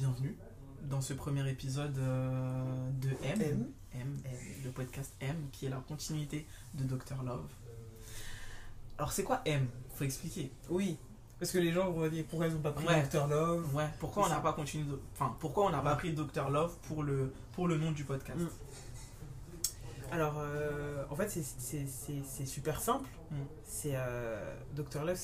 Bienvenue dans ce premier épisode euh, de M, M. M, le podcast M, qui est la continuité de Dr Love. Alors, c'est quoi M? Faut expliquer. Oui. Parce que les gens vont dire pourquoi ils n'ont pas pris Ouais. Dr Love? Ouais, pourquoi on n'a pas continué de- Enfin, pourquoi on n'a pas pris Dr Love pour le, pour le nom du podcast? Mm. Alors, euh, en fait, c'est- super simple. Mm. C'est euh, Dr Love,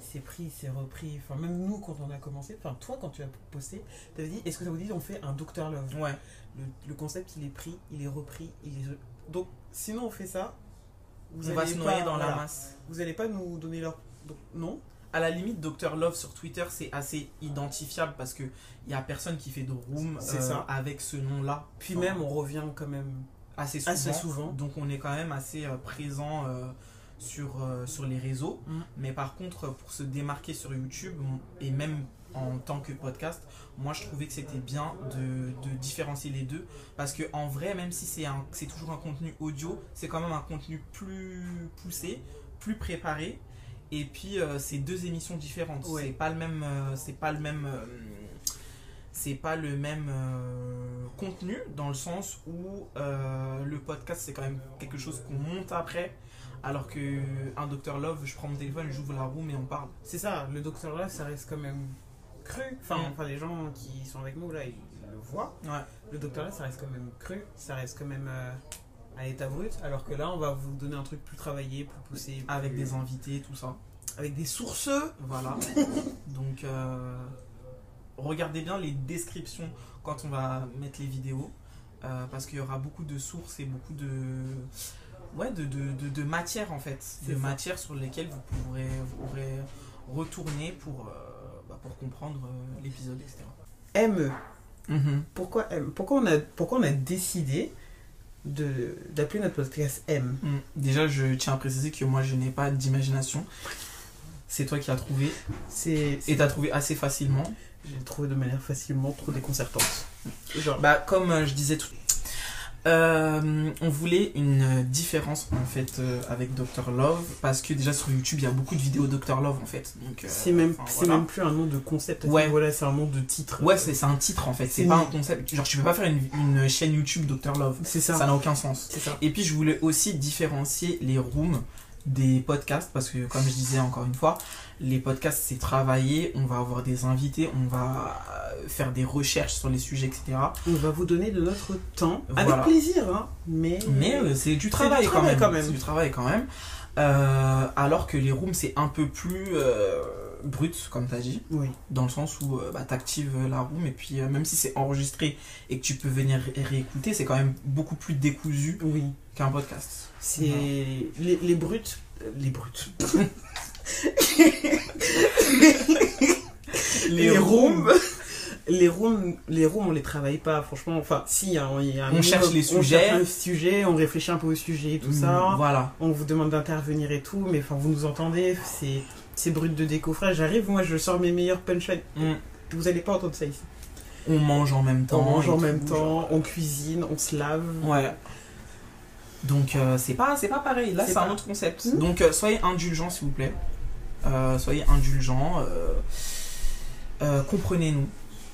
c'est pris, c'est repris. Enfin, même nous, quand on a commencé, enfin, toi, quand tu as posté, tu avais dit est-ce que ça vous dit on fait un Dr Love? Ouais, le, le concept, il est pris, il est repris, il est. Donc, sinon, on fait ça. Vous on va se pas- noyer dans la masse. Vous allez pas nous donner leur. donc, non À la limite, Dr Love sur Twitter, c'est assez identifiable parce qu'il n'y a personne qui fait de room C'est euh, ça. avec ce nom-là. Puis Enfin, même, on revient quand même. Assez souvent. assez souvent. Donc on est quand même assez euh, présent euh, sur, euh, sur les réseaux. Mm. Mais par contre, pour se démarquer sur YouTube, et même en tant que podcast, moi je trouvais que c'était bien de, de différencier les deux. Parce que en vrai, même si c'est un- c'est toujours un contenu audio, c'est quand même un contenu plus poussé, plus préparé. Et puis euh, c'est deux émissions différentes. Ouais. C'est pas le même. euh, c'est pas le même. euh, c'est pas le même euh, contenu dans le sens où euh, le podcast c'est quand même quelque chose qu'on monte après alors que un Dr Love je prends mon téléphone j'ouvre la room et on parle C'est ça, le Dr Love, ça reste quand même cru. Enfin, Mm. enfin, les gens qui sont avec nous, là, ils le voient. ouais Le Dr Love, ça reste quand même cru. Ça reste quand même euh, à l'état brut. Alors que là, on va vous donner un truc plus travaillé, plus poussé. avec des invités tout ça Avec des sources. voilà donc regardez bien les descriptions quand on va mettre les vidéos euh, parce qu'il y aura beaucoup de sources et beaucoup de ouais de, de, de, de matière en fait de matière sur lesquelles vous pourrez, vous pourrez retourner pour, euh, bah, pour comprendre euh, l'épisode etc M. Pourquoi M? Pourquoi on, a, pourquoi on a décidé de- d'appeler notre podcast M? Mm. Déjà, je tiens à préciser que moi, je n'ai pas d'imagination. C'est toi qui as trouvé. C'est. Et t'as trouvé assez facilement. J'ai trouvé de manière facilement trop déconcertante. Genre. Bah, comme euh, je disais tout. Euh, on voulait une différence en fait euh, avec Dr Love parce que déjà sur YouTube il y a beaucoup de vidéos Dr Love en fait donc euh, C'est même, enfin, c'est voilà. même plus un nom de concept. Ouais. niveau-là, c'est un nom de titre. ouais c'est c'est un titre en fait c'est pas un concept genre tu peux pas faire une, une chaîne YouTube Dr Love C'est ça ça. n'a aucun sens C'est ça. Et puis je voulais aussi différencier les rooms des podcasts parce que comme je disais encore une fois, les podcasts c'est travailler, on va avoir des invités, on va euh, faire des recherches sur les sujets, etc. On va vous donner de notre temps. Voilà. Avec plaisir, hein. Mais. Mais euh, c'est du travail, du quand, travail même. quand même. C'est du travail quand même. Euh, alors que les rooms c'est un peu plus euh, brut comme t'as dit, Oui. dans le sens où bah, t'actives la room et puis même si c'est enregistré et que tu peux venir ré- réécouter, c'est quand même beaucoup plus décousu Oui. qu'un podcast. C'est. Les, les brutes. euh, Les brutes. les rooms. Les rooms, les rooms, on les travaille pas, franchement. Enfin, si, hein, il y a un On cherche les on sujets. cherche un sujet, on réfléchit un peu au sujet et tout ça. Mm, Voilà. On vous demande d'intervenir et tout, mais enfin, vous nous entendez, c'est, c'est brut de décoffrage. J'arrive, moi, je sors mes meilleurs punchlines. Mm. Vous allez pas entendre ça ici. On mange en même temps. On mange en tout, même genre. temps, on cuisine, on se lave. Ouais. Donc euh, c'est pas c'est pas pareil. Là C'est un pas- autre concept. Mhm. Donc euh, soyez indulgents s'il vous plaît. Euh, soyez indulgents. euh, euh, Comprenez-nous.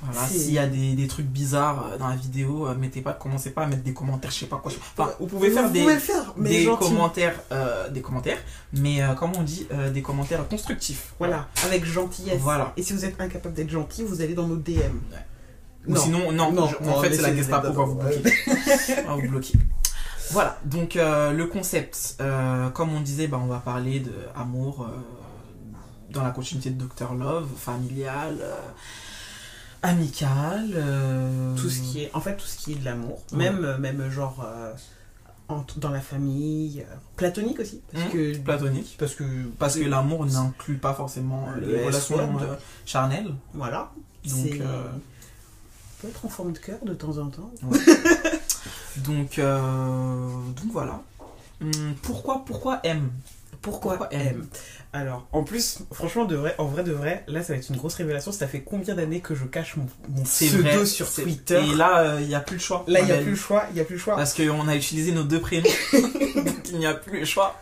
Voilà. S'il y a des, des trucs bizarres dans la vidéo, mettez pas, commencez pas à mettre des commentaires, je sais pas quoi. Enfin, vous pouvez faire Vous des, pouvez le faire, mais des gentil. commentaires, euh, des commentaires, mais euh, comme on dit, euh, des commentaires constructifs. Voilà, avec gentillesse. Voilà. Et si vous êtes incapable d'être gentil, vous allez dans nos DM. Ou Non. sinon, non, Non, je- non, en fait, c'est la Gestapo va vous bloquer. va vous bloquer. Voilà, donc euh, le concept, euh, comme on disait, bah, on va parler de amour euh, dans la continuité de Dr Love, familial, euh, amical. euh, Tout ce qui est, en fait, tout ce qui est de l'amour. Ouais. Même, euh, même genre euh, entre- dans la famille, platonique aussi. Parce Mhm. que, platonique. parce que, Parce que l'amour n'inclut pas forcément Le les relations charnelles. voilà, Donc, peut être en forme de cœur de temps en temps. donc, donc voilà. Hum, pourquoi, pourquoi M? Pourquoi, Pourquoi M? M? Alors, en plus, franchement, de vrai, en vrai de vrai, là, ça va être une grosse révélation. Ça fait combien d'années que je cache mon, mon pseudo vrai. sur Twitter Et là, il n'y a plus le choix. Là, il n'y a plus le choix, il n'y a plus le choix. Parce qu'on a utilisé nos deux prénoms. donc il n'y a plus le choix.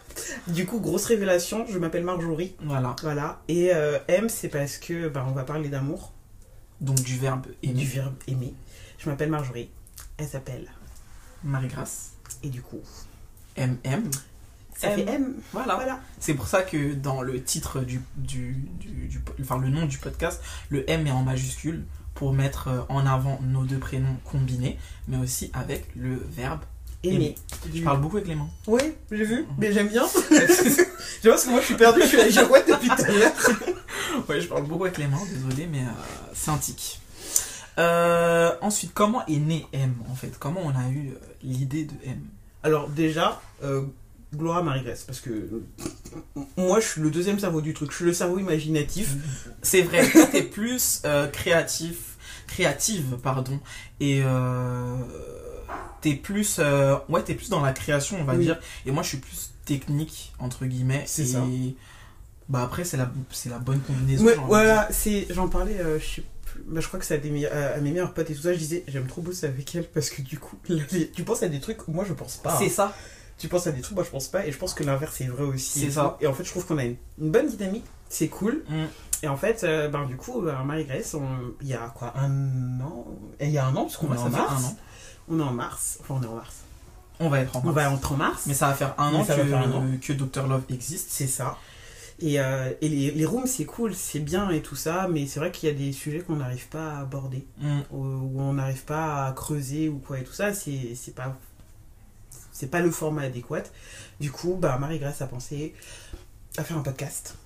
Du coup, grosse révélation, je m'appelle Marjorie. Voilà. Voilà. Et euh, M, c'est parce que bah, on va parler d'amour. Donc du verbe et aimer. du verbe aimer. Je m'appelle Marjorie. Elle s'appelle. Marie-Grâce. Et du coup, MM. Ça M. fait M. Voilà. Voilà. C'est pour ça que dans le titre du, du, du, du- enfin le nom du podcast, le M est en majuscule pour mettre euh, en avant nos deux prénoms combinés, mais aussi avec le verbe. Aimer. Je parle beaucoup avec les mains. Oui, j'ai vu. Mais j'aime bien. je vois parce que moi je suis perdue. Je suis je vois depuis tout à l'heure. Ouais, je parle beaucoup avec les mains, désolé, mais euh, c'est un tic. Euh, ensuite, comment est né M en fait? Comment on a eu l'idée de M? Alors déjà, euh, gloire à Marie-Grèce, parce que moi je suis le deuxième cerveau du truc, je suis le cerveau imaginatif. C'est vrai, t'es plus euh, créatif, créative, pardon, et euh, t'es plus, euh, ouais, t'es plus dans la création, on va Oui. dire, et moi je suis plus technique entre guillemets. C'est ça. Bah après c'est la, la bonne combinaison. Ouais, voilà, c'est, j'en parlais, euh, je sais plus, bah, je crois que c'est à, des meilleurs- à- à mes meilleurs potes et tout ça, je disais, j'aime trop bosser avec elle parce que du coup, les- tu penses à des trucs, moi je pense pas. dire. C'est ça. Tu penses à des trucs, moi je pense pas, et je pense que l'inverse est vrai aussi. C'est et ça. Et en fait, je trouve qu'on a une, une bonne dynamique, c'est cool. Mm. Et en fait, euh, ben, du coup, euh, Marie-Grèce, on- il y a quoi, un an Et Il y a un an, parce qu'on est en mars. un an. On est en mars, enfin on est en mars. On va être en On mars. va entrer en mars. Mais ça va faire un an, que, va faire un an. que Dr Love existe. C'est ça. Et, euh, et les, les rooms, c'est cool, c'est bien et tout ça, mais c'est vrai qu'il y a des sujets qu'on n'arrive pas à aborder, Mm. où on n'arrive pas à creuser ou quoi et tout ça, c'est pas, c'est pas le format adéquat. Du coup, bah, Marie-Grèce a pensé à faire un podcast.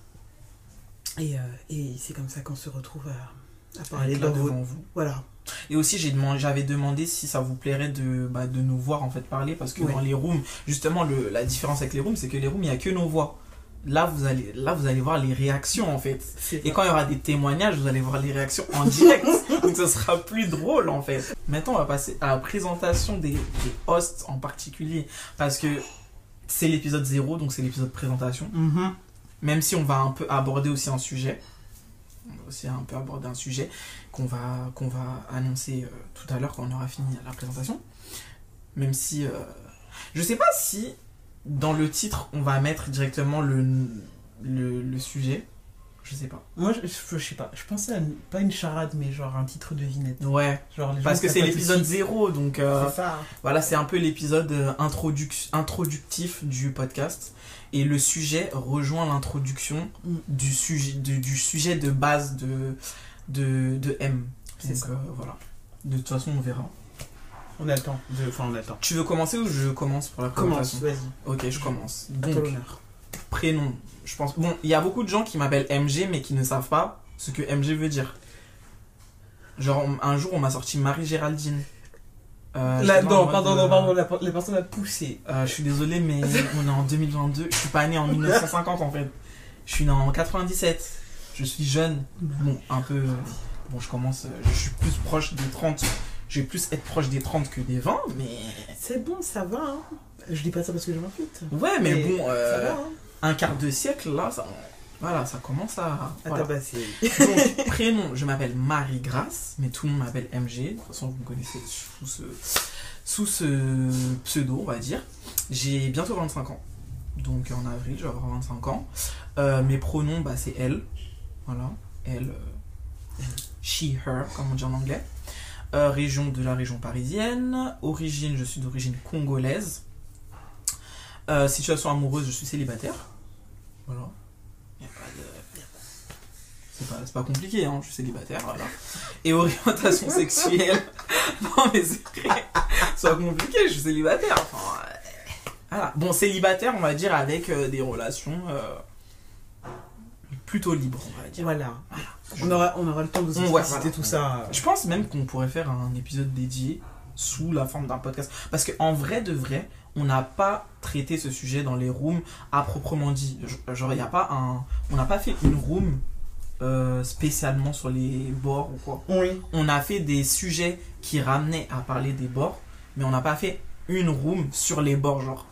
Et, euh, et c'est comme ça qu'on se retrouve à, à parler dans devant vous. Voilà. Et aussi, j'ai demandé, j'avais demandé si ça vous plairait de, bah, de nous voir en fait parler parce que Ouais. dans les rooms, justement, le, la différence avec les rooms, c'est que les rooms, il n'y a que nos voix. Là vous, allez, là, vous allez voir les réactions en fait. Et quand il y aura des témoignages, vous allez voir les réactions en direct. Donc ce sera plus drôle en fait. Maintenant, on va passer à la présentation des, des hosts en particulier. Parce que c'est l'épisode 0, donc c'est l'épisode présentation. Mhm. Même si on va un peu aborder aussi un sujet. On va aussi un peu aborder un sujet qu'on va, qu'on va annoncer euh, tout à l'heure quand on aura fini la présentation. Même si. euh, je sais pas si dans le titre on va mettre directement le, le, le sujet. Je sais pas. Moi, je, je, sais pas, je pensais à une- pas une charade, mais genre un titre de devinette. Ouais, Genre, parce que c'est l'épisode suite. 0, donc euh, C'est ça. voilà, c'est un peu l'épisode euh, introduc- introductif du podcast. Et le sujet rejoint l'introduction Mm. du, sujet, du, du sujet de base de, de, de M. C'est euh, voilà. De toute façon, on verra. On a le temps. de- Enfin, on a le temps. Tu veux commencer ou je commence pour la Commence, présentation vas-y. Ok, je commence. Donc, prénom. Je pense. Bon, il y a beaucoup de gens qui m'appellent MG, mais qui ne savent pas ce que MG veut dire. Genre, un jour, on m'a sorti Marie-Géraldine. Euh, Là, non, pardon, euh, non, pardon, la, la personne a poussé. Euh, je suis désolé, mais on est en 2022. Je suis pas né en 1950 en fait. Je suis né en 97. Je suis jeune. Bon, un peu. Bon, je commence. Je suis plus proche des 30. Je vais plus être proche des 30 que des 20, mais. C'est bon, ça va. Hein. Je dis pas ça parce que j'ai 28. Ouais, mais Mais bon, Ça euh, va. Hein. un quart de siècle là, ça. Voilà, ça commence à. À voilà. tabasser. Donc, prénom, je m'appelle Marie-Grâce, mais tout le monde m'appelle MG. De toute façon, vous me connaissez sous ce, sous ce pseudo, on va dire. J'ai bientôt 25 ans. Donc en avril, je vais avoir 25 ans. Euh, mes pronoms, bah, c'est elle. Voilà. Elle. euh, she, her, comme on dit en anglais. Euh, région de la région parisienne. Origine, je suis d'origine congolaise. Euh, situation amoureuse, je suis célibataire. Voilà. Y a pas de- c'est pas, compliqué, hein, je suis célibataire, voilà. Et orientation sexuelle. non, mais c'est pas compliqué, je suis célibataire. Enfin, voilà. Bon, célibataire, on va dire, avec euh, des relations plutôt libres, on va dire. Voilà. On aura, on aura le temps de vous ouais, voilà. tout ça. Je pense même qu'on pourrait faire un épisode dédié sous la forme d'un podcast. Parce qu'en vrai de vrai, on n'a pas traité ce sujet dans les rooms à proprement dit. Genre, il y a pas un. On n'a pas fait une room euh, spécialement sur les bords ou quoi. Oui. On a fait des sujets qui ramenaient à parler des bords, mais on n'a pas fait une room sur les bords, genre.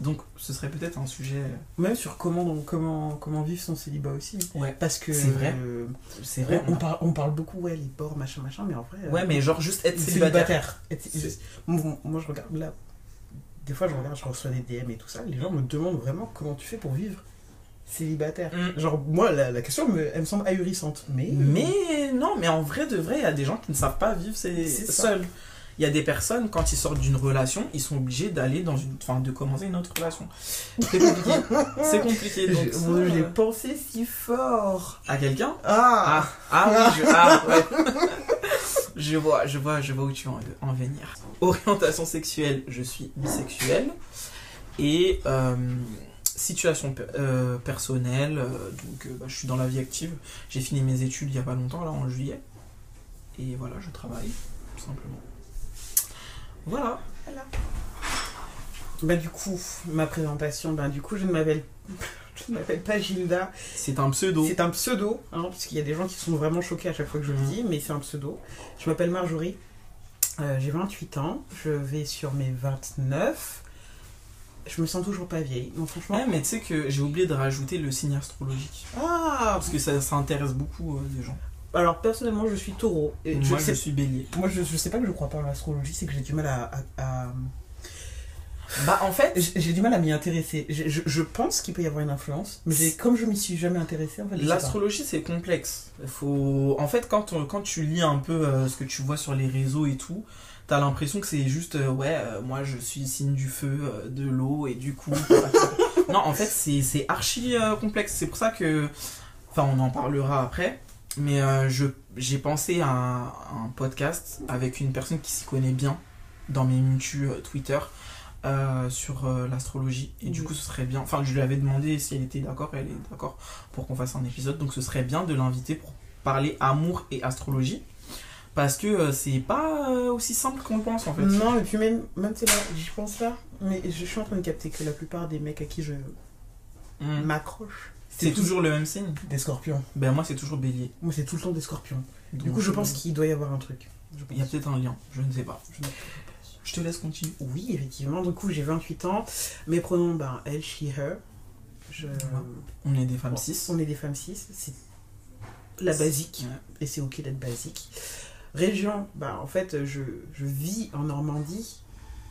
Donc, ce serait peut-être un sujet. Même sur comment, donc, comment, comment vivre son célibat aussi. Ouais, Parce que. C'est vrai. euh, c'est vrai. on, on parle, on parle beaucoup, ouais, les bords, machin, machin, mais en vrai. euh, Ouais, mais genre juste être célibataire. célibataire. Être- moi, moi, je regarde là. Des fois, je regarde, je reçois des DM et tout ça. Les gens me demandent vraiment comment tu fais pour vivre. célibataire. Mm. Genre, moi, la, la question, me, elle me semble ahurissante. Mais. Mais non, mais en vrai de vrai, il y a des gens qui ne savent pas vivre c'est C'est ça. seuls. Il y a des personnes, quand ils sortent d'une relation, ils sont obligés d'aller dans une. Enfin, de commencer une autre relation. C'est compliqué. C'est compliqué. Donc, moi, j'ai pensé si fort. À quelqu'un? Ah, Ah, ah oui, je, ah, ouais. je vois, je vois, je vois où tu veux en, en venir. Orientation sexuelle, je suis bisexuel. Et euh, situation pe- euh, personnelle, euh, donc euh, bah, je suis dans la vie active. J'ai fini mes études il y a pas longtemps, là en juillet. Et voilà, je travaille, tout simplement. Voilà. Bah, du coup, ma présentation, bah, du coup, je ne m'appelle. Je ne m'appelle pas Gilda. C'est un pseudo. C'est un pseudo, hein, parce qu'il y a des gens qui sont vraiment choqués à chaque fois que je le Mhm. dis, mais c'est un pseudo. Je m'appelle Marjorie. Euh, j'ai 28 ans. Je vais sur mes 29. Je me sens toujours pas vieille. Non, franchement. Ouais, mais tu sais que j'ai oublié de rajouter le signe astrologique. Ah Parce que ça, ça intéresse beaucoup euh, des gens. Alors, personnellement, je suis taureau. Et Moi, je je sais suis bélier. Moi, je, je sais pas que je crois pas en l'astrologie, c'est que j'ai du mal à. à- à- Bah, en fait, J'ai du mal à m'y intéresser. Je, je- je pense qu'il peut y avoir une influence, mais j'ai- comme je m'y suis jamais intéressée, en fait, je. L'astrologie c'est complexe. Faut... En fait, quand, on- quand tu lis un peu euh, ce que tu vois sur les réseaux et tout, t'as l'impression que c'est juste, euh, ouais, euh, moi je suis signe du feu, euh, de l'eau et du coup. non, en fait, c'est c'est archi euh, complexe. C'est pour ça que. Enfin, on en parlera après. Mais euh, je j'ai pensé à un, à un podcast avec une personne qui s'y connaît bien dans mes mutus euh, Twitter. euh, sur euh, l'astrologie et du coup ce serait bien enfin je lui avais demandé si elle était d'accord elle est d'accord pour qu'on fasse un épisode. Donc ce serait bien de l'inviter pour parler amour et astrologie. Parce que c'est pas aussi simple qu'on le pense en fait. Non, et puis même, même c'est là, j'y pense là, mais je suis en train de capter que la plupart des mecs à qui je Mm. m'accroche, C'est toujours le même signe. des scorpions. Ben moi c'est toujours bélier. Moi, c'est tout le temps des scorpions. Du coup, je euh, pense qu'il doit y avoir un truc. Il y a peut-être un lien, je ne sais pas. Je ne- Je te laisse continuer. Oui, effectivement. Du coup, j'ai 28 ans. Mes pronoms, ben, elle, she, her. Je... On est des femmes Bon, 6. On est des femmes cis. C'est la basique. Et c'est ok d'être basique. Région, bah, en fait, je, je vis en Normandie.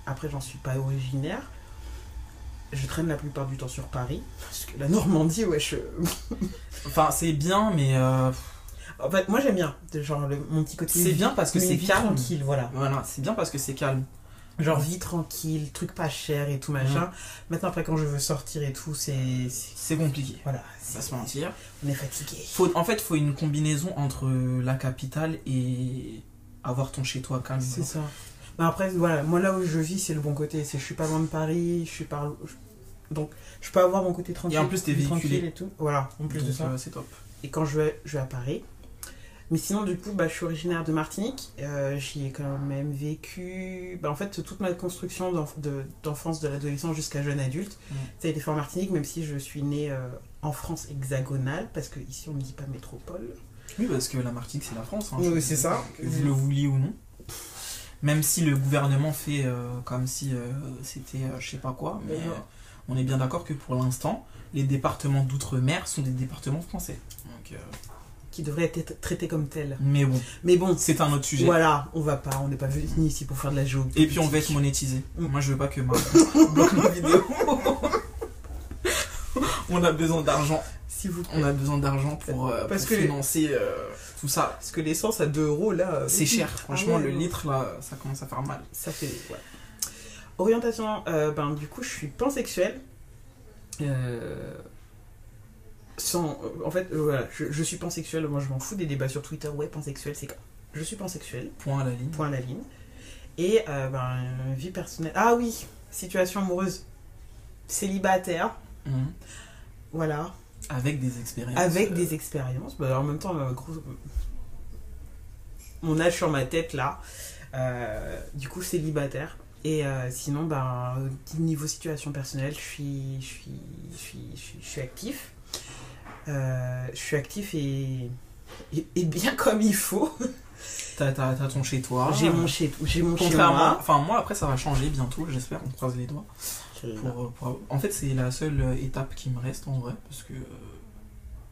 Après, j'en suis pas originaire. Je traîne la plupart du temps sur Paris. Parce que la Normandie, ouais, je... Enfin c'est bien mais euh, En fait, moi, j'aime bien. Genre, le- mon petit côté... c'est bien parce que c'est calme. tranquille, voilà. Voilà, c'est bien parce que c'est calme. Genre, vie tranquille, truc pas cher et tout, machin. Maintenant, après, quand je veux sortir et tout, c'est... c'est- compliqué. Voilà. On va se mentir. On est fatigué. Faut, en fait, faut une combinaison entre la capitale et avoir ton chez toi calme. C'est ça. Mais après, voilà, moi là où je vis, c'est le bon côté. C'est je suis pas loin de Paris, je suis pas. je- Donc, je peux avoir mon côté tranquille. Et en plus, t'es véhiculé. et tout. Voilà, en plus de ça. euh, c'est top. Et quand je vais, je vais à Paris. Mais sinon, du coup, bah, je suis originaire de Martinique. Euh, J'y ai quand même vécu. Bah, en fait, toute ma construction d'enf- de- d'enfance, de, l'adolescence jusqu'à jeune adulte, ça a été fait en Martinique, même si je suis née euh, en France hexagonale, parce que ici on ne dit pas métropole. Oui, parce que la Martinique, c'est la France. hein, Oui, c'est ça. Que vous le vouliez ou non. Même si le gouvernement fait euh, comme si c'était je sais pas quoi, mais on est bien d'accord que pour l'instant, les départements d'outre-mer sont des départements français. Donc, euh, Qui devrait être traité comme tel. mais bon, Mais bon, c'est un autre sujet. voilà, on va pas, on n'est pas venu ici pour faire de la géo. Et puis on va être monétisé. Mm. Moi, je veux pas que ma bloque nos vidéos. on a besoin d'argent. S'il vous plaît. On a besoin d'argent pour, euh, Parce pour que les- financer euh, tout ça. Parce que l'essence à 2 euros là. C'est cher. Franchement, Ah ouais, le litre là, ça commence à faire mal. Ça fait. Ouais. Orientation, euh, ben du coup, je suis pansexuel. Euh, sans. euh, En fait, voilà, je, je suis pansexuel. Moi, je m'en fous des débats sur Twitter. Ouais, pansexuel, c'est quoi Je suis pansexuel, Point à la ligne. point à la ligne. Et, euh, ben, vie personnelle. Ah oui, situation amoureuse. Célibataire, Mhm. voilà. Avec des expériences. Avec des expériences. Bah, en même temps, gros- mon âge sur ma tête là. Euh, du coup, célibataire. Et euh, sinon, ben, euh, niveau situation personnelle, je suis, je suis, je suis, je suis, je suis actif. Euh, je suis actif et, et, et bien comme il faut. T'as, ton chez toi. J'ai mon chez, j'ai mon chez Contrairement. moi. Enfin, moi, après, ça va changer bientôt, j'espère. On croise les doigts. Pour, pour- En fait, c'est la seule euh, étape qui me reste en vrai. Parce que euh,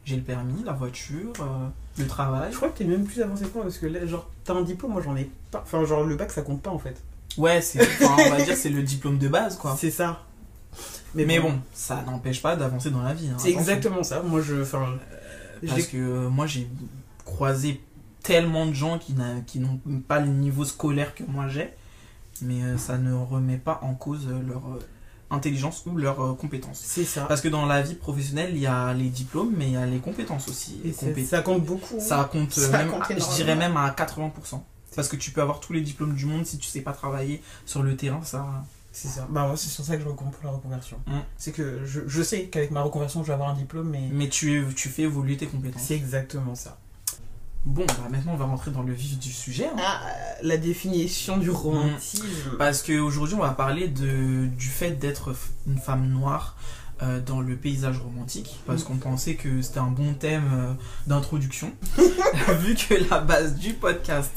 j'ai le permis, la voiture, euh, le travail. Je crois que t'es même plus avancé que moi parce que là, genre, t'as un diplôme, moi j'en ai pas. Enfin, genre, le bac ça compte pas en fait. Ouais, c'est, enfin, on va dire c'est le diplôme de base, quoi. C'est ça. Mais, bon, ça n'empêche pas d'avancer dans la vie. hein, C'est exactement ça. Moi, je. Enfin, Parce que euh, moi, j'ai croisé tellement de gens qui, n'a- qui n'ont pas le niveau scolaire que moi j'ai, mais euh, ça ne remet pas en cause euh, leur euh, intelligence ou leurs euh, compétences. c'est ça. Parce que dans la vie professionnelle, il y a les diplômes, mais il y a les compétences aussi. Et Les ça compte beaucoup. Ça compte, euh, Ça même, compte à- je dirais même à 80%. Parce que tu peux avoir tous les diplômes du monde si tu sais pas travailler sur le terrain, ça. C'est ça. Bah, moi, c'est sur ça que je recommande pour la reconversion. Mm. C'est que je, je sais qu'avec ma reconversion, je vais avoir un diplôme, mais Mais tu, tu fais évoluer tes compétences. c'est exactement ça. Bon, bah maintenant on va rentrer dans le vif du sujet. hein. Ah, la définition du romantisme. Parce qu'aujourd'hui, on va parler de, du fait d'être une femme noire euh, dans le paysage romantique. Parce qu'on pensait que c'était un bon thème euh, d'introduction. Vu que la base du podcast,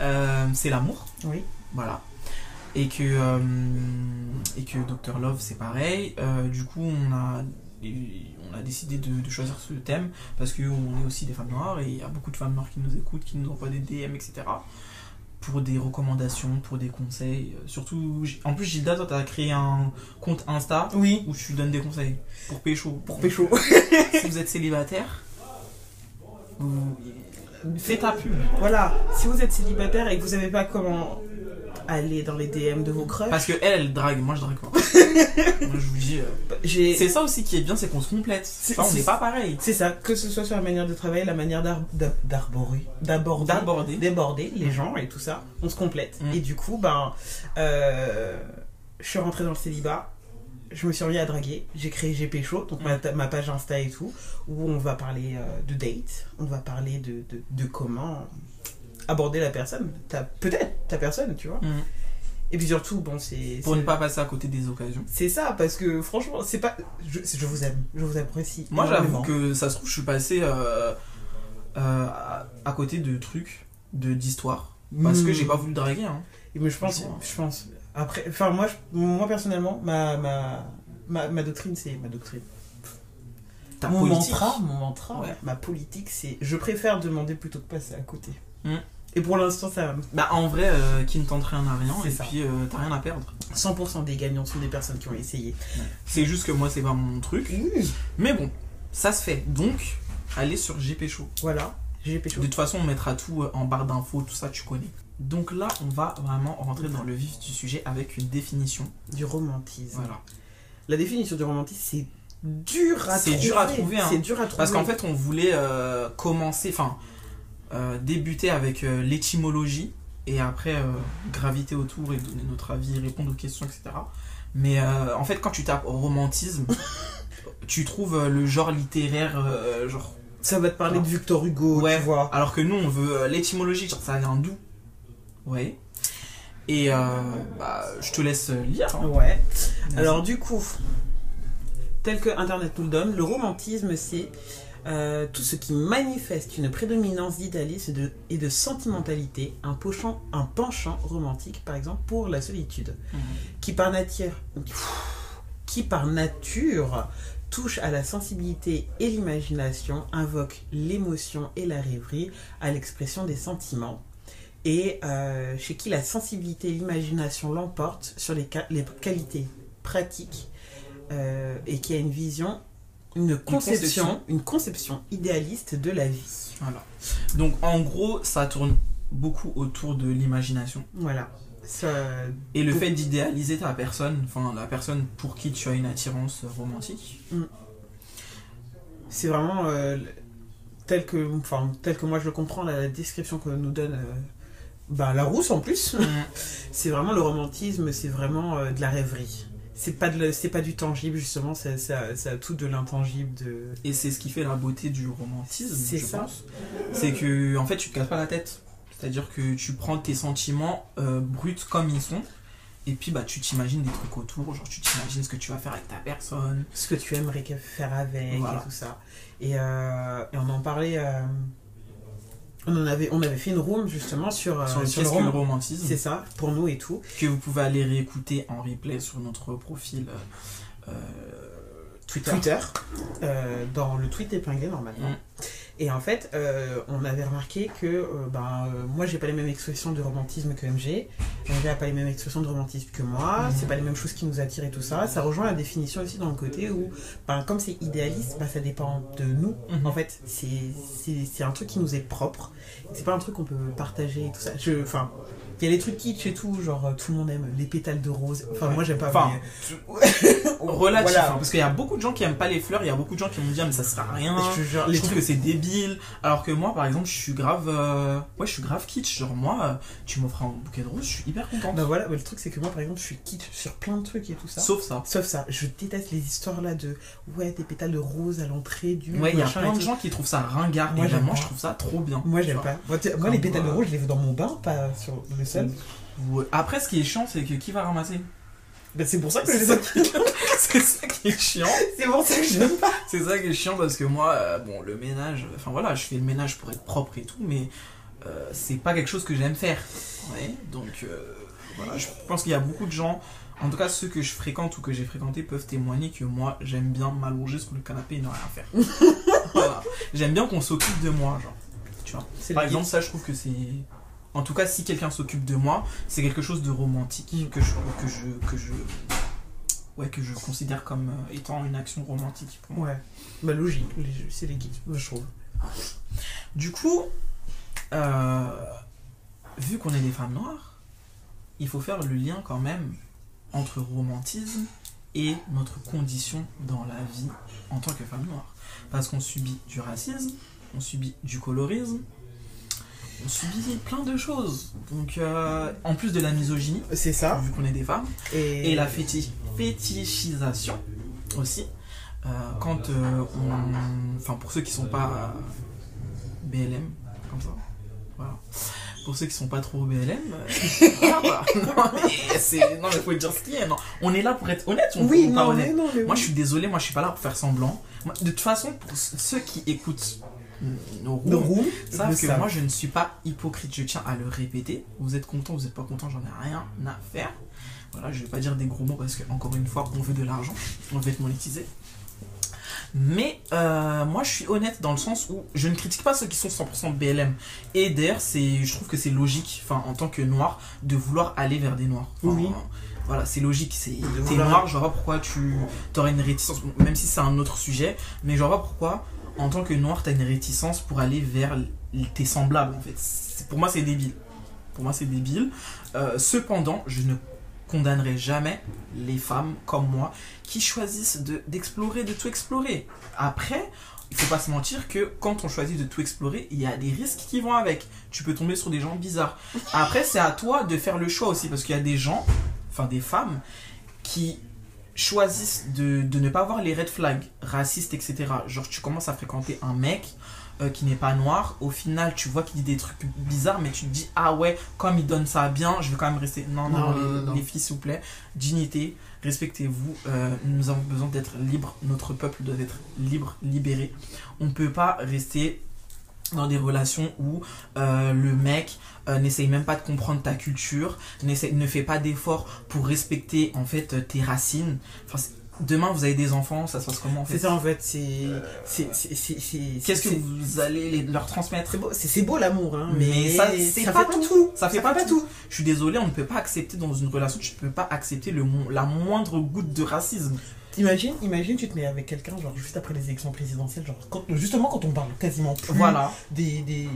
euh, c'est l'amour. Oui. Voilà. Et que, euh, et que Dr. Love, c'est pareil. Euh, du coup, on a, on a décidé de, de choisir ce thème parce qu'on est aussi des femmes noires et il y a beaucoup de femmes noires qui nous écoutent, qui nous envoient des DM, etc. Pour des recommandations, pour des conseils. Surtout, en plus, Gilda, toi, t'as créé un compte Insta Oui. où tu donnes des conseils pour pécho. Pour pécho. si vous êtes célibataire, vous... fais ta pub. voilà. Si vous êtes célibataire et que vous savez pas comment aller dans les DM de vos crushs, Parce que elle, elle drague, moi je drague pas. moi je vous dis. euh. C'est ça aussi qui est bien, c'est qu'on se complète. Enfin, on n'est pas pareil. C'est ça, que ce soit sur la manière de travailler, la manière d'ar- d'ar- d'arborer, d'aborder, D'aborder. d'aborder les gens et tout ça, on se complète. Mm. Et du coup, ben, euh, je suis rentrée dans le célibat, je me suis remis à draguer, j'ai créé GP Show, donc ma, ma page Insta et tout, où on va parler euh, de date, on va parler de, de, de comment aborder la personne, peut-être ta personne, tu vois. Mm. Et puis surtout, bon, c'est. Pour ne pas passer à côté des occasions. C'est ça, parce que franchement, c'est pas. Je, je vous aime, je vous apprécie. Moi j'avoue que ça se trouve, je suis passé euh, euh, à, côté de trucs, de d'histoires. Parce que Mm. j'ai pas voulu draguer. Hein. Mais je pense, je pense. Après, enfin moi, je- moi personnellement, ma ma, ma, ma doctrine, c'est ma doctrine. Ta mon politique. mantra, mon mantra, Ouais. ma politique, c'est je préfère demander plutôt que passer à côté. Mm. Et pour l'instant, ça, Bah en vrai, euh, qui ne tente rien n'a rien. Et ça. puis euh, t'as rien à perdre. 100% des gagnants sont des personnes qui ont essayé. C'est juste que moi c'est pas mon truc. Mais bon, ça se fait. Donc, allez sur GP Show. Voilà, j'ai pécho. De toute façon, on mettra tout euh, en barre d'infos, tout ça, tu connais. Donc là, on va vraiment rentrer dans le vif du sujet avec une définition. Du romantisme. Voilà. La définition du romantisme, c'est dur à C'est trouver. dur à trouver, hein. C'est dur à trouver. Parce qu'en fait, on voulait euh, commencer, enfin, euh, débuter avec euh, l'étymologie et après graviter autour et donner notre avis, répondre aux questions, etc. Mais en fait, quand tu tapes romantisme, tu trouves le genre littéraire, genre. ça va te parler de Victor Hugo, Ouais. tu vois. Alors que nous, on veut l'étymologie, genre ça vient d'où? Ouais. Et euh, bah, je te laisse lire. hein. Ouais. Alors du coup, tel que Internet nous le donne, le romantisme, c'est euh, tout ce qui manifeste une prédominance d'idéalisme et de, et de sentimentalité, un penchant, un penchant romantique, par exemple, pour la solitude, Mhm. qui par nature, qui par nature touche à la sensibilité et l'imagination, invoque l'émotion et la rêverie à l'expression des sentiments, et euh, chez qui la sensibilité et l'imagination l'emportent sur les, les qualités pratiques, euh, et qui a une vision, une conception, conception. une conception idéaliste de la vie. Voilà. Donc en gros, ça tourne beaucoup autour de l'imagination. Voilà. Ça, Et le fait d'idéaliser ta personne, enfin la personne pour qui tu as une attirance romantique. c'est vraiment euh, tel que, enfin, tel que moi je le comprends, la, description que nous donne bah, la rousse en plus. c'est vraiment le romantisme, c'est vraiment euh, de la rêverie. C'est pas, de c'est pas du tangible, justement, ça, ça, ça a tout de l'intangible. De... Et c'est ce qui fait la beauté du romantisme, C'est je ça. pense. C'est que en fait tu te casses pas la tête. C'est-à-dire que tu prends tes sentiments euh, bruts comme ils sont. Et puis bah tu t'imagines des trucs autour, genre tu t'imagines ce que tu vas faire avec ta personne. ce que tu aimerais faire avec Voilà. et tout ça. Et, euh, et on en parlait. On, en avait, on avait fait une room justement sur, euh, sur le sur romantisme. C'est ça, pour nous et tout. que vous pouvez aller réécouter en replay sur notre profil euh, euh, Twitter. Twitter, dans le tweet épinglé normalement. Mm. Et en fait, euh, on avait remarqué que euh, ben, euh, moi, j'ai pas les mêmes expressions de romantisme que MG. MG a pas les mêmes expressions de romantisme que moi. Mhm. C'est pas les mêmes choses qui nous attirent et tout ça. Ça rejoint la définition aussi dans le côté où, ben, comme c'est idéaliste, ben, ça dépend de nous. Mhm. En fait, c'est un truc qui nous est propre. C'est pas un truc qu'on peut partager et tout ça. Enfin, il y a les trucs kitsch et tout, genre euh, tout le monde aime les pétales de rose. Enfin, moi, j'aime pas. Enfin, mais- relatif, Voilà. hein, parce qu'il y a beaucoup de gens qui aiment pas les fleurs, il y a beaucoup de gens qui vont dire mais ça sert à rien. Je jure, Je les trouve trucs que c'est débile. Alors que moi, par exemple, je suis grave. euh, Ouais, je suis grave kitsch. Genre, moi, euh, tu m'offres un bouquet de roses, je suis hyper contente. Bah voilà, mais le truc c'est que moi par exemple je suis kitsch sur plein de trucs et tout ça. Sauf ça. Sauf ça, je déteste les histoires là de ouais des pétales de rose à l'entrée du Ouais, il y a plein de gens qui trouvent ça ringard. Moi, vraiment, pas. je trouve ça trop bien. Moi j'aime pas. Moi, les pétales de rose je les veux dans mon bain, pas sur le Ouais. Après, ce qui est chiant, c'est que qui va ramasser? Bah, c'est pour ça que je C'est les ça, qui... c'est ça qui est chiant. C'est pour ça que je n'aime pas. C'est ça qui est chiant parce que moi, euh, bon, le ménage, enfin voilà, je fais le ménage pour être propre et tout, mais euh, c'est pas quelque chose que j'aime faire. Ouais, donc euh, voilà, je pense qu'il y a beaucoup de gens, en tout cas ceux que je fréquente ou que j'ai fréquenté peuvent témoigner que moi, j'aime bien m'allonger sur le canapé et ne rien faire. Voilà. J'aime bien qu'on s'occupe de moi, genre. Tu vois. Par le exemple, ça, je trouve que c'est. En tout cas, si quelqu'un s'occupe de moi, c'est quelque chose de romantique Mm. que je que je que je ouais que je considère comme euh, étant une action romantique pour moi. Ouais. Bah logique, c'est les guides, je trouve. Du coup, euh, vu qu'on est des femmes noires, il faut faire le lien quand même entre romantisme et notre condition dans la vie en tant que femme noire. Parce qu'on subit du racisme, on subit du colorisme, on subit plein de choses. Donc, euh, en plus de la misogynie, C'est ça. vu qu'on est des femmes, Et, et la féti- fétichisation aussi. Euh, quand euh, on. Enfin, pour ceux qui sont pas BLM, comme ça. Voilà. Pour ceux qui sont pas trop BLM. voilà. Non, mais c'est. Non, mais faut dire ce qu'il y a. Non. On est là pour être honnête, on Oui, ou pas non, honnête. mais non, Moi, oui. je suis désolé, moi, je suis pas là pour faire semblant. De toute façon, pour ceux qui écoutent nos Le roues, roux, savent que moi je ne suis pas hypocrite, je tiens à le répéter. Vous êtes content, vous n'êtes pas content, j'en ai rien à faire. Voilà, je vais pas dire des gros mots parce que encore une fois, on veut de l'argent, on veut être monétisé. Mais euh, moi je suis honnête dans le sens où je ne critique pas ceux qui sont 100% BLM. Et d'ailleurs, c'est, je trouve que c'est logique, enfin en tant que noir, de vouloir aller vers des noirs. Enfin, Oui. Voilà, c'est logique. C'est, t'es noir, je vois pas pourquoi tu aurais une réticence, même si c'est un autre sujet, mais je vois pas pourquoi en tant que noir, tu as une réticence pour aller vers tes semblables, Pour moi, c'est débile. Pour moi, c'est débile. Euh, cependant, je ne condamnerai jamais les femmes comme moi qui choisissent de- d'explorer, de, tout explorer. Après, il faut pas se mentir que quand on choisit de tout explorer, il y a des risques qui vont avec. Tu peux tomber sur des gens bizarres. Après, c'est à toi de faire le choix aussi, parce qu'il y a des gens, enfin des femmes, qui choisissent de, de ne pas voir les red flags racistes, etc. Genre, tu commences à fréquenter un mec euh, qui n'est pas noir, au final, tu vois qu'il dit des trucs bizarres, mais tu te dis, ah ouais, comme il donne ça bien, je vais quand même rester. Non, non, Non, les, non, non, non. les filles, s'il vous plaît, dignité, respectez-vous. euh, nous avons besoin d'être libres, notre peuple doit être libre, libéré. On ne peut pas rester dans des relations où euh, le mec euh, n'essaye même pas de comprendre ta culture, ne fait pas d'efforts pour respecter en fait euh, tes racines. Enfin, demain vous avez des enfants, ça se passe comment en fait C'est ça en fait, c'est. Qu'est-ce que vous allez les- leur transmettre C'est beau, c'est beau l'amour, hein, Mais mais, ça, c'est pas fait tout. pas tout. Ça fait pas tout. Je suis désolé, on ne peut pas accepter dans une relation, tu ne peux pas accepter le, la moindre goutte de racisme. Imagine, imagine, tu te mets avec quelqu'un, genre juste après les élections présidentielles, genre quand- justement quand on parle quasiment plus Voilà. des, des.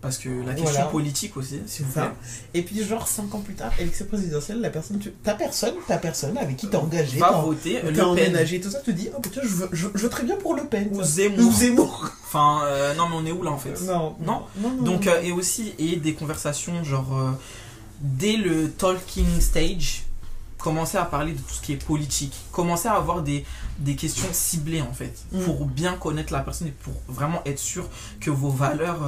Parce que la question Voilà. politique aussi, s'il vous Ça. Et puis, genre 5 ans plus tard, élection présidentielle, la personne, tu, ta personne, ta personne avec qui t'es engagé, Va voter t'es emménagé, tout ça, te dit, oh putain, je, veux, je, je voterais bien pour Le Pen. ou. Zemmour. Ou Zemmour. Enfin, euh, non mais on est où là en fait? Non, Non. non, non. Donc, euh, et aussi, et des conversations, genre, euh, dès le talking stage, commencer à parler de tout ce qui est politique, commencer à avoir des, des questions ciblées, en fait, Mm. pour bien connaître la personne et pour vraiment être sûr que vos valeurs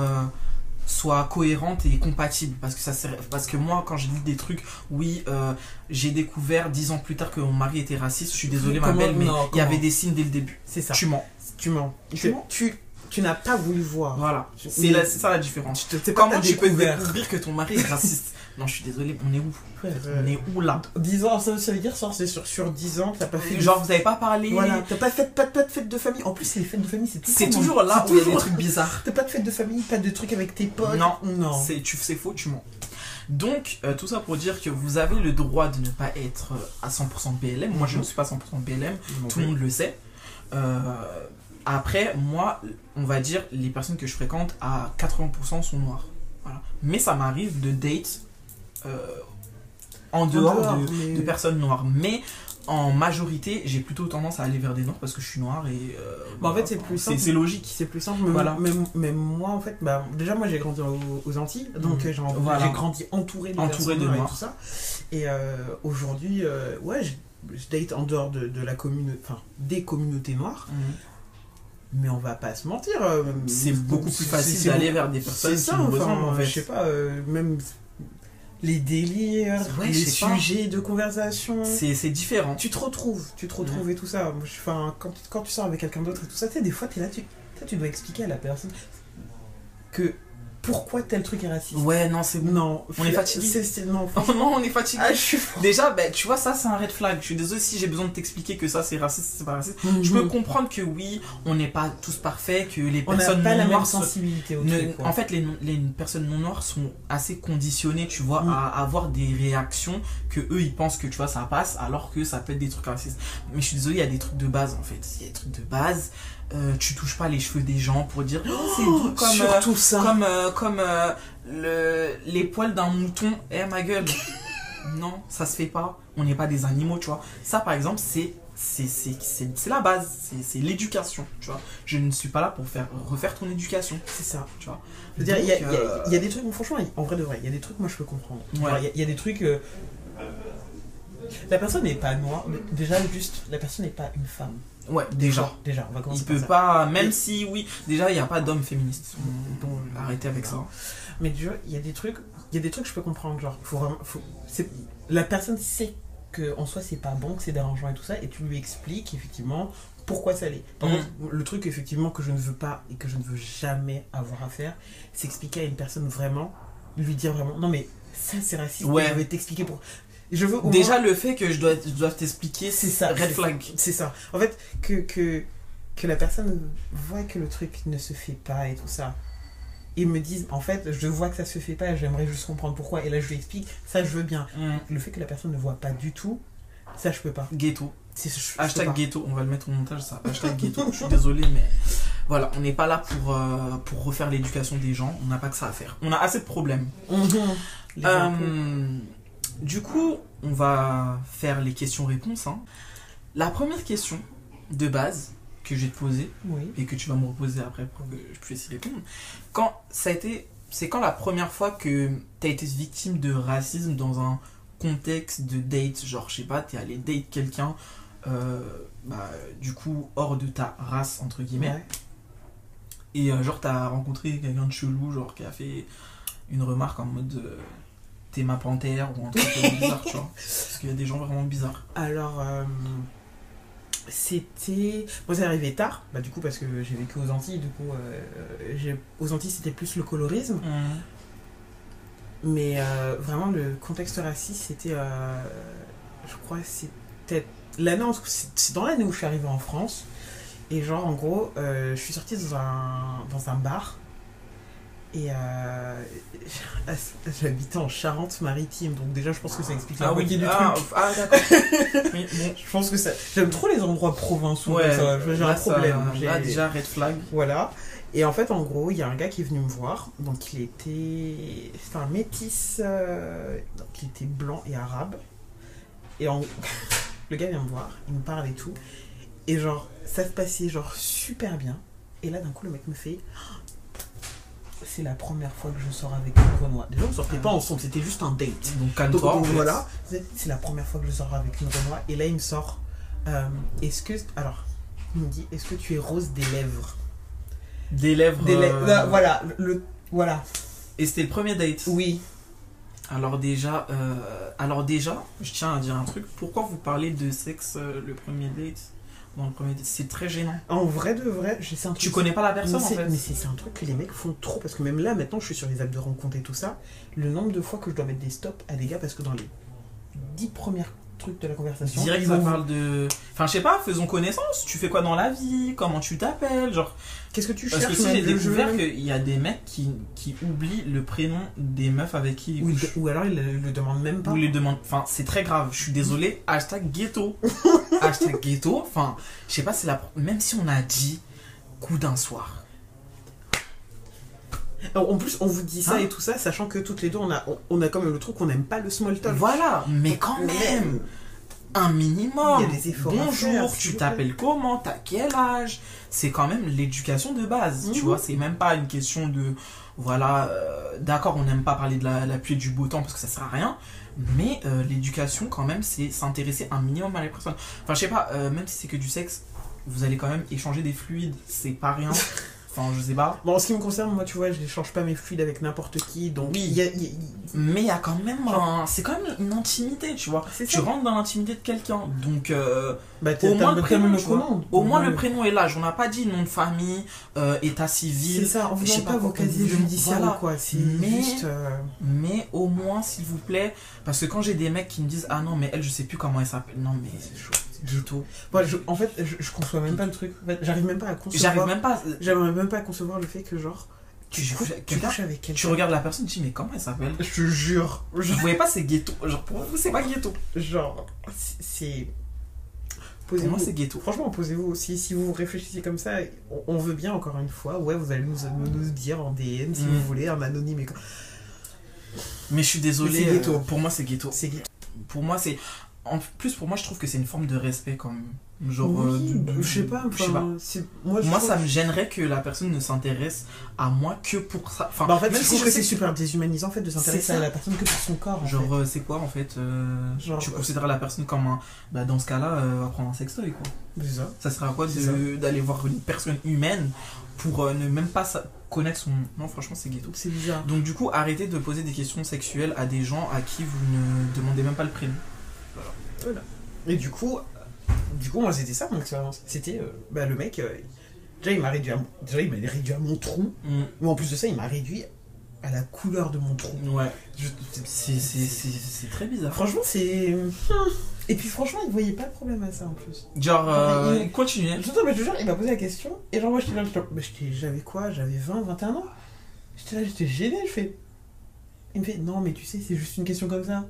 soient cohérentes et compatibles. Parce que, ça, sert- parce que moi, quand je lis des trucs, oui, euh, j'ai découvert dix ans plus tard que mon mari était raciste, je suis désolé, ma belle, mais il y avait des signes dès le début. c'est ça. Tu mens. Tu mens. Tu Tu, mens. tu, tu n'as pas voulu voir. Voilà, c'est ça la différence. Tu te- Comment tu peux découvert. découvrir que ton mari est raciste? Non, je suis désolé, on est où? Ouais, On est où là? 10 ans, ça, veut dire ça, c'est sur, sur 10 ans t'as pas fait. de- Genre, vous avez pas parlé? Voilà, t'as pas fait, pas, pas de fête de famille. En plus, les fêtes de famille, c'est tout C'est toujours là où il y a des trucs bizarres. T'as pas de fête de famille, pas de trucs avec tes potes? Non. non. C'est faux, tu mens. Donc, euh, tout ça pour dire que vous avez le droit de ne pas être euh, à 100% BLM. Moi, je ne suis pas 100% BLM. Tout le monde le sait. Euh, après, moi, on va dire, les personnes que je fréquente à 80% sont noires. Voilà. Mais ça m'arrive de date euh, en dehors, de, mais- de personnes noires. Mais en majorité, j'ai plutôt tendance à aller vers des noirs parce que je suis noir et. euh, Bah, en fait, c'est plus simple. c'est logique. C'est plus simple. Même, Voilà. même moi, en fait, bah, déjà, moi, j'ai grandi aux, aux Antilles. Donc, Mhm. j'ai Voilà. grandi entouré de Entouré de noires et noirs. tout ça. Et euh, aujourd'hui, euh, ouais, je, je date en dehors de, de la commune, enfin, des communautés noires. Mais on va pas se mentir. C'est beaucoup plus facile d'aller vers des personnes qui ça, enfin, ressemblent en fait. je sais pas, même les délires, Ouais, les pas. sujets de conversation. C'est c'est différent. Tu te retrouves, tu te retrouves et tout ça. Enfin, quand, quand tu sors avec quelqu'un d'autre et tout ça, tu sais, des fois, tu es là, tu, tu dois expliquer à la personne que pourquoi tel truc est raciste. Ouais, non, c'est bon. Non, On est fatigué. C'est, c'est- non, Oh on est fatigué. Ah, je suis Déjà, ben, tu vois, ça c'est un red flag. Je suis désolé si j'ai besoin de t'expliquer que ça c'est raciste, c'est pas raciste. Je peux comprendre que oui, on n'est pas tous parfaits, que les Mhm. On n'a personnes pas non la même noires sensibilité au ne- truc. en fait, les, les personnes non noires sont assez conditionnées, tu vois, Mm. à avoir des réactions que eux ils pensent que tu vois ça passe, alors que ça peut être des trucs racistes. Mais je suis désolé, il y a des trucs de base en fait. Il y a des trucs de base. Euh, tu touches pas les cheveux des gens pour dire oh, c'est doux comme euh, Surtout ça. comme euh, comme euh, le, les poils d'un mouton. Eh ma gueule. non, ça se fait pas. On n'est pas des animaux, tu vois. Ça par exemple, c'est c'est la base, c'est l'éducation, tu vois. Je ne suis pas là pour faire refaire ton éducation, C'est ça. tu vois. Je veux dire, il y, a- y y des trucs, franchement, en vrai de vrai, il y a des trucs, moi je peux comprendre. Ouais. Il y, a- il y a des trucs. La personne n'est pas noire, mais déjà, juste, la personne n'est pas une femme. Ouais, déjà. Déjà, on va commencer Il par peut ça. pas, même Et- si oui, déjà il n'y a pas d'homme féministe. Bon, Arrêtez avec ça. Mais tu vois, il y a des trucs, il y a des trucs que je peux comprendre. Genre, faut vraiment, faut, la personne sait que en soi c'est pas bon, que c'est dérangeant et tout ça, et tu lui expliques effectivement pourquoi ça l'est. Par Mm. contre, le truc effectivement que je ne veux pas et que je ne veux jamais avoir à faire, c'est expliquer à une personne vraiment, lui dire vraiment, non mais ça c'est raciste. Ouais. Je vais t'expliquer pour. Je veux au Déjà moins- le fait que je dois, je dois t'expliquer, C'est ça, Red flag. C'est ça. En fait, que, que, que la personne voit que le truc ne se fait pas et tout ça. Et me dise, en fait, je vois que ça se fait pas, j'aimerais juste comprendre pourquoi. Et là, je lui explique, ça, je veux bien. Mm. Le fait que la personne ne voit pas du tout, ça, je peux pas. Ghetto. Je- je Hashtag ghetto, on va le mettre au montage ça. Hashtag ghetto, je suis désolé, mais voilà, on n'est pas là pour, euh, pour refaire l'éducation des gens, on n'a pas que ça à faire. On a assez de problèmes. Les impôts. Euh, du coup, on va faire les questions-réponses. hein. La première question de base que je vais te poser, Oui. et que tu vas me reposer après pour que je puisse y répondre, quand ça a été. C'est quand la première fois que tu as été victime de racisme dans un contexte de date, genre je sais pas, t'es allé date quelqu'un, euh, bah, du coup hors de ta race entre guillemets, Ouais. et euh, genre t'as rencontré quelqu'un de chelou, genre qui a fait une remarque en mode euh, t'es ma panthère ou un truc bizarre, tu vois, parce qu'il y a des gens vraiment bizarres. Alors, euh, c'était. Moi, c'est arrivé tard, bah, du coup, parce que j'ai vécu aux Antilles. Du coup, euh, aux Antilles, c'était plus le colorisme. Mais euh, vraiment, le contexte raciste, c'était. je crois que c'était l'année. C'est c'est dans l'année où je suis arrivée en France. Et genre, en gros, je suis sortie dans un, dans un bar. Et euh, j'habitais en Charente-Maritime. Donc, déjà, je pense que ça explique la moitié du ah, truc. ah, d'accord. oui. Je pense que ça. J'aime trop les endroits provinciaux. Ouais. J'ai un problème. Là, déjà, red flag. voilà. Et en fait, en gros, il y a un gars qui est venu me voir. Donc, il était. C'était un métis. euh, Donc, il était blanc et arabe. Et en... le gars vient me voir, il me parle et tout. Et genre, ça se passait genre super bien. Et là, d'un coup, le mec me fait. C'est la première fois que je sors avec une Renoir. Déjà, on sortait Ah. pas ensemble, c'était juste un date. Donc, calme-toi. donc, en fait. voilà, c'est la première fois que je sors avec une Renoir. Et là, il me sort. euh, est-ce que. Alors, il me dit Est-ce que tu es rose des lèvres? Des lèvres. Des lèvres. euh, Voilà, le. Voilà. Et c'était le premier date? Oui. Alors déjà, euh, alors déjà, je tiens à dire un truc. Pourquoi vous parlez de sexe euh, le premier date? Dans le premier date. C'est très gênant. En vrai de vrai, sais un truc. Tu connais pas la personne en c'est fait. mais c'est- c'est un truc que les mecs font trop parce que même là maintenant je suis sur les apps de rencontre et tout ça, le nombre de fois que je dois mettre des stops à des gars parce que dans les 10 premières trucs de la conversation, Direct, ça parle de. Enfin, je sais pas, faisons connaissance. Tu fais quoi dans la vie? Comment tu t'appelles? Genre. Qu'est-ce que tu Parce cherches que si j'ai découvert qu'il y a des mecs qui, qui oublient le prénom des meufs avec qui ils ou, couchent. ou alors ils le, le demandent même pas. Ou les demandent. Enfin, c'est très grave. Je suis désolé. Hashtag ghetto. Hashtag ghetto. Enfin, je sais pas, c'est la. Même si on a dit coup d'un soir. En plus, on vous dit ça Hein et tout ça, sachant que toutes les deux, on a, on, on a quand même le truc qu'on n'aime pas le small talk. Voilà. Mais quand même. Un minimum. Il y a des efforts Bonjour, faire, tu t'appelles comment? T'as quel âge? C'est quand même l'éducation de base. Tu Mhm. vois, c'est même pas une question de. Voilà, euh, d'accord, on n'aime pas parler de la, la pluie et du beau temps parce que ça sert à rien. Mais euh, l'éducation, quand même, c'est s'intéresser un minimum à la personne. Enfin, je sais pas, euh, même si c'est que du sexe, vous allez quand même échanger des fluides. C'est pas rien. Enfin, je sais pas. Bon, en ce qui me concerne, moi, tu vois, je n'échange pas mes fluides avec n'importe qui, donc Oui. y a- y a- Mais il y a quand même un. C'est quand même une intimité, tu vois. c'est Tu ça. rentres dans l'intimité de quelqu'un. Donc. euh, Bah, Au moins le prénom, commande. Au moins Ouais. le prénom et l'âge. On n'a pas dit nom de famille, euh, état C'est civil. ça, on je ne pas pas vos casiers judiciaires voilà. quoi, c'est Mais- juste... euh, Mais au moins, s'il vous plaît. Parce que quand j'ai des mecs qui me disent Ah non, mais elle, je sais plus comment elle s'appelle. Non, mais c'est chaud. Ghetto. Moi, je- en fait, je, je conçois même pas le truc. En fait, j'arrive même pas à concevoir... J'arrive même pas. J'arrive même pas à concevoir le fait que, genre, tu, Tu- couches, tu- couches avec quelqu'un. Tu regardes la personne, tu dis Mais comment elle s'appelle? Je te jure. Je voyais pas, c'est ghetto. Genre, pour vous, c'est pas ghetto. Genre, c'est- Posez-vous. moi, c'est ghetto. Franchement, posez-vous aussi. Si vous réfléchissez comme ça, on, on veut bien, encore une fois. Ouais, vous allez nous, nous, dire en DM si Mm. vous voulez, en anonyme. et. Mais je suis désolé. Ghetto. euh, pour moi, c'est ghetto. C'est Pour moi, c'est. En plus, pour moi, je trouve que c'est une forme de respect quand même. Genre. Oui, euh, de- de- je sais pas. je sais pas. Moi, je Moi, trouve- ça me gênerait que la personne ne s'intéresse à moi que pour ça. Enfin, Bah, en fait, même je si trouve je que c'est super déshumanisant en fait, de s'intéresser à la personne que pour son corps. en Genre, fait. euh, c'est quoi en fait euh, Genre, Tu euh, considères la personne comme un. Bah, dans ce cas-là, euh, on va prendre un sextoy quoi. C'est ça. Ça serait à quoi d'aller voir une personne humaine pour euh, ne même pas sa- connaître son. Non, franchement, c'est ghetto. C'est bizarre. Donc, du coup, arrêtez de poser des questions sexuelles à des gens à qui vous ne demandez même pas le prénom. Et du coup, du coup, moi, c'était ça mon expérience. C'était, euh, bah, le mec, euh, déjà, il m'a réduit, à, déjà, il m'a réduit à mon trou. Mais en plus de ça, il m'a réduit à la couleur de mon trou. Ouais. C'est très bizarre. Franchement, c'est. Et puis, franchement, il voyait pas le problème à ça en plus. Genre, euh, Il- continuez. Je te jure, il m'a posé la question. Et genre, moi, j'étais là, j'avais quoi J'avais 20, 21 ans. J'étais là, j'étais gêné. Je fais. Il me fait, non, mais tu sais, c'est juste une question comme ça.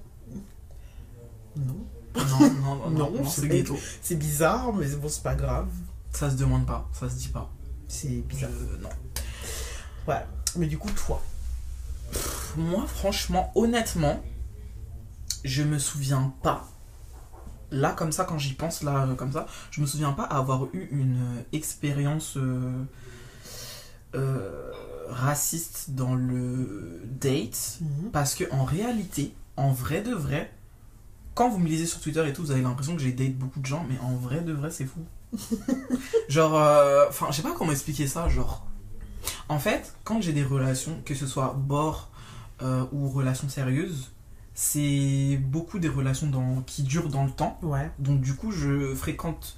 Non. Non, non, non, c'est ghetto. C'est bizarre, mais bon, c'est pas grave. Ça se demande pas, ça se dit pas. C'est Je- bizarre. non. Voilà. Mais du coup, toi? Moi, franchement, honnêtement, je me souviens pas. Là, comme ça, quand j'y pense, là, euh, comme ça, je me souviens pas avoir eu une euh, expérience euh, euh, raciste dans le date. Parce que en réalité, en vrai de vrai, quand vous me lisez sur Twitter et tout, vous avez l'impression que j'ai date beaucoup de gens, mais en vrai de vrai, c'est fou. genre, euh, enfin, je sais pas comment expliquer ça, genre. En fait, quand j'ai des relations, que ce soit bord euh, ou relations sérieuses, c'est beaucoup des relations dans, qui durent dans le temps. Ouais. Donc du coup, je fréquente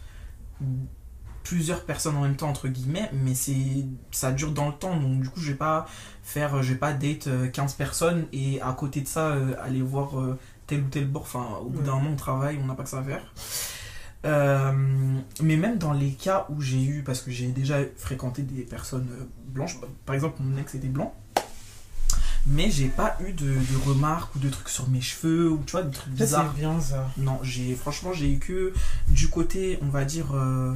plusieurs personnes en même temps entre guillemets, mais c'est ça dure dans le temps. Donc du coup, je vais pas faire, je vais pas date euh, 15 personnes et à côté de ça euh, aller voir euh, tel ou tel bord. Enfin, au bout d'un moment, on travaille, on n'a pas que ça à faire. Euh, mais même dans les cas où j'ai eu, parce que j'ai déjà fréquenté des personnes euh, blanches, par exemple mon ex était blanc, mais j'ai pas eu de, de remarques ou de trucs sur mes cheveux ou tu vois des trucs bizarres. c'est bien ça. Non, j'ai franchement j'ai eu que du côté, on va dire, euh,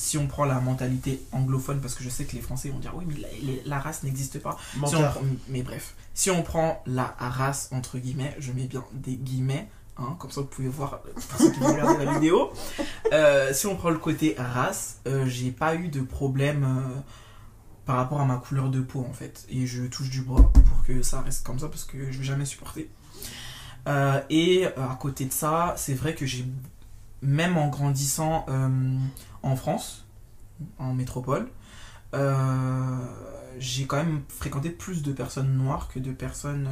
si on prend la mentalité anglophone, parce que je sais que les Français vont dire oui mais la, les- la race n'existe pas. Si on mais bref, si on prend la race entre guillemets, je mets bien des guillemets, hein, comme ça vous pouvez voir euh, pour ceux qui vont regarder la vidéo. Euh, si on prend le côté race, euh, j'ai pas eu de problème euh, par rapport à ma couleur de peau en fait, et je touche du bois pour que ça reste comme ça parce que je vais jamais supporter. Et à côté de ça, c'est vrai que j'ai même en grandissant en France, en métropole, euh, j'ai quand même fréquenté plus de personnes noires que de personnes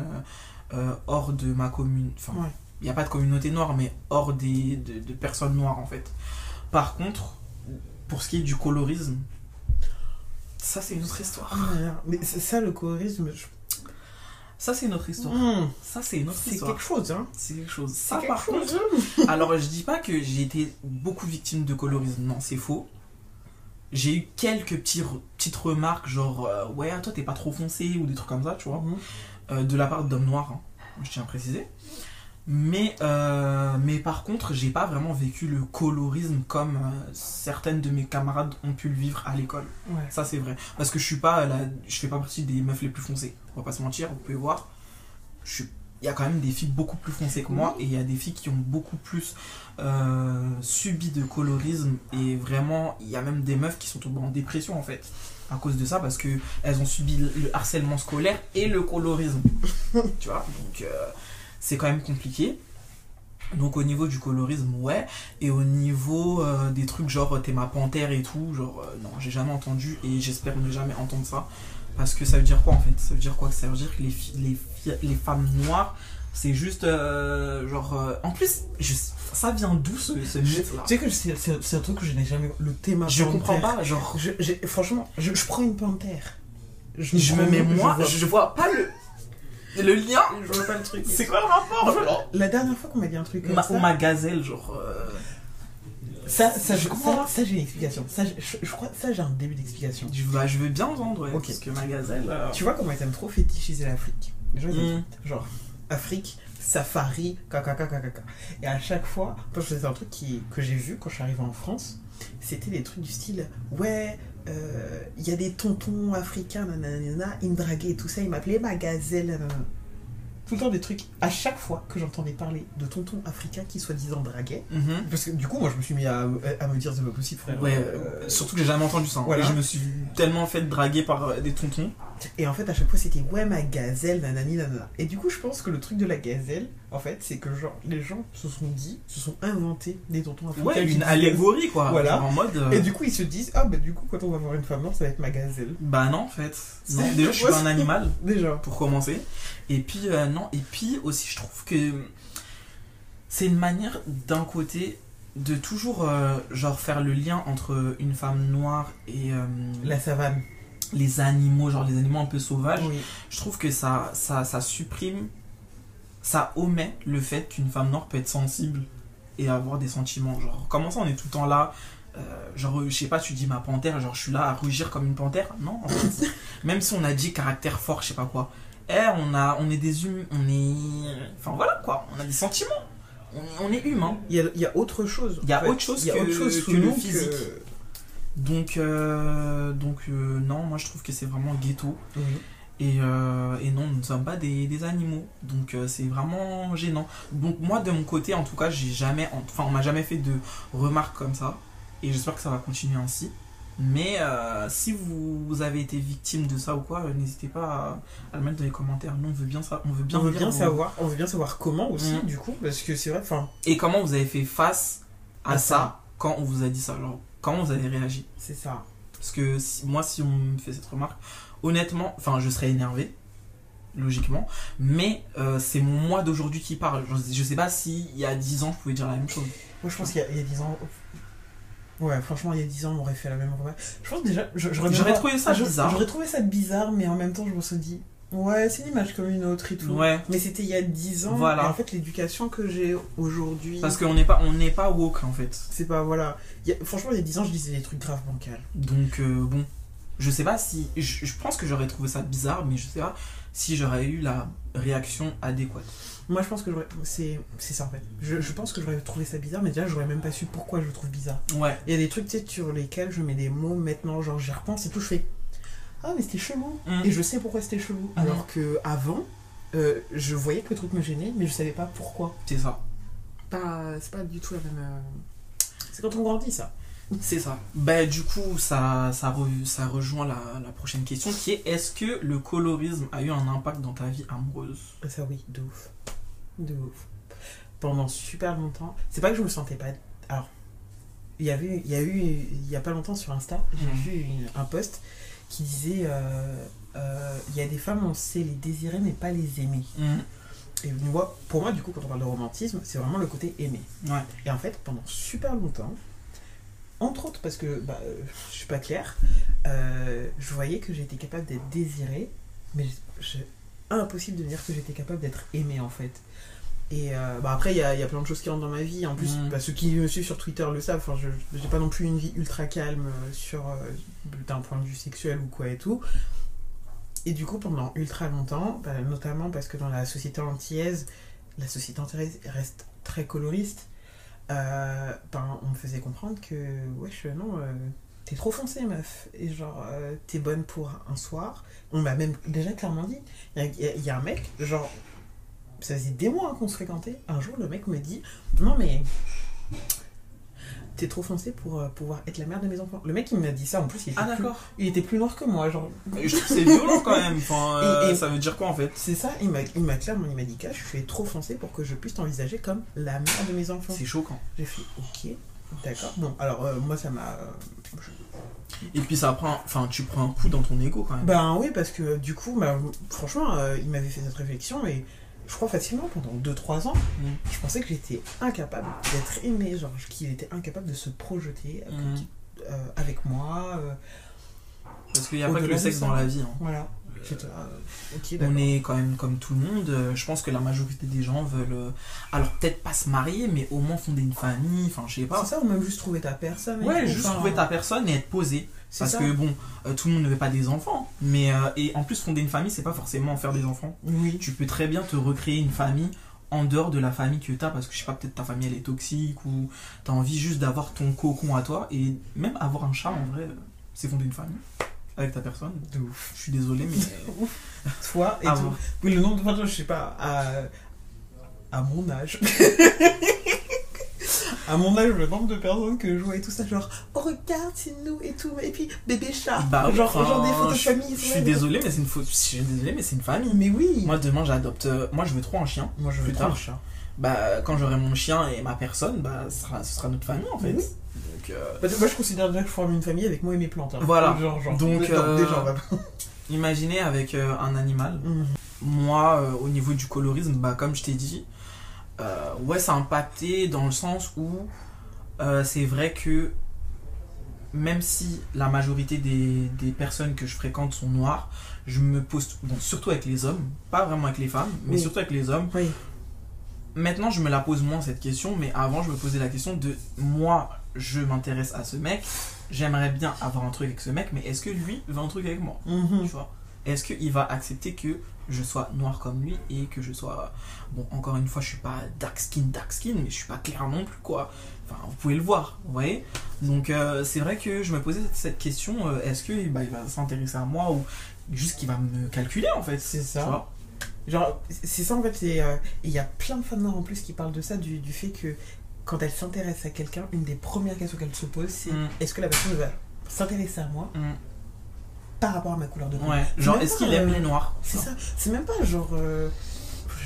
euh, hors de ma commune. Enfin, il Ouais. n'y a pas de communauté noire, mais hors des, de, de personnes noires en fait. Par contre, pour ce qui est du colorisme, ça c'est une autre histoire. Mais ça, le colorisme, je- Ça c'est une autre histoire. Hmm, Ça c'est une autre c'est histoire. quelque chose, hein. C'est quelque chose. Ça quelque par contre, chose. alors je dis pas que j'ai été beaucoup victime de colorisme, non c'est faux. J'ai eu quelques petits petites remarques genre euh, ouais toi t'es pas trop foncé ou des trucs comme ça tu vois Mhm. euh, de la part d'hommes noirs hein, je tiens à préciser mais euh, mais par contre j'ai pas vraiment vécu le colorisme comme euh, certaines de mes camarades ont pu le vivre à l'école. Ouais. ça c'est vrai. Parce que je suis pas la, je fais pas partie des meufs les plus foncées. On va pas se mentir vous pouvez voir. Je suis il y a quand même des filles beaucoup plus foncées que moi et il y a des filles qui ont beaucoup plus euh, subi de colorisme et vraiment il y a même des meufs qui sont tombées en dépression en fait à cause de ça parce que elles ont subi le le harcèlement scolaire et le colorisme. Tu vois donc c'est quand même compliqué donc au niveau du colorisme ouais et au niveau euh, des trucs genre t'es ma panthère et tout genre euh, non j'ai jamais entendu et j'espère ne jamais entendre ça parce que ça veut dire quoi en fait? Ça veut dire quoi? Ça veut dire que les, les, les femmes noires, c'est juste euh, genre. euh, en plus, je- ça vient d'où ce, ce mythe là Tu sais que c'est- un truc que je n'ai jamais. Le thème Je panthère. comprends pas, genre. Je- franchement, je, je prends une panthère. Je me prends- mets moi, je vois pas le. Le lien je vois pas le truc. C'est quoi le rapport genre La dernière fois qu'on m'a dit un truc comme ma, ça, Ou ma gazelle, genre. euh, ça, ça, Je comprends. ça, ça, j'ai une explication. Ça, je, je- crois, ça j'ai un début d'explication. je, bah, je veux bien entendre, ouais, Ok. parce que ma gazelle. euh, Tu vois comment ils aiment trop fétichiser l'Afrique. Les gens ils aiment Mm. trop. genre Afrique, safari, caca caca caca. Et à chaque fois, parce que c'est un truc qui, que j'ai vu quand je suis arrivé en France, c'était des trucs du style ouais, euh, il y a des tontons africains, nanana, ils me draguaient et tout ça, ils m'appelaient ma gazelle, nanana. Tout le temps des trucs, à chaque fois que j'entendais parler de tontons africains qui soi-disant draguaient, mhm. parce que du coup, moi je me suis mis à, à me dire c'est pas possible, frère. Ouais, Euh, surtout que j'ai jamais entendu ça. hein. voilà. Et je me suis tellement fait draguer par euh, des tontons. Et en fait, à chaque fois, c'était ouais, ma gazelle, nanani, nanana. Et du coup, je pense que le truc de la gazelle, en fait, c'est que genre, les gens se sont dit, se sont inventés des tontons africains. Ouais, une allégorie quoi. Voilà. En mode. euh, Et du coup, ils se disent, ah bah du coup, quand on va voir une femme noire, ça va être ma gazelle. Bah non en fait. Non, déjà je suis pas un animal Déjà. pour commencer. Et puis euh, non, et puis aussi je trouve que c'est une manière d'un côté de toujours euh, genre faire le lien entre une femme noire et euh, La savane. Les animaux, genre les animaux un peu sauvages. Oui. Je trouve que ça, ça, ça supprime, ça omet le fait qu'une femme noire peut être sensible et avoir des sentiments. Genre, comment ça on est tout le temps là euh, Genre, je sais pas, tu dis ma panthère, genre je suis là à rugir comme une panthère? Non, en fait, même si on a dit caractère fort, je sais pas quoi. Eh, on, a, on est des humains, on est. Enfin voilà quoi, on a des sentiments. On est, on est humain. Il y a, il y a autre chose. Il y a fait. autre chose Il y a que- autre chose sous que le nous physique. Donc, euh, donc euh, non, moi je trouve que c'est vraiment ghetto. Oui. Et, euh, et non, nous ne sommes pas des, des animaux. Donc c'est vraiment gênant. Donc moi de mon côté, en tout cas, j'ai jamais, enfin on m'a jamais fait de remarques comme ça. Et j'espère que ça va continuer ainsi. Mais si vous avez été victime de ça ou quoi, n'hésitez pas à, à le mettre dans les commentaires. Nous on veut bien ça, on veut bien, on veut bien savoir, on veut bien savoir comment aussi, Mhm. du coup, parce que c'est vrai, Et comment vous avez fait face à, À ça, ça. quand on vous a dit ça. Genre comment vous avez réagi. c'est ça. Parce que si- moi, si on me fait cette remarque, honnêtement, enfin, je serais énervé, logiquement, mais euh, c'est mon moi d'aujourd'hui qui parle. Je, je sais pas si il y a 10 ans, je pouvais dire la même chose. Moi, je pense qu'il y, a- il y a 10 ans. Ouais, franchement, il y a 10 ans, on aurait fait la même remarque. Je pense déjà. J'aurais trouvé ça bizarre. J'aurais trouvé ça bizarre, mais en même temps, je me suis dit, ouais, c'est une image comme une autre et tout. Ouais, Mais c'était il y a 10 ans. Voilà. Et en fait, l'éducation que j'ai aujourd'hui. parce qu'on n'est pas, on n'est pas woke en fait. C'est pas, voilà. Il y a- franchement, il y a 10 ans, je disais des trucs graves bancals. Donc euh, bon, je sais pas si, je, je pense que j'aurais trouvé ça bizarre, mais je sais pas si j'aurais eu la réaction adéquate. Moi, je pense que j'aurais. C'est c'est ça en fait. Je, je pense que j'aurais trouvé ça bizarre, mais déjà, j'aurais même pas su pourquoi je le trouve bizarre. Ouais. Il y a des trucs, tu sais, sur lesquels je mets des mots maintenant, genre j'y repense et tout, je fais Ah, mais c'était chelou. Mm. Et je sais pourquoi c'était chelou. Mhm. Alors que avant, euh, je voyais que le truc me gênait, mais je savais pas pourquoi. C'est ça. Pas, c'est pas du tout la même. euh, C'est quand on grandit, ça. C'est ça. Bah, du coup, ça, ça, re- ça rejoint la, la prochaine question qui est est-ce que le colorisme a eu un impact dans ta vie amoureuse? Ça, oui, de ouf. De ouf. Pendant super longtemps. C'est pas que je me sentais pas. Alors, il y, avait, il y a eu, il y a pas longtemps sur Insta, j'ai vu une- un post qui disait euh, euh, Il y a des femmes, on sait les désirer, mais pas les aimer. Et moi, pour moi, du coup, quand on parle de romantisme, c'est vraiment le côté aimer. Ouais. Et en fait, pendant super longtemps, entre autres parce que bah, euh, je suis pas claire, euh, je voyais que j'étais capable d'être désirée, mais je- impossible de dire que j'étais capable d'être aimée en fait. Et euh, bah, après, il y a, y a plein de choses qui rentrent dans ma vie. En plus, Mm. bah, ceux qui me suivent sur Twitter le savent. Enfin, je j'ai pas non plus une vie ultra calme euh, sur euh, d'un point de vue sexuel ou quoi et tout. Et du coup, pendant ultra longtemps, bah, notamment parce que dans la société antillaise, la société antillaise reste très coloriste, euh, ben, on me faisait comprendre que, wesh, non, euh, t'es trop foncé, meuf. Et genre, t'es bonne pour un soir. On m'a même déjà clairement dit. Y, y il y a un mec, genre, ça faisait des mois qu'on se fréquentait. Un jour, le mec me dit Non, mais t'es trop foncé pour euh, pouvoir être la mère de mes enfants. Le mec, il m'a dit ça. En plus, il était, Ah plus, d'accord. il était plus noir que moi. Genre, Je trouve que c'est violent quand même. Enfin, euh, Et- et- Ça veut dire quoi en fait? C'est ça. Il m'a il m'a clairement il m'a dit Cash, je suis trop foncé pour que je puisse t'envisager comme la mère de mes enfants. C'est choquant. J'ai fait Ok, d'accord. Bon, alors, euh, moi, ça m'a. euh, je- Et puis ça prend, enfin tu prends un coup dans ton ego quand même. Ben oui, parce que du coup, bah, franchement, euh, il m'avait fait cette réflexion et je crois facilement pendant 2-3 ans, Mm. je pensais que j'étais incapable d'être aimé, genre qu'il était incapable de se projeter euh, Mm. euh, avec moi. euh, Parce qu'il n'y a pas que le sexe dans la vie. hein. voilà. Euh, On est quand même comme tout le monde. euh, Je pense que la majorité des gens veulent, euh, alors peut-être pas se marier, mais au moins fonder une famille. Enfin, je sais pas. C'est ça, ou même juste trouver ta personne. Ouais, juste enfin, trouver ta personne et être posé. Parce ça. que bon, euh, tout le monde ne veut pas des enfants. Mais euh, et en plus fonder une famille, c'est pas forcément faire des enfants. Oui. Tu peux très bien te recréer une famille en dehors de la famille que t'as parce que je sais pas peut-être ta famille elle est toxique ou t'as envie juste d'avoir ton cocon à toi et même avoir un chat en vrai c'est fonder une famille avec ta personne De ouf. je suis désolé mais Toi et Ah tout. Oui, le nombre de fois, je sais pas, à, à mon âge. à mon âge, le nombre de personnes que je vois et tout ça, genre, oh regarde, c'est nous et tout, et puis bébé chat. bah genre, enfin, genre des photos de famille. je suis désolé mais c'est une faute je suis désolé mais c'est une famille Mais oui. moi demain j'adopte euh, moi je veux trop un chien Moi, je veux trop un chat. Bah quand j'aurai mon chien et ma personne bah ce sera, ce sera notre famille en fait Oui. donc euh, Bah, moi, je considère déjà que je forme une famille avec moi et mes plantes. hein. Voilà. Genre, genre. Donc, déjà, euh, déjà, imaginez avec euh, un animal Mhm. Moi, au niveau du colorisme, bah, comme je t'ai dit, ouais, ça a impacté dans le sens où c'est vrai que même si la majorité des, des personnes que je fréquente sont noires, je me pose, bon, surtout avec les hommes, pas vraiment avec les femmes, mais Oui. surtout avec les hommes. Oui. Maintenant, je me la pose moins cette question, mais avant, je me posais la question de moi, je m'intéresse à ce mec, j'aimerais bien avoir un truc avec ce mec, mais est-ce que lui veut un truc avec moi? Mhm. tu vois? Est-ce qu'il va accepter que je sois noir comme lui et que je sois. Bon, encore une fois, je suis pas dark skin, dark skin, mais je suis pas clair non plus, quoi. Enfin, vous pouvez le voir, vous voyez? Donc, euh, c'est vrai que je me posais cette- question euh, est-ce qu'il bah, il va s'intéresser à moi ou juste qu'il va me calculer, en fait C'est tu ça. vois? Genre, c'est ça en fait, euh, et il y a plein de femmes noires en plus qui parlent de ça, du, du fait que quand elles s'intéressent à quelqu'un, une des premières questions qu'elles se posent, c'est Mm. est-ce que la personne va s'intéresser à moi Mm. par rapport à ma couleur de peau? Ouais, genre, est-ce qu'il aime euh, les noirs C'est ça, c'est même pas genre. euh,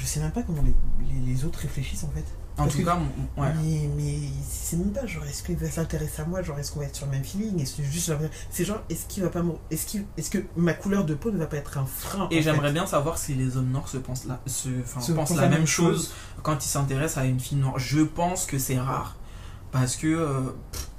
je sais même pas comment les, les, les autres réfléchissent en fait. En Parce tout que- cas, ouais. Mais, mais c'est même pas genre est-ce qu'il va s'intéresser à moi, genre est-ce qu'on va être sur le même feeling, est-ce que juste genre, c'est genre est-ce qu'il va pas me- est-ce qu'il est-ce que ma couleur de peau ne va pas être un frein Et j'aimerais bien savoir si les hommes noirs se pensent la, se, pensent la même chose quand ils s'intéressent à une fille noire. Je pense que c'est rare. Parce que, euh,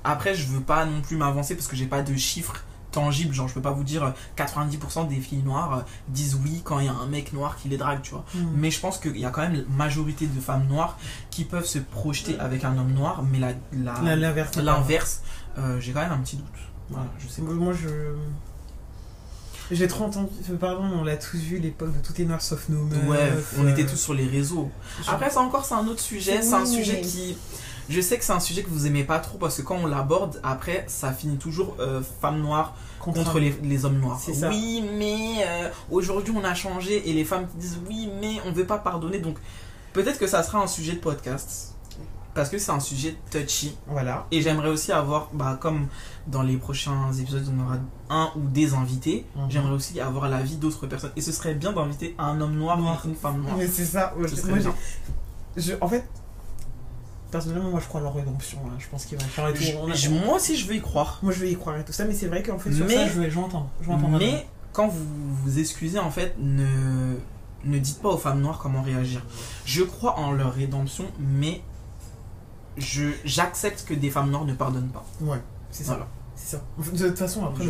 après, je veux pas non plus m'avancer parce que j'ai pas de chiffres tangibles. Genre, je peux pas vous dire euh, 90% des filles noires euh, disent oui quand il y a un mec noir qui les drague, tu vois. Mm. Mais je pense qu'il y a quand même une majorité de femmes noires qui peuvent se projeter avec un homme noir, mais la, la- La- l'inverse l'inverse, euh, j'ai quand même un petit doute. Voilà, je sais C'est moi, je. J'ai trop entendu. Pardon, on l'a tous vu l'époque de tout est noir sauf nos meufs. Ouais, on euh, était tous sur les réseaux. Après, ça encore, c'est un autre sujet. C'est un sujet qui. Je sais que c'est un sujet que vous aimez pas trop parce que quand on l'aborde, après, ça finit toujours euh, femme noire contre les, les hommes noirs. C'est ça. Oui, mais euh, aujourd'hui on a changé et les femmes disent oui, mais on veut pas pardonner. Donc peut-être que ça sera un sujet de podcast parce que c'est un sujet touchy. Voilà. Et j'aimerais aussi avoir, bah, comme dans les prochains épisodes, on aura un ou des invités. Mhm. J'aimerais aussi avoir l'avis d'autres personnes. Et ce serait bien d'inviter un homme noir, Noir. et une femme noire. Mais c'est ça. Ce moi, bien. je, en fait, personnellement, moi je crois à leur rédemption. hein. Je pense qu'ils vont faire et tout. Je- moi aussi, je veux y croire. Moi je vais y croire et tout ça, mais c'est vrai qu'en fait, sur Mais- ça, je entendre Mais quand vous vous excusez, en fait, ne, ne dites pas aux femmes noires comment réagir. Je crois en leur rédemption, mais je j'accepte que des femmes noires ne pardonnent pas. Ouais. C'est ça. Voilà. C'est ça. De toute façon, après, Je-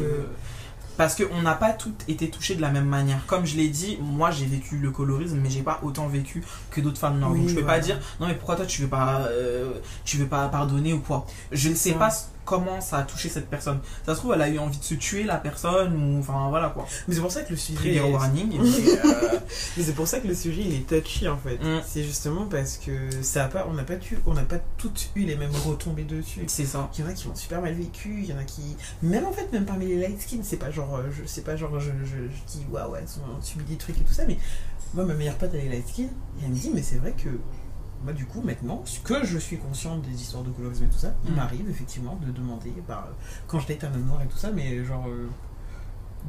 Parce qu'on n'a pas toutes été touchées de la même manière. Comme je l'ai dit, moi j'ai vécu le colorisme, mais j'ai pas autant vécu que d'autres femmes noires. Oui, Donc je peux pas dire non mais pourquoi toi tu veux pas euh, tu veux pas pardonner ou quoi? Je ne sais pas comment ça a touché cette personne. Ça se trouve elle a eu envie de se tuer la personne ou enfin voilà quoi. Mais c'est pour ça que le sujet. Est- warning. euh, Mais c'est pour ça que le sujet il est touchy en fait. Mm. C'est justement parce que ça a pas, on n'a pas, tu- on n'a pas toutes eu les mêmes retombées dessus. c'est ça. Il y en a qui l'ont super mal vécu, il y en a qui. Même en fait, même parmi les light skin, c'est pas genre. euh, Je sais pas, genre, je, je, je dis, waouh, elles ont subi des trucs et tout ça, mais moi, ma meilleure pote, elle est light skin, et elle me dit, mais c'est vrai que. Moi, du coup, maintenant, que je suis consciente des histoires de colorisme et tout ça, il Mm. m'arrive effectivement de demander, bah, quand je date un homme noir et tout ça, mais genre. euh,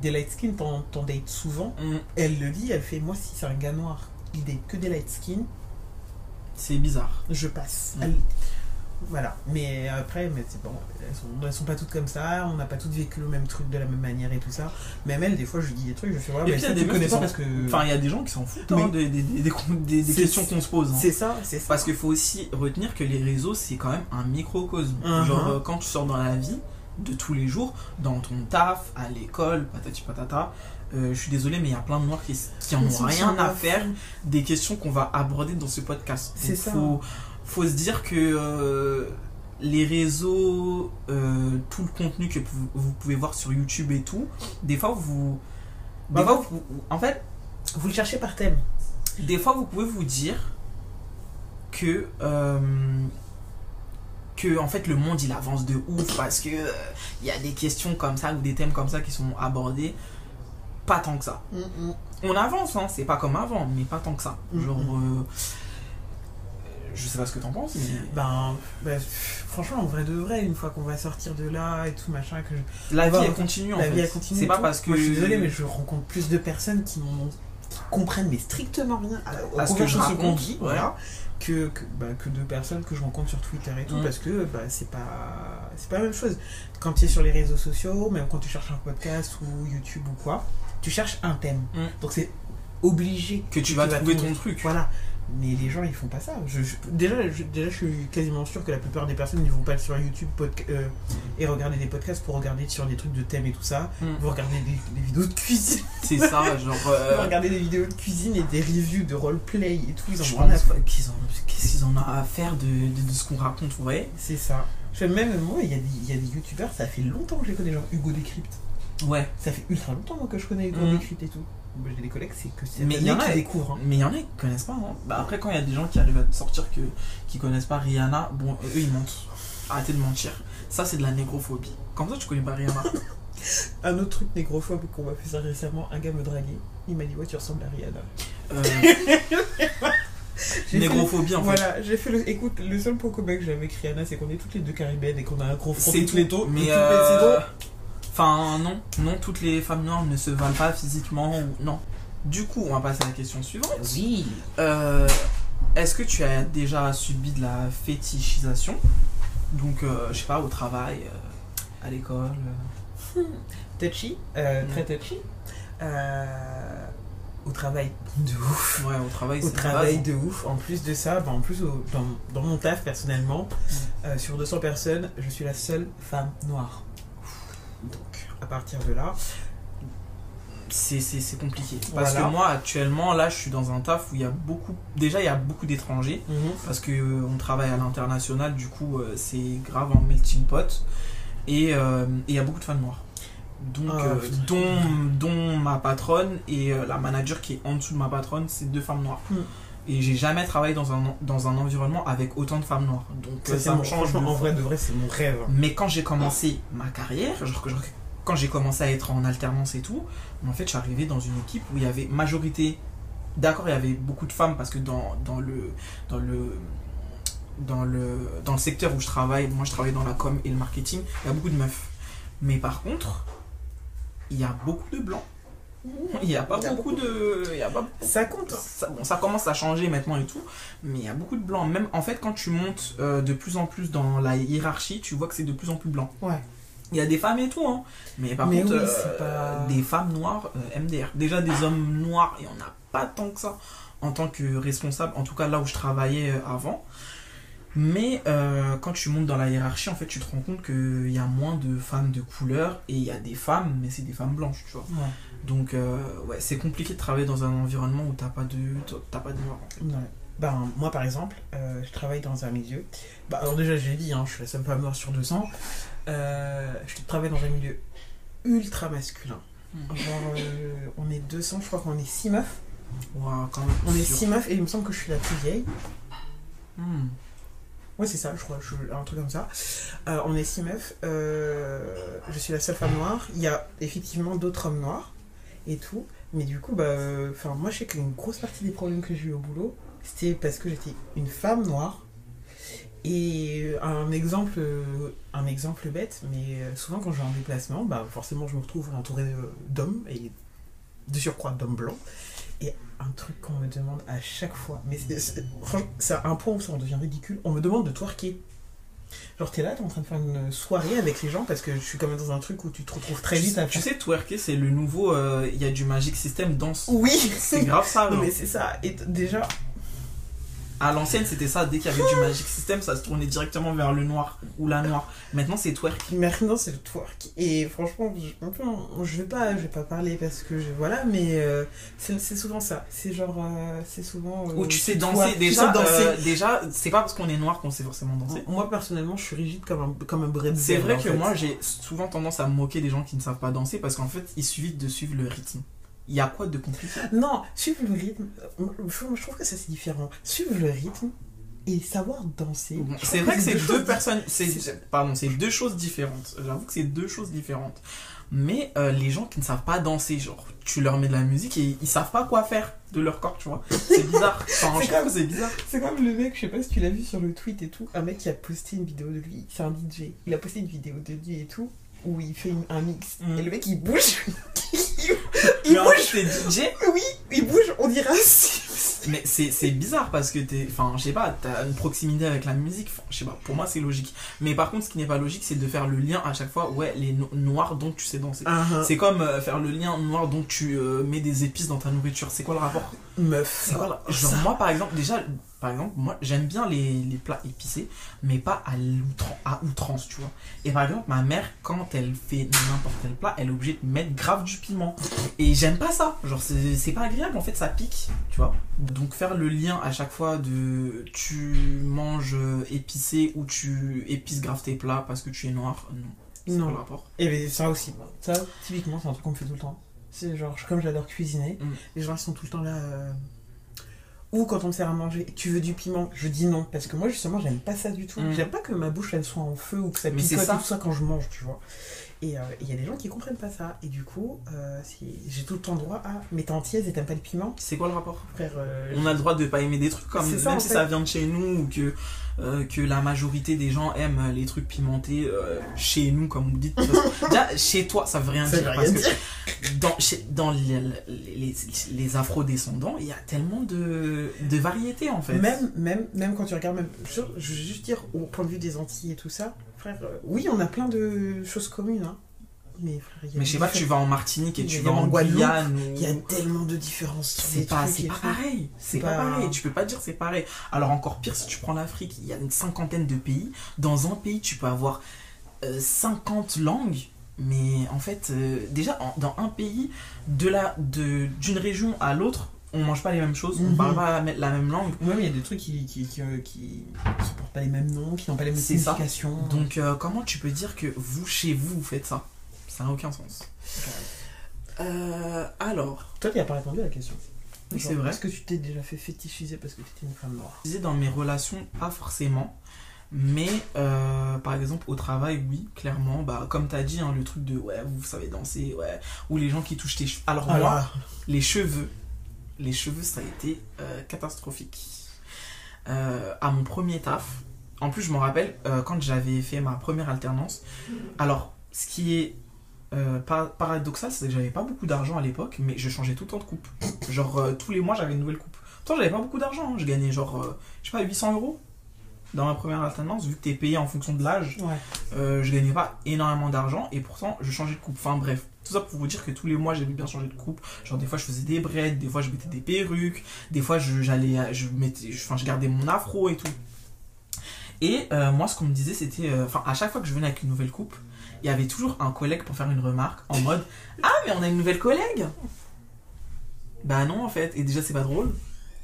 des light skin, t'en t'en dates souvent. Mm, Elle le dit, elle fait, moi, si c'est un gars noir, il date que des light skin, C'est bizarre. je passe. Mm. Elle- Voilà. Mais après, mais c'est bon, elles sont, elles sont pas toutes comme ça, on n'a pas toutes vécu le même truc de la même manière et tout ça. Même elle, des fois, je lui dis des trucs, je fais, Et mais puis, il y a ça, des tu meufs connais qui pas s'en- parce que. Enfin il y a des gens qui s'en foutent hein, des, des, des, questions qu'on se pose. hein. c'est ça, c'est ça. Parce qu'il faut aussi retenir que les réseaux, c'est quand même un microcosme. Mhm. Genre, euh, quand tu sors dans la vie de tous les jours, dans ton taf, à l'école, patati patata, euh, je suis désolé, mais il y a plein de noirs qui, qui en ont rien à faire des questions qu'on va aborder dans ce podcast. C'est ça. Faut, faut se dire que euh, les réseaux, euh, tout le contenu que vous, pouvez voir sur YouTube et tout, des fois vous. Des Bah, fois, vous- en fait, Vous le cherchez par thème. des fois, vous pouvez vous dire que euh, que en fait le monde il avance de ouf parce que il y a des questions comme ça ou des thèmes comme ça qui sont abordés. Pas tant que ça. On avance, hein, c'est pas comme avant, mais pas tant que ça. Mm, Genre, mm. Je sais pas ce que t'en penses, mais Ben, ben, franchement, en vrai de vrai, une fois qu'on va sortir de là et tout, machin, que je- la vie elle continue en la fait. vie elle continue. C'est pas tout. parce que Moi, je suis désolé, mais je rencontre plus de personnes qui, qui comprennent mais strictement rien à, À ce que je raconte, dit, ouais. voilà, que, que, bah, que de personnes que je rencontre sur Twitter et tout, Mm. parce que bah, c'est pas, c'est pas la même chose. Quand tu es sur les réseaux sociaux, même quand tu cherches un podcast ou YouTube ou quoi, tu cherches un thème. Mm. Donc c'est obligé que tu vas trouver ton truc. Voilà. Mais les gens, ils font pas ça. Je, je- déjà, je, déjà, je suis quasiment sûr que la plupart des personnes ne vont pas sur YouTube euh, et regarder des podcasts pour regarder sur des trucs de thèmes et tout ça. Mm. Ils vont regarder des, des vidéos de cuisine. C'est ça, genre. Euh, vont regarder des vidéos de cuisine et des reviews de roleplay et tout. Ils en je à qu'ils ont- Qu'est-ce qu'ils en ont à faire de, de, de ce qu'on raconte, vous voyez C'est ça. Même moi, il y, a des- des youtubeurs, ça fait longtemps que je les connais, genre Hugo Décrypte. Ouais. Ça fait ultra longtemps moi que je connais Hugo Mhm. Décrypte et tout. J'ai des collègues, c'est que c'est Mais il y en a- qui découvrent. hein. Mais il y en a qui connaissent pas. hein. Bah après, quand il y a des gens qui arrivent à te sortir que, qui connaissent pas Rihanna, bon, eux ils mentent. Arrêtez de mentir. Ça, c'est de la négrophobie. Comme ça, tu connais pas Rihanna. Un autre truc négrophobe qu'on m'a fait ça récemment, un gars me draguait. Il m'a dit Ouais, tu ressembles à Rihanna. Euh, négrophobie, en fait. Voilà, j'ai fait le. Écoute, le seul point commun que j'ai avec Rihanna, c'est qu'on est toutes les deux caribéennes et qu'on a un gros front C'est tout. Mais Toutes les- euh, drôle. Enfin, non. Non, toutes les femmes noires ne se valent pas physiquement. Ou... Non. Du coup, on va passer à la question suivante. Oui. Euh, Est-ce que tu as déjà subi de la fétichisation? Donc, euh, je sais pas, au travail, euh, à l'école euh. Touchy, euh, Mm. très touchy. Au travail, de ouf. Ouais, au travail, Au travail base. de ouf. En plus de ça, bah, en plus au- dans, dans mon taf personnellement, Mm. euh, sur 200 personnes, je suis la seule femme noire. Donc à partir de là, c'est compliqué. Parce Voilà. que moi, actuellement, là, je suis dans un taf où il y a beaucoup. Déjà, il y a beaucoup d'étrangers. Parce que euh, on travaille à l'international, du coup, euh, c'est grave en melting pot. Et euh, et il y a beaucoup de femmes noires. Donc, Ah, dont, dont ma patronne et la manager qui est en dessous de ma patronne, c'est deux femmes noires. Mm. Et j'ai jamais travaillé dans un, dans un environnement avec autant de femmes noires. Donc, ça, euh, c'est ça mon- me change. franchement, en vrai de vrai, c'est mon rêve. mais quand j'ai commencé ma carrière, genre, quand j'ai commencé à être en alternance et tout, en fait, je suis arrivé dans une équipe où il y avait majorité. D'accord, il y avait beaucoup de femmes parce que dans, dans le dans le dans le dans le secteur où je travaille, moi je travaille dans la com et le marketing, il y a beaucoup de meufs. Mais par contre, il y a beaucoup de blancs. Il n'y a pas Il a beaucoup de il y a pas Ça compte. ça, bon, ça commence à changer maintenant et tout, mais il y a beaucoup de blancs. Même en fait, quand tu montes euh, de plus en plus dans la hiérarchie, tu vois que c'est de plus en plus blanc. Ouais. Il y a des femmes et tout, hein. Mais par Mais contre, oui, euh, pas- des femmes noires, euh, MDR. Déjà des hommes noirs, et on n'a pas tant que ça en tant que responsable, en tout cas là où je travaillais euh, avant. Mais euh, quand tu montes dans la hiérarchie, en fait, tu te rends compte qu'il y a moins de femmes de couleur et il y a des femmes, mais c'est des femmes blanches, tu vois. Ouais. Donc, euh, ouais, c'est compliqué de travailler dans un environnement où t'as pas de, t'as pas de noir. en fait. Ouais. Ben, moi, par exemple, euh, je travaille dans un milieu. Bah, alors, déjà, j'ai dit, hein, je suis la seule femme noire sur 200. Euh, je travaille dans un milieu ultra masculin. Mm. Genre, euh, on est 200, je crois qu'on est 6 meufs. Ouah, quand même. On est sûr. 6 meufs et il me semble que je suis la plus vieille. Hmm. Ouais, c'est ça, je crois, je- un truc comme ça. On est 6 meufs. je suis la seule femme noire. Il y a effectivement d'autres hommes noirs et tout. Mais du coup, bah, euh, enfin, moi, je sais qu'une grosse partie des problèmes que j'ai eu au boulot, c'était parce que j'étais une femme noire. Et un exemple, euh, un exemple bête, mais euh, souvent quand je vais en déplacement, bah, forcément, je me retrouve entourée d'hommes et de surcroît d'hommes blancs. Et un truc qu'on me demande à chaque fois, mais c'est un point où ça en devient ridicule, on me demande de twerker. Genre t'es là, t'es en train de faire une soirée avec les gens parce que je suis quand même dans un truc où tu te retrouves très vite à Tu sais, twerker, c'est le nouveau. euh, Il y a du Magic System danse. Oui C'est grave ça, Non mais c'est ça, et déjà, À l'ancienne, c'était ça. Dès qu'il y avait du Magic System, ça se tournait directement vers le noir ou la noire. Maintenant, c'est twerk. maintenant c'est le twerk. Et franchement, je, je vais pas, je vais pas parler parce que je, voilà, mais euh, c'est souvent ça. C'est genre, euh, c'est souvent... euh, Où tu sais danser. Déjà, sais danser. euh, déjà c'est pas parce qu'on est noir qu'on sait forcément danser. Moi personnellement, je suis rigide comme un, comme un bretzel. C'est vrai que fait. moi, j'ai souvent tendance à me moquer des gens qui ne savent pas danser parce qu'en fait, il suffit de suivre le rythme. Il y a quoi de compliqué? Non, suivre le rythme, euh, je trouve que ça c'est différent. Suivre le rythme et savoir danser. C'est vrai que c'est deux personnes, c'est pardon, c'est deux choses différentes. J'avoue que c'est deux choses différentes. Mais euh, les gens qui ne savent pas danser, genre tu leur mets de la musique et ils savent pas quoi faire de leur corps, tu vois. C'est bizarre. Enfin, C'est bizarre. C'est comme le mec, je sais pas si tu l'as vu sur le tweet et tout, un mec qui a posté une vidéo de lui, c'est un DJ, il a posté une vidéo de lui et tout, où il fait une- un mix. Mm. Et le mec il bouge, il bouge, c'est DJ. oui, il bouge, on dirait. Mais c'est bizarre parce que t'es. Enfin, je sais pas, t'as une proximité avec la musique. Enfin, je sais pas, pour moi c'est logique. Mais par contre, ce qui n'est pas logique, c'est de faire le lien à chaque fois, ouais, les no- noirs dont tu sais danser. C'est comme euh, faire le lien noir dont tu euh, mets des épices dans ta nourriture. C'est quoi le rapport? Meuf. C'est quoi le- Genre, Ça. moi par exemple, déjà, par exemple, moi j'aime bien les, les plats épicés, mais pas à, à outrance, tu vois. Et par exemple, ma mère, quand elle fait n'importe quel plat, elle est obligée de mettre grave du piment. Et j'aime pas ça. Genre, c'est pas agréable, en fait, ça pique, tu vois. Donc, faire le lien à chaque fois de tu manges épicé ou tu épices grave tes plats parce que tu es noir, non. C'est Non. pas le rapport. Et ben, ça aussi, ça typiquement c'est un truc qu'on me fait tout le temps. C'est genre, comme j'adore cuisiner, Mm. les gens ils sont tout le temps là. euh, Ou quand on me sert à manger, tu veux du piment Je dis non, parce que moi justement j'aime pas ça du tout. Mm. J'aime pas que ma bouche elle soit en feu ou que ça picote ça. tout ça quand je mange, tu vois. Et euh, il y a des gens qui comprennent pas ça. Et du coup, euh, j'ai tout le temps droit à. Mais t'es entière et t'aimes pas le piment? C'est quoi le rapport? Frère. euh, On a le droit de pas aimer des trucs comme même en si ça vient de chez nous ou que euh, que la majorité des gens aiment les trucs pimentés euh, chez nous comme vous dites. Déjà chez toi ça veut rien Ça dire veut parce rien que dans chez- dans les, les, les afro-descendants il y a tellement de de variétés en fait. Même, même, même quand tu regardes, même, je, je veux juste dire, au point de vue des Antilles et tout ça, frère, euh, oui, on a plein de choses communes, hein. Mais frère, Mais je sais pas, tu vas en Martinique et tu vas en Guadeloupe, Guyane Il y a tellement de différences. C'est pas, c'est pas pareil. C'est pas pas- pareil. Tu peux pas dire c'est pareil. Alors encore pire si tu prends l'Afrique, il y a une cinquantaine de pays. Dans un pays, tu peux avoir euh, 50 langues. Mais en fait, euh, déjà, en- dans un pays, de la, de, d'une région à l'autre, on mange pas les mêmes choses, on Mhm. parle pas la, même langue. Même il y a des trucs qui, qui, qui, euh, qui, qui portent pas les mêmes noms, qui n'ont pas les mêmes ça. significations. Donc euh, comment tu peux dire que vous, chez vous, vous faites ça? Ça n'a aucun sens. Euh, alors, Toi, tu n'as pas répondu à la question. Oui, Genre, c'est vrai. Est-ce que tu t'es déjà fait fétichiser parce que tu étais une femme noire? Je disais dans mes relations, pas forcément. Mais euh, par exemple au travail, oui, clairement. Bah, comme tu as dit, hein, le truc de ouais, vous savez danser, ouais. Ou les gens qui touchent tes cheveux. Alors moi, Alors, les cheveux, les cheveux, ça a été euh, catastrophique. Euh, à mon premier taf, en plus, je me rappelle euh, quand j'avais fait ma première alternance. Alors, ce qui est euh, par- paradoxal, c'est que j'avais pas beaucoup d'argent à l'époque, mais je changeais tout le temps de coupe. Genre, euh, tous les mois, j'avais une nouvelle coupe. Pourtant, j'avais pas beaucoup d'argent. hein. Je gagnais genre, euh, je sais pas, 800 euros dans ma première alternance, vu que t'es payé en fonction de l'âge. ouais. Euh, je gagnais pas énormément d'argent et pourtant je changeais de coupe. Enfin bref, tout ça pour vous dire que tous les mois j'aimais bien changer de coupe. Genre des fois je faisais des braids, des fois je mettais des perruques, des fois je j'allais je mettais je- enfin je gardais mon afro et tout. Et euh, moi, ce qu'on me disait, c'était. euh, Enfin, à chaque fois que je venais avec une nouvelle coupe, il y avait toujours un collègue pour faire une remarque en mode Ah, mais on a une nouvelle collègue Bah non, en fait. Et déjà, c'est pas drôle.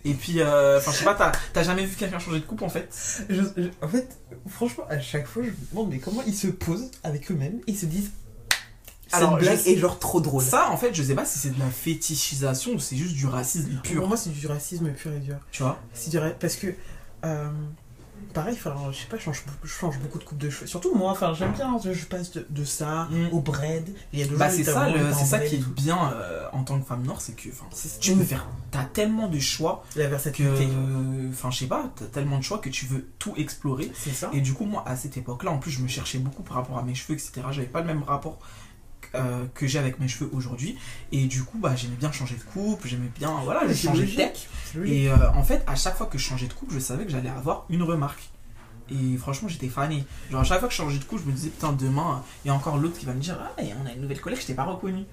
Et puis, euh, enfin, je sais pas, t'as- jamais vu quelqu'un changer de coupe en fait? Je- je- en fait, franchement, à chaque fois, je me demande mais comment ils se posent avec eux-mêmes Ils se disent. Alors, blague est genre trop drôle. Ça, en fait, je sais pas si c'est de la fétichisation ou c'est juste du racisme Pour pur. moi, c'est du racisme pur et dur. Tu vois? C'est du ra- parce que. euh, pareil, je sais pas, je change, je change beaucoup de coupe de cheveux. Surtout moi, enfin, j'aime bien, je passe de, de ça Mm. au braid. Il y a deux Bah, c'est ça, le- c'est ça qui est bien euh, en tant que femme noire, c'est que tu peux faire. T'as tellement de choix La que. versatilité. Enfin, je sais pas, t'as tellement de choix que tu veux tout explorer. C'est ça. Et du coup, moi, à cette époque-là, en plus, je me cherchais beaucoup par rapport à mes cheveux, etc. J'avais pas le même rapport euh, que j'ai avec mes cheveux aujourd'hui. Et du coup, bah, j'aimais bien changer de coupe, j'aimais bien, voilà, j'ai c'est changé de tech. Et euh, en fait, à chaque fois que je changeais de coupe, je savais que j'allais avoir une remarque. Et franchement, j'étais fané. Genre, à chaque fois que je changeais de coupe, je me disais, putain, demain, il y a encore l'autre qui va me dire, ah, on a une nouvelle collègue, je t'ai pas reconnu.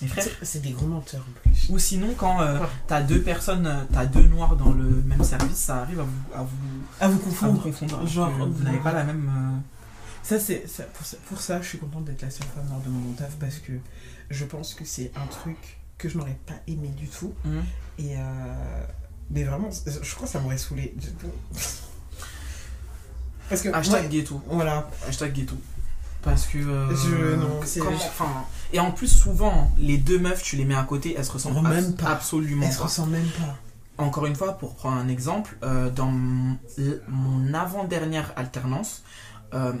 Mes frères. C'est- des gros menteurs en plus. Ou sinon, quand euh, t'as deux personnes, euh, t'as deux noirs dans le même service, ça arrive à vous, à vous, À vous à vous confondre. confondre. Genre, vous n'avez pas la même. Ça, c'est ça, pour, ça, pour ça, je suis contente d'être la seule femme noire de mon taf parce que je pense que c'est un truc que je n'aurais pas aimé du tout. hum. Et euh, mais vraiment, je crois que ça m'aurait saoulé. Parce que Hashtag ghetto. voilà, Hashtag ghetto. Parce que. euh, Je- non, comment- enfin, et en plus, souvent, les deux meufs, tu les mets à côté, elles se ressemblent même pas. absolument elle se pas. ressemble même pas. Encore une fois, pour prendre un exemple, euh, dans mon, mon avant-dernière alternance, euh,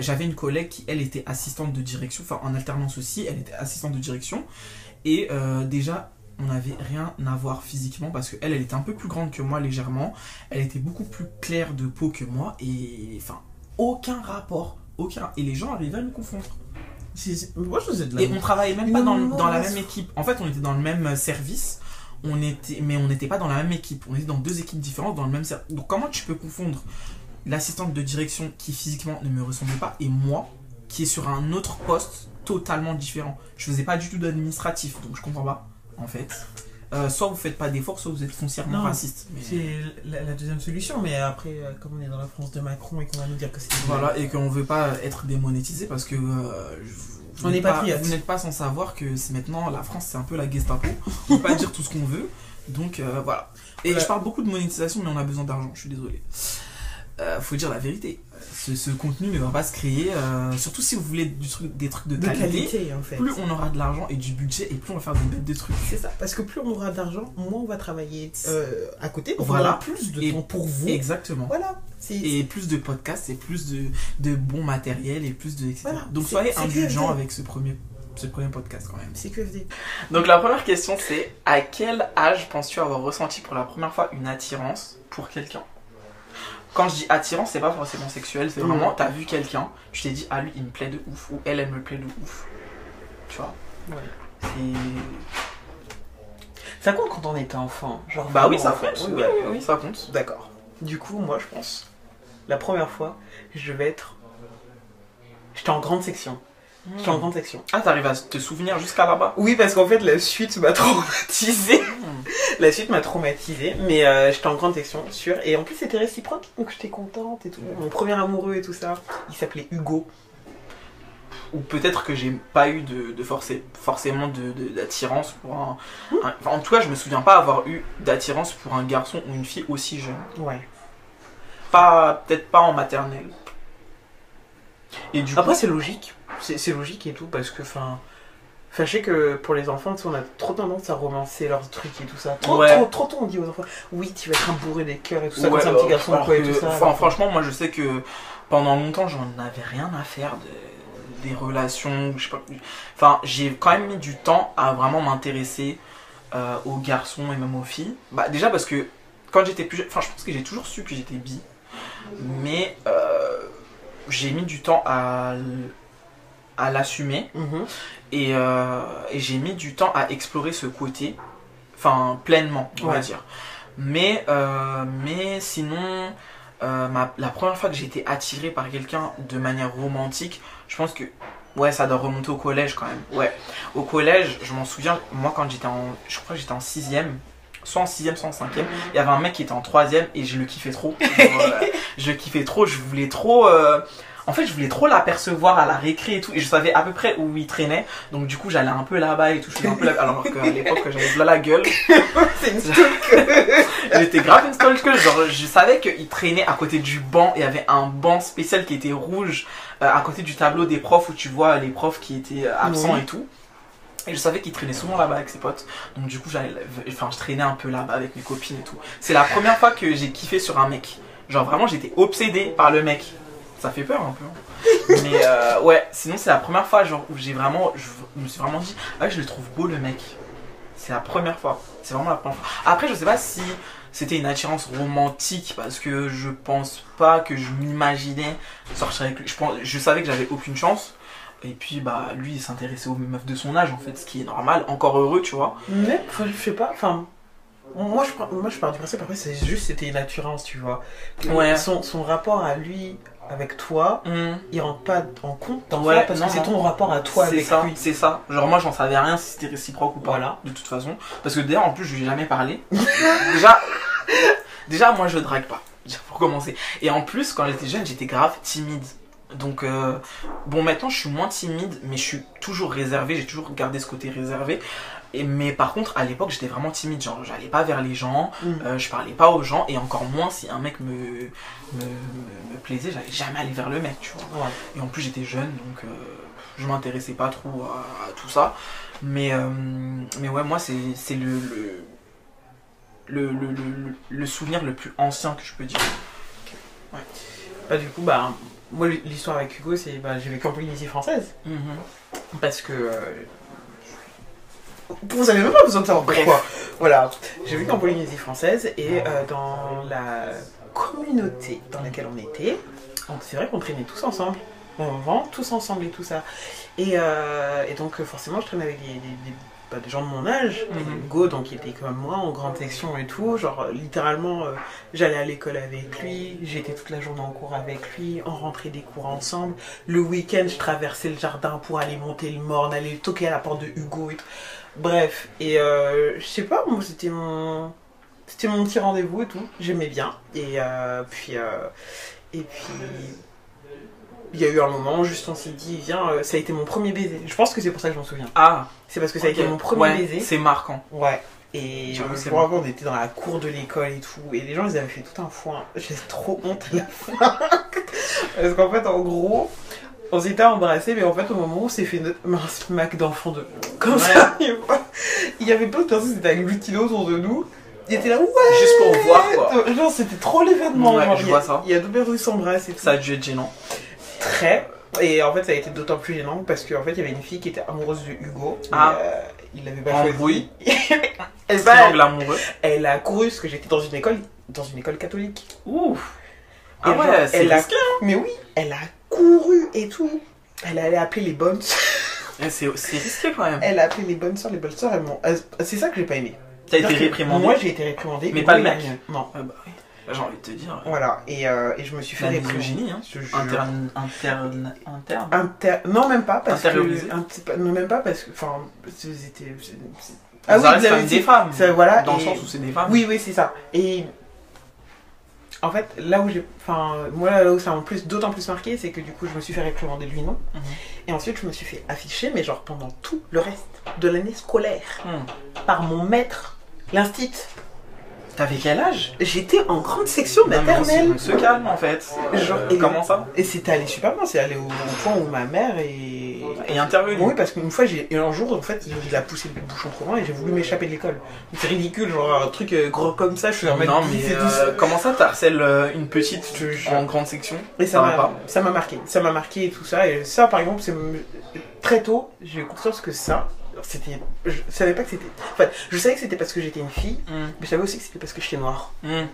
j'avais une collègue qui, elle, était assistante de direction, enfin en alternance aussi, elle était assistante de direction. Et euh, déjà, on n'avait rien à voir physiquement parce qu'elle, elle était un peu plus grande que moi légèrement. Elle était beaucoup plus claire de peau que moi. Et enfin, aucun rapport. Aucun. Et les gens arrivaient à nous confondre. Moi, je faisais de la Et on travaillait même pas dans, la même équipe. En fait, on était dans le même service, on était, mais on n'était pas dans la même équipe. On était dans deux équipes différentes, dans le même service. Donc, comment tu peux confondre l'assistante de direction qui physiquement ne me ressemblait pas et moi qui est sur un autre poste totalement différent Je faisais pas du tout d'administratif, donc je comprends pas, en fait. Euh, soit vous faites pas d'efforts, soit vous êtes foncièrement Non, raciste. Mais- C'est la, la deuxième solution, mais après, euh, comme on est dans la France de Macron et qu'on va nous dire que c'est. Voilà, et qu'on veut pas être démonétisé parce que euh, vous On pas-. Vous n'êtes pas sans savoir que c'est maintenant la France, c'est un peu la Gestapo. On peut pas dire tout ce qu'on veut. Donc euh, voilà. Et Voilà. je parle beaucoup de monétisation, mais on a besoin d'argent, je suis désolé. Euh, faut dire la vérité. Ce, ce contenu ne va pas se créer, euh, surtout si vous voulez du truc, des trucs de, de qualité. qualité, en fait. Plus on aura de l'argent et du budget, et plus on va faire des bêtes de trucs. C'est ça, parce que plus on aura d'argent, moins on va travailler euh, à côté. On Voilà. aura plus de Et- temps pour vous. Exactement. Voilà. C'est Et plus de podcasts, et plus de, de bons matériels, et plus de. etc. Voilà. Donc soyez indulgents avec ce premier, ce premier podcast quand même. c'est QFD. Donc la première question c'est à quel âge penses-tu avoir ressenti pour la première fois une attirance pour quelqu'un? Quand je dis attirance, c'est pas forcément sexuel, c'est vraiment t'as vu quelqu'un, tu t'es dit ah lui il me plaît de ouf ou elle elle me plaît de ouf. Tu vois? Ouais. C'est Ça compte quand on était enfant. Genre bah oui ça compte. Oui, oui, oui, ça compte. D'accord. Du coup, moi, je pense, la première fois, je vais être. J'étais en grande section. J'étais en grande section. Ah t'arrives à te souvenir jusqu'à là-bas? Oui, parce qu'en fait, la suite m'a traumatisé. Hmm. La suite m'a traumatisé, mais euh, j'étais en grande section, sûr. Et en plus, c'était réciproque, donc j'étais contente et tout. Mon premier amoureux et tout ça, il s'appelait Hugo. Ou peut-être que j'ai pas eu de, de forcé- forcément de- de- d'attirance pour un, un- enfin, en tout cas je me souviens pas avoir eu d'attirance pour un garçon ou une fille aussi jeune. Ouais. Pas peut-être pas en maternelle. Et du Après, c'est logique. C'est logique et tout, parce que, enfin. Sais que pour les enfants, on a trop tendance à romancer leurs trucs et tout ça. Trop, Ouais. trop, trop tôt, on dit aux enfants, oui, tu vas être un bourré des cœurs et tout ça, quand Ouais, c'est un petit euh, garçon quoi, et tout ça. enfin, franchement, moi je sais que pendant longtemps j'en avais rien à faire de, des relations, je sais pas. Enfin, j'ai quand même mis du temps à vraiment m'intéresser euh, aux garçons et même aux filles. Bah déjà parce que quand j'étais plus jeune, enfin je pense que j'ai toujours su que j'étais bi, mais euh, j'ai mis du temps à, à l'assumer. Mhm. Et, euh, et j'ai mis du temps à explorer ce côté, enfin pleinement, on va dire. Mais, euh, mais sinon, euh, ma- la première fois que j'ai été attiré par quelqu'un de manière romantique, je pense que ouais, ça doit remonter au collège quand même. Ouais, au collège, je m'en souviens, moi quand j'étais en, je crois que j'étais en sixième, soit en sixième, soit en cinquième, il y avait un mec qui était en troisième et je le kiffais trop. Genre, euh, je kiffais trop, je voulais trop. euh, En fait, je voulais trop l'apercevoir à la récré et tout, et je savais à peu près où il traînait. Donc, du coup, j'allais un peu là-bas et tout. Je faisais un peu là Alors qu'à l'époque, j'avais là la gueule. C'est une. J'étais grave une stalker. Genre, je savais qu'il traînait à côté du banc. Il y avait un banc spécial qui était rouge euh, à côté du tableau des profs où tu vois les profs qui étaient euh, absents Oui. et tout. Et je savais qu'il traînait souvent là-bas avec ses potes. Donc du coup, enfin, je traînais un peu là-bas avec mes copines et tout. C'est la première fois que j'ai kiffé sur un mec. Genre vraiment, j'étais obsédé par le mec. Ça fait peur un peu. hein. Mais euh, ouais, sinon c'est la première fois genre où j'ai vraiment, je me suis vraiment dit, ah ouais, je le trouve beau le mec. C'est la première fois. C'est vraiment la première fois. Après, je sais pas si c'était une attirance romantique parce que je pense pas que je m'imaginais sortir avec lui. Je, pense, je savais que j'avais aucune chance. Et puis, bah, lui, il s'intéressait aux meufs de son âge, en fait, ce qui est normal. Encore heureux, tu vois. Mais, je sais pas, enfin. Moi je, moi, je pars du principe, après, c'est juste, c'était une attirance, tu vois. Ouais. Son, son rapport à lui, avec toi, Hum, il rentre pas en compte dans Ouais, ça, parce non, que c'est ton rapport à toi c'est avec ça, lui. c'est ça. Genre, moi, j'en savais rien si c'était réciproque ou pas. Voilà. De toute façon. Parce que d'ailleurs, en plus, je lui ai jamais parlé. déjà, déjà, moi, je drague pas. Déjà, Pour commencer. Et en plus, quand j'étais jeune, j'étais grave timide. Donc, euh, bon, maintenant, je suis moins timide, mais je suis toujours réservé. J'ai toujours gardé ce côté réservé. Et, mais par contre, à l'époque, j'étais vraiment timide. Genre, j'allais pas vers les gens, Mm. euh, je parlais pas aux gens, et encore moins si un mec me, me, me, me plaisait, j'allais jamais aller vers le mec, tu vois. Ouais. Et en plus, j'étais jeune, donc euh, je m'intéressais pas trop à, à tout ça. Mais, euh, mais ouais, moi, c'est le, le, le, le, le- souvenir le plus ancien que je peux dire. Bah, du coup, bah, moi, l'histoire avec Hugo, c'est bah, j'ai vécu en Polynésie française. Parce que. Vous avez même pas besoin de savoir Bref. pourquoi. Voilà. J'ai vécu en Polynésie française et euh, dans la communauté dans laquelle on était, on- c'est vrai qu'on traînait tous ensemble. On vend tous ensemble et tout ça. Et, euh, et donc, euh, forcément, je traînais avec des, des- des- bah, des gens de mon âge. Mhm. Hugo, donc, il était comme moi en grande section et tout. Genre, littéralement, euh, j'allais à l'école avec lui. J'étais toute la journée en cours avec lui. On rentrait des cours ensemble. Le week-end, je traversais le jardin pour aller monter le morne, aller toquer à la porte de Hugo et tout. Bref, et euh, je sais pas, moi c'était mon c'était mon petit rendez-vous et tout. J'aimais bien. Et euh, puis euh, et puis il y a eu un moment, juste on s'est dit, viens, ça a été mon premier baiser. Je pense que c'est pour ça que je m'en souviens. Ah, C'est parce que ça a été mon premier Ouais, baiser. C'est marquant. Ouais. Et je me rappelle, on était dans la cour de l'école et tout. Et les gens, ils avaient fait tout un foin. J'ai trop honte à la fin. Parce qu'en fait, en gros, on s'était embrassés, mais en fait, au moment où on s'est fait notre mince smack d'enfant de. Comme Ouais. ça, il y avait plein de personnes qui étaient agglutinés autour de nous. Ils étaient là, ouais! Juste pour voir, quoi. Genre, c'était trop l'événement. Ouais, je il y a- vois ça. Il y a deux personnes qui s'embrassent et tout. Ça a dû être gênant. Très. Et en fait, ça a été d'autant plus gênant parce qu'en fait, il y avait une fille qui était amoureuse de Hugo. Ah. euh, il l'avait pas choisi. Et bah, Triangle amoureux. elle a couru parce que j'étais dans une école, dans une école catholique. Ouh. Ah ouais, c'est elle risqué. Mais oui, elle a couru et tout. Elle allait appeler les bonnes. Eh, C'est risqué quand même. Elle a appelé les bonnes soeurs. Les bonnes soeurs, C'est ça que j'ai pas aimé. T'as été réprimandé. Moi, j'ai été réprimandée. Mais pas le mec. Non. Ouais, bah oui. J'ai envie de te dire. Voilà. Et, euh, et je me suis fait misogynie, hein. Je te jure. Interne. Interne. Interne. Inter- Non, même pas parce que. Non, même pas parce que. Enfin, c'était. Ah oui, vous c'est avez des femmes. ça, voilà, Dans le sens où c'est des femmes. Oui, oui, c'est ça. Et en fait, là où j'ai. Enfin, moi, là où ça m'a plus, d'autant plus marqué, c'est que du coup, je me suis fait réprimander lui, non. Mhm. Et ensuite, je me suis fait afficher, mais genre pendant tout le reste de l'année scolaire, Hmm. par mon maître, l'instit. T'avais quel âge? J'étais en grande section Non, mais on se- maternelle. On se calme en fait. Genre, Euh, et- comment ça? Et c'était allé super bien, c'est allé au, au point où ma mère est. Et intervenu. Oui, parce qu'une fois, j'ai, un jour, en fait, il a poussé le bouchon trop loin et j'ai voulu m'échapper de l'école. C'est ridicule, genre un truc euh, gros comme ça, je suis en mode Non, 10 mais et tout euh, comment ça t'harcèles euh, une petite en grande section Et ça m'a, pas. ça m'a marqué, ça m'a marqué et tout ça. Et ça, par exemple, c'est très tôt, j'ai eu conscience que ça, c'était, je savais pas que c'était. Enfin, je savais que c'était parce que j'étais une fille, Hmm. mais je savais aussi que c'était parce que j'étais noire. Hmm.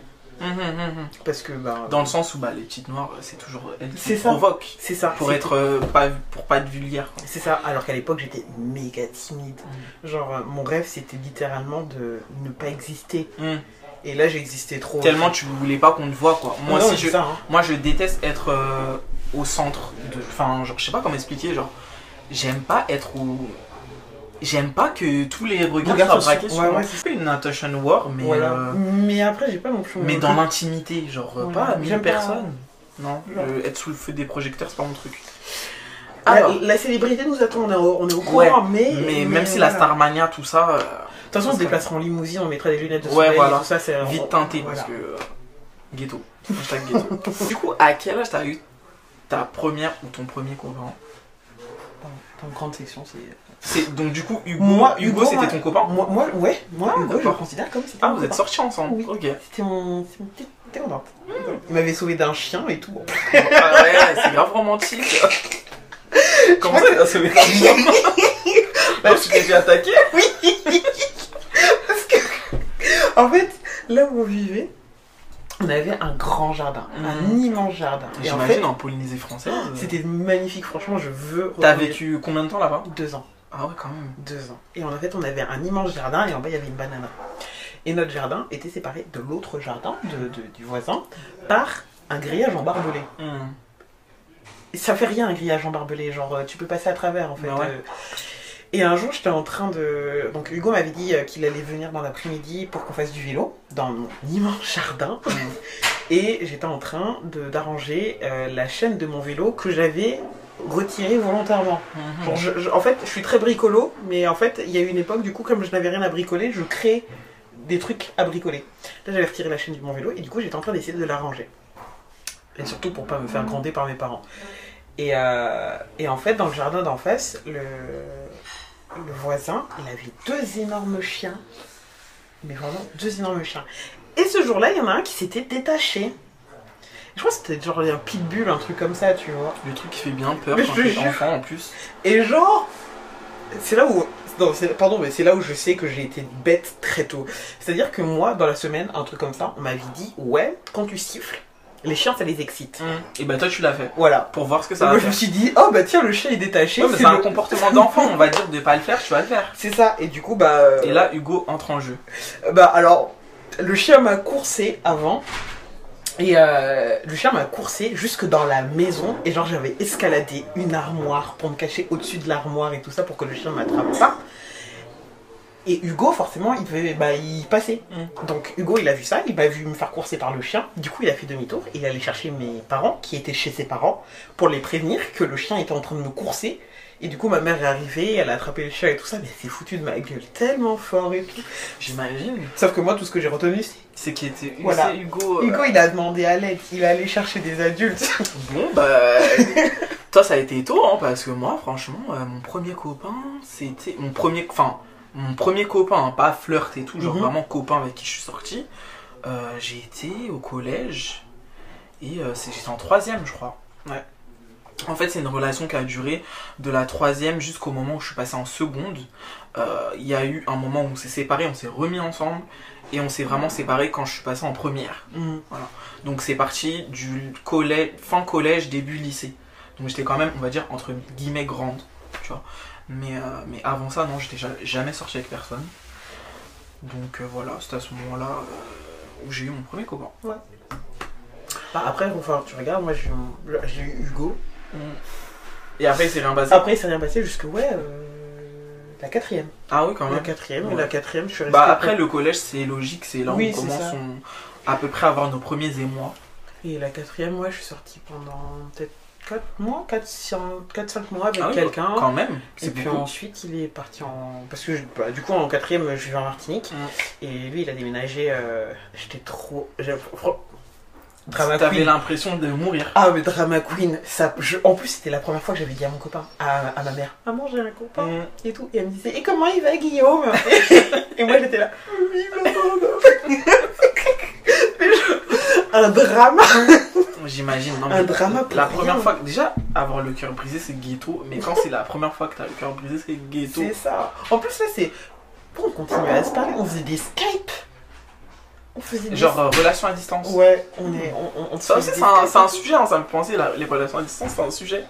Hmm, hmm, hmm, hmm. Parce que bah, Dans le sens où bah, les petites noires, c'est toujours elles qui C'est ça. provoquent. c'est ça. Pour être euh, pas pour pas être vulgaire. C'est ça. Alors qu'à l'époque, j'étais méga timide. Mm. Genre, euh, mon rêve, c'était littéralement de ne pas exister. Hmm. Et là, j'existais trop. Tellement tu voulais pas qu'on te voit quoi. Moi Non, je ça, hein. moi je déteste être euh, au centre de enfin genre, je sais pas comment expliquer genre j'aime pas être au J'aime pas que tous les regards soient braqués sur ouais, moi. ouais, C'est une Natasha War, mais, voilà. euh, Mais après, j'ai pas non plus. mais dans l'intimité, genre euh, Ouais. pas à mille pas- personnes. Non, euh, être sous le feu des projecteurs, c'est pas mon truc. La, Alors, la célébrité nous attend, on est au, on est au courant, mais. mais même si la voilà. Starmania, tout ça, euh, De toute façon, on se déplacera en limousine, on mettra des lunettes de Ouais, soleil, voilà. tout ça, c'est. vite teinté, voilà. parce que. euh, ghetto. Hashtag ghetto. du coup, à quel âge t'as eu ta première ou ton premier copain Dans, dans une grande section, c'est. C'est donc du coup Hugo. Moi, Hugo, Hugo, c'était ton copain. Moi, moi ouais, moi, Ah, Hugo, je le considère comme c'était Ah, mon vous êtes sortis ensemble. Oui. Ok. C'était mon. C'est mon petit. Contente. Il m'avait sauvé d'un chien et tout. Ah ouais, c'est grave romantique. Comment ça, t'as sauvé ta chien Bah, tu t'es fait attaquer Parce que. En fait, là où on vivait, on avait un grand jardin. Un Mhm. immense jardin. Et en J'imagine fait, en Polynésie française. euh, c'était magnifique. Franchement, je veux. T'as vécu combien de temps là-bas? Deux ans. Ah ouais, quand même. Deux ans. Et en fait, on avait un immense jardin et en bas, il y avait une banane. Et notre jardin était séparé de l'autre jardin, de, de- du voisin, par un grillage en barbelé. Hmm. Ça fait rien un grillage en barbelé, genre euh, tu peux passer à travers en fait. Bah ouais. euh. Et un jour, j'étais en train de. Donc, Hugo m'avait dit euh, qu'il allait venir dans l'après-midi pour qu'on fasse du vélo dans mon immense jardin. Hmm. Et j'étais en train d'arranger euh, la chaîne de mon vélo que j'avais retirée volontairement. Mhm. Genre, je- je- en fait, je suis très bricolo, mais en fait, il y a eu une époque, du coup, comme je n'avais rien à bricoler, je crée des trucs à bricoler. Là, j'avais retiré la chaîne de mon vélo et du coup, j'étais en train d'essayer de la ranger. Et surtout pour pas me faire gronder par mes parents. Et, euh, et en fait, dans le jardin d'en face, le, le voisin, il avait deux énormes chiens. Mais vraiment, deux énormes chiens. Et ce jour-là, il y en a un qui s'était détaché. Je crois que c'était genre un pitbull, un truc comme ça, tu vois. Le truc qui fait bien peur Mais quand t'es enfant en plus. Et genre, c'est là où. Non, pardon, mais c'est là où je sais que j'ai été bête très tôt. C'est-à-dire que moi, dans la semaine, un truc comme ça, on m'avait dit Ouais, quand tu siffles, les chiens, ça les excite. Et bah toi tu l'as fait. Voilà. Pour voir ce que ça moi, va je me suis dit Oh, bah tiens, le chien est détaché. Ouais, c'est un le- comportement d'enfant, on va dire de pas le faire, tu vas le faire. C'est ça. Et du coup, bah. euh, Et là, Hugo entre en jeu. Bah alors, le chien m'a coursé avant. Et euh, le chien m'a coursé jusque dans la maison. Et genre, j'avais escaladé une armoire pour me cacher au-dessus de l'armoire et tout ça pour que le chien ne m'attrape pas. Et Hugo, forcément, il devait bah, y passer. Mm. Donc Hugo, il a vu ça, il m'a vu me faire courser par le chien. Du coup, il a fait demi-tour. Il est allé chercher mes parents, qui étaient chez ses parents, pour les prévenir que le chien était en train de me courser. Et du coup, ma mère est arrivée, elle a attrapé le chien et tout ça, mais elle s'est foutue de ma gueule tellement fort et tout. J'imagine. Sauf que moi, tout ce que j'ai retenu, c'est C'est qui était Voilà. Hugo. euh, Hugo, il a demandé à l'aide, il est allé chercher des adultes. Bon, bah. toi, ça a été tôt, hein, parce que moi, franchement, euh, mon premier copain, c'était. Mon premier. Enfin, mon premier copain, hein, pas flirt et tout, genre Mhm. vraiment copain avec qui je suis sorti. euh, j'ai été au collège. Et j'étais en troisième, je crois. Ouais. En fait, c'est une relation qui a duré de la troisième jusqu'au moment où je suis passé en seconde. Euh, Il y a eu un moment où on s'est séparés, on s'est remis ensemble. Et on s'est vraiment séparés quand je suis passé en première. Mm. Donc c'est parti du collège, fin collège, début lycée. Donc j'étais quand même, on va dire, entre guillemets grande, tu vois. Mais, euh, mais avant ça, non, j'étais ja- jamais sorti avec personne. Donc euh, voilà, c'était à ce moment-là où j'ai eu mon premier copain. Bah, après, il va falloir que tu regardes, moi j'ai eu, mon- Et après, il s'est rien passé. Après, il s'est rien passé jusque, ouais, euh, la quatrième. Ah oui, quand La même. quatrième, et Ouais. la quatrième, je suis restée. Bah après, le collège, c'est logique, c'est là où Oui, on commence on- à peu près à avoir nos premiers émois. Et la quatrième, moi, je suis sortie pendant peut-être 4 mois, 4-5 mois avec Ah oui, quelqu'un. Quand même, Et puis beaucoup. ensuite, il est parti en. Parce que je- bah, du coup, en quatrième, je vivais en Martinique. Mm. Et lui, il a déménagé. euh, J'étais trop. Drama T'avais l'impression de mourir. Ah, mais Drama Queen. Ça, je- En plus, c'était la première fois que j'avais dit à mon copain, à, à ma mère Maman, j'ai un copain. Mm. Et tout. Et elle me disait Et comment il va, Guillaume? Et moi, j'étais là Oui, maman. Un drama. J'imagine. Non, Un mais drama pour La rien. première fois, que- déjà, avoir le cœur brisé, c'est ghetto. Mais quand c'est la première fois que t'as le cœur brisé, c'est ghetto. C'est ça. En plus, là, c'est. Pour on continuer à se parler, on faisait des Skype. On faisait des Genre euh, relation à distance. Ouais, on est. On, on, on Ça aussi, c'est un, sujet, hein, ça me fait penser, la- les relations à distance, c'est un sujet.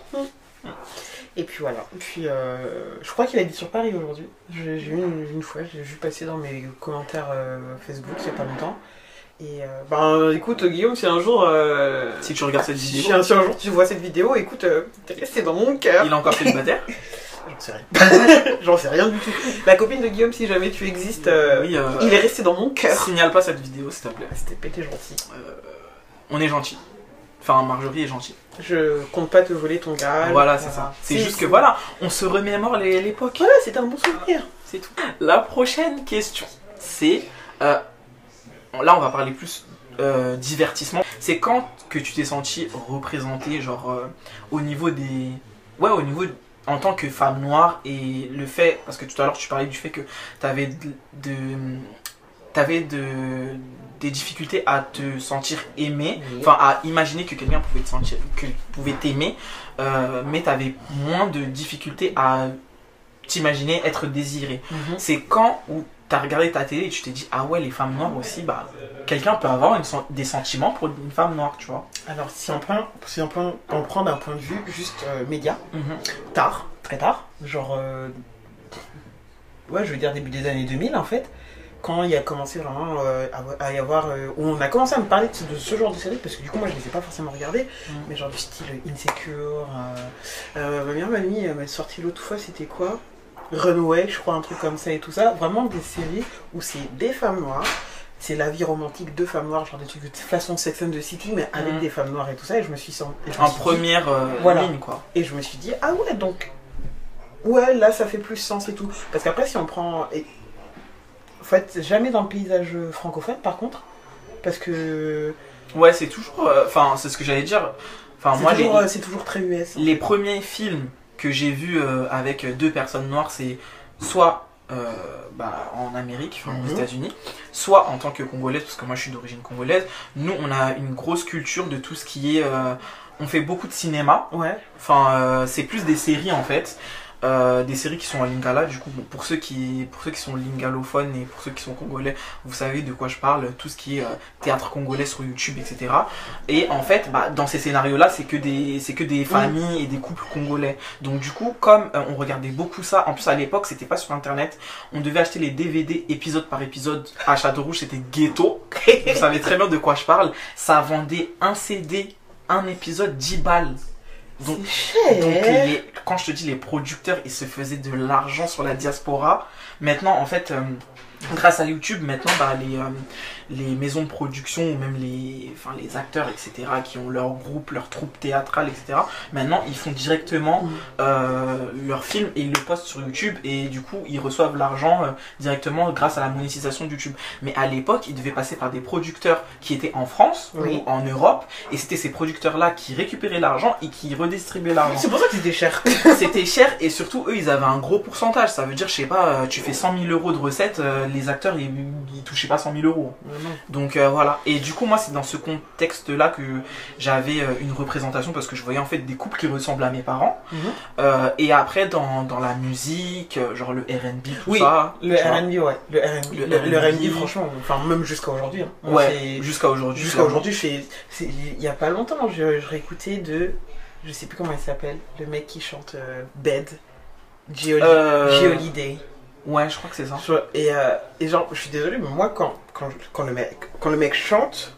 Et puis voilà. Et puis, euh, je crois qu'il a dit sur Paris aujourd'hui. J'ai vu une, une fois, j'ai vu passer dans mes commentaires euh, Facebook il y a pas longtemps. Et euh, ben écoute, Guillaume, si un jour. euh, Si tu regardes cette si, vidéo, un, si un jour tu vois cette vidéo, écoute, t'es resté dans mon cœur. il est encore célibataire. J'en sais rien. J'en sais rien du tout. La copine de Guillaume, si jamais tu existes, euh, Oui, euh, il est resté dans mon cœur. Signale pas cette vidéo, s'il te plaît. C'était pété gentil. Euh, on est gentil. Enfin, Marjorie est gentille. Je compte pas te voler ton gars. Voilà, c'est ça. C'est juste que voilà, on se remémore les- l'époque. Voilà, c'était un bon souvenir. C'est tout. La prochaine question, c'est. euh, là, on va parler plus euh, divertissement. C'est quand que tu t'es senti représenté, genre, euh, au niveau des. Ouais, au niveau. En tant que femme noire et le fait. Parce que tout à l'heure, tu parlais du fait que t'avais de. de t'avais de, des difficultés à te sentir aimée, Oui. enfin à imaginer que quelqu'un pouvait te sentir, que pouvait t'aimer, euh, mais t'avais moins de difficultés à t'imaginer être désiré. Mhm. C'est quand où t'as regardé ta télé et tu t'es dit ah ouais les femmes noires aussi bah quelqu'un peut avoir une des sentiments pour une femme noire tu vois. Alors, si on prend, si on prend, on prend d'un point de vue juste euh, média, Mhm. tard, très tard, genre, euh, ouais, je veux dire début des années 2000 en fait, quand il a commencé vraiment euh, à, y avoir, où on a commencé à me parler de, ce genre de série, parce que du coup moi je les ai pas forcément regardées, Mhm. mais genre du style Insecure, euh, euh, ma mamie elle m'a sorti l'autre fois, c'était quoi? Runaway, je crois, un truc comme ça et tout ça, vraiment des séries où c'est des femmes noires. C'est la vie romantique de femmes noires, genre des trucs de façon Sex and the City, mais avec Mhm. des femmes noires et tout ça. Et je me suis senti. et je me En dit- première euh, Voilà. ligne quoi. et je me suis dit, ah ouais, donc. Ouais, là, ça fait plus sens et tout. Parce qu'après, si on prend. Et... En fait, jamais dans le paysage francophone, par contre. Parce que. Ouais c'est toujours euh, enfin c'est ce que j'allais dire. Enfin moi toujours, euh, c'est toujours très US. les premiers films que j'ai vus euh, avec deux personnes noires, c'est soit euh, bah, en Amérique, enfin, aux Mhm. États-Unis, soit en tant que congolaise, parce que moi je suis d'origine congolaise. Nous, on a une grosse culture de tout ce qui est. euh, on fait beaucoup de cinéma, Ouais. enfin, euh, c'est plus des séries en fait. Euh, des séries qui sont en lingala, du coup, pour ceux qui pour ceux qui sont lingalophones et pour ceux qui sont congolais, vous savez de quoi je parle, tout ce qui est euh, théâtre congolais sur YouTube, etc. Et en fait, bah, dans ces scénarios-là, c'est que des c'est que des familles et des couples congolais. Donc du coup, comme euh, on regardait beaucoup ça, en plus à l'époque, c'était pas sur internet, on devait acheter les DVD épisode par épisode à Château Rouge, c'était ghetto. vous savez très bien de quoi je parle. Ça vendait un CD, un épisode 10 balles. Donc les- quand je te dis les producteurs, ils se faisaient de l'argent sur la diaspora. Maintenant, en fait, euh, grâce à YouTube, maintenant, bah, les, euh, les maisons de production ou même les, enfin, les acteurs, etc., qui ont leur groupe, leur troupe théâtrale, etc., maintenant, ils font directement Mm. euh, leur film et ils le postent sur YouTube et du coup, ils reçoivent l'argent euh, directement grâce à la monétisation de YouTube. Mais à l'époque, ils devaient passer par des producteurs qui étaient en France Oui. ou en Europe et c'était ces producteurs-là qui récupéraient l'argent et qui redistribuaient l'argent C'est pour ça que c'était cher. c'était cher et surtout eux ils avaient un gros pourcentage ça veut dire je sais pas euh, tu fais 100 000 euros de recettes euh, les acteurs ils, ils touchaient pas 100 000 euros donc euh, voilà et du coup moi c'est dans ce contexte là que j'avais euh, une représentation parce que je voyais en fait des couples qui ressemblent à mes parents Mhm. Euh, et après dans, dans la musique genre le R&B tout Oui, ça Le. RB, ouais. Le RB, Le le, le R&B. R&B, franchement, enfin, même jusqu'à aujourd'hui. hein. Ouais jusqu'à aujourd'hui Jusqu'à aujourd'hui, Il y a pas longtemps, je, je réécoutais de. Je sais plus comment il s'appelle. Le mec qui chante Bed. G-Holi- Euh, G-Holiday. Ouais je crois que c'est ça Et, euh, et genre, je suis désolé, mais moi, quand, quand, quand, le, mec, quand le mec chante,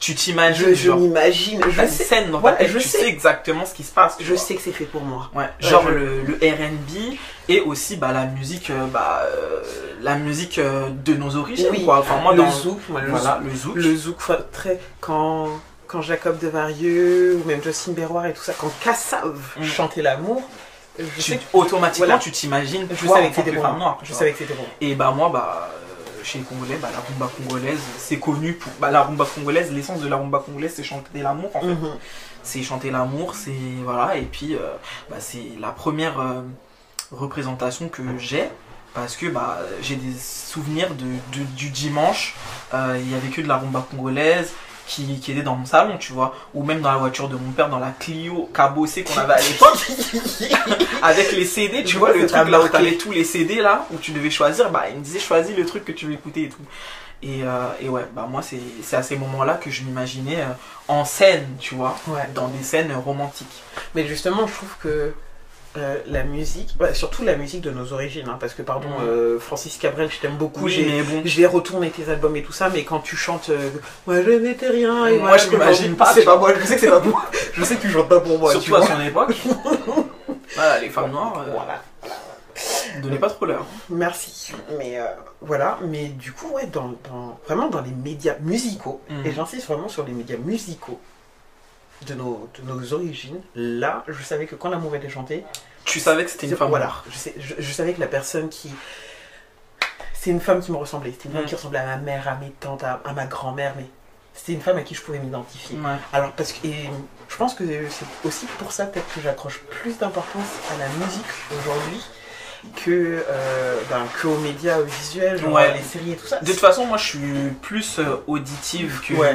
tu t'imagines je, je genre m'imagine. Je, la sais, scène dans ta tête, je tu sais. sais exactement ce qui se passe je vois. sais que c'est fait pour moi. Ouais, genre je- le, le R&B et aussi bah, la musique, euh, bah, euh, la musique euh, de nos origines Oui. quoi. Enfin moi le dans zouk, moi, le voilà le zouk. zouk. Le zouk, très. Quand, quand Jacob Devarieux ou même Justin Berroir et tout ça, quand Kassav Mm. chantait l'amour, je Tu- sais que. automatiquement Voilà. tu t'imagines Je savais que c'était noire. tu Je vois. savais que c'était bon. Et bah moi bah euh, chez les Congolais bah la rumba congolaise c'est connu pour bah la rumba congolaise l'essence de la rumba congolaise c'est chanter l'amour en fait. Mhm. c'est chanter l'amour, c'est voilà, et puis euh, bah, c'est la première euh, représentation que j'ai parce que bah, j'ai des souvenirs de, de- du dimanche, euh, il y avait que de la rumba congolaise qui, qui était dans mon salon, tu vois, ou même dans la voiture de mon père, dans la Clio cabossée qu'on avait à l'époque, avec les CD, tu vois, le truc là où t'avais tous les CD là, où tu devais choisir, bah il me disait choisis le truc que tu veux écouter et tout. Et, euh, et ouais, bah moi c'est à ces moments-là que je m'imaginais euh, en scène, tu vois, Ouais. dans des scènes romantiques. Mais justement, je trouve que euh, la musique, ouais, surtout la musique de nos origines, hein, parce que pardon, euh, Francis Cabrel, je t'aime beaucoup, Oui, j'ai- bon. retourner tes albums et tout ça, mais quand tu chantes euh, Moi je n'étais rien, et Moi, voilà, je m'imagine pas, C'est tu pas moi, je sais que c'est pas moi. Je sais que tu chantes pas pour moi. tu Surtout à vois. son époque. voilà, les femmes noires. Voilà. Donnez pas trop l'heure. Merci. Mais euh, voilà, mais du coup, ouais, dans, dans- vraiment dans les médias musicaux, Mhm. et j'insiste vraiment sur les médias musicaux de nos, de nos origines, là, je savais que quand l'amour était chanté, Tu savais que c'était une femme voilà, je, sais- je- je savais que la personne qui. C'est une femme qui me ressemblait, c'était une femme Mhm. qui ressemblait à ma mère, à mes tantes, à, à ma grand-mère, mais c'était une femme à qui je pouvais m'identifier. Ouais. Alors, parce que et je pense que c'est aussi pour ça peut-être que j'accroche plus d'importance à la musique aujourd'hui que, euh, ben, que aux médias visuels, genre Ouais. les séries et tout ça. De toute façon, moi je suis plus euh, auditive que, Ouais.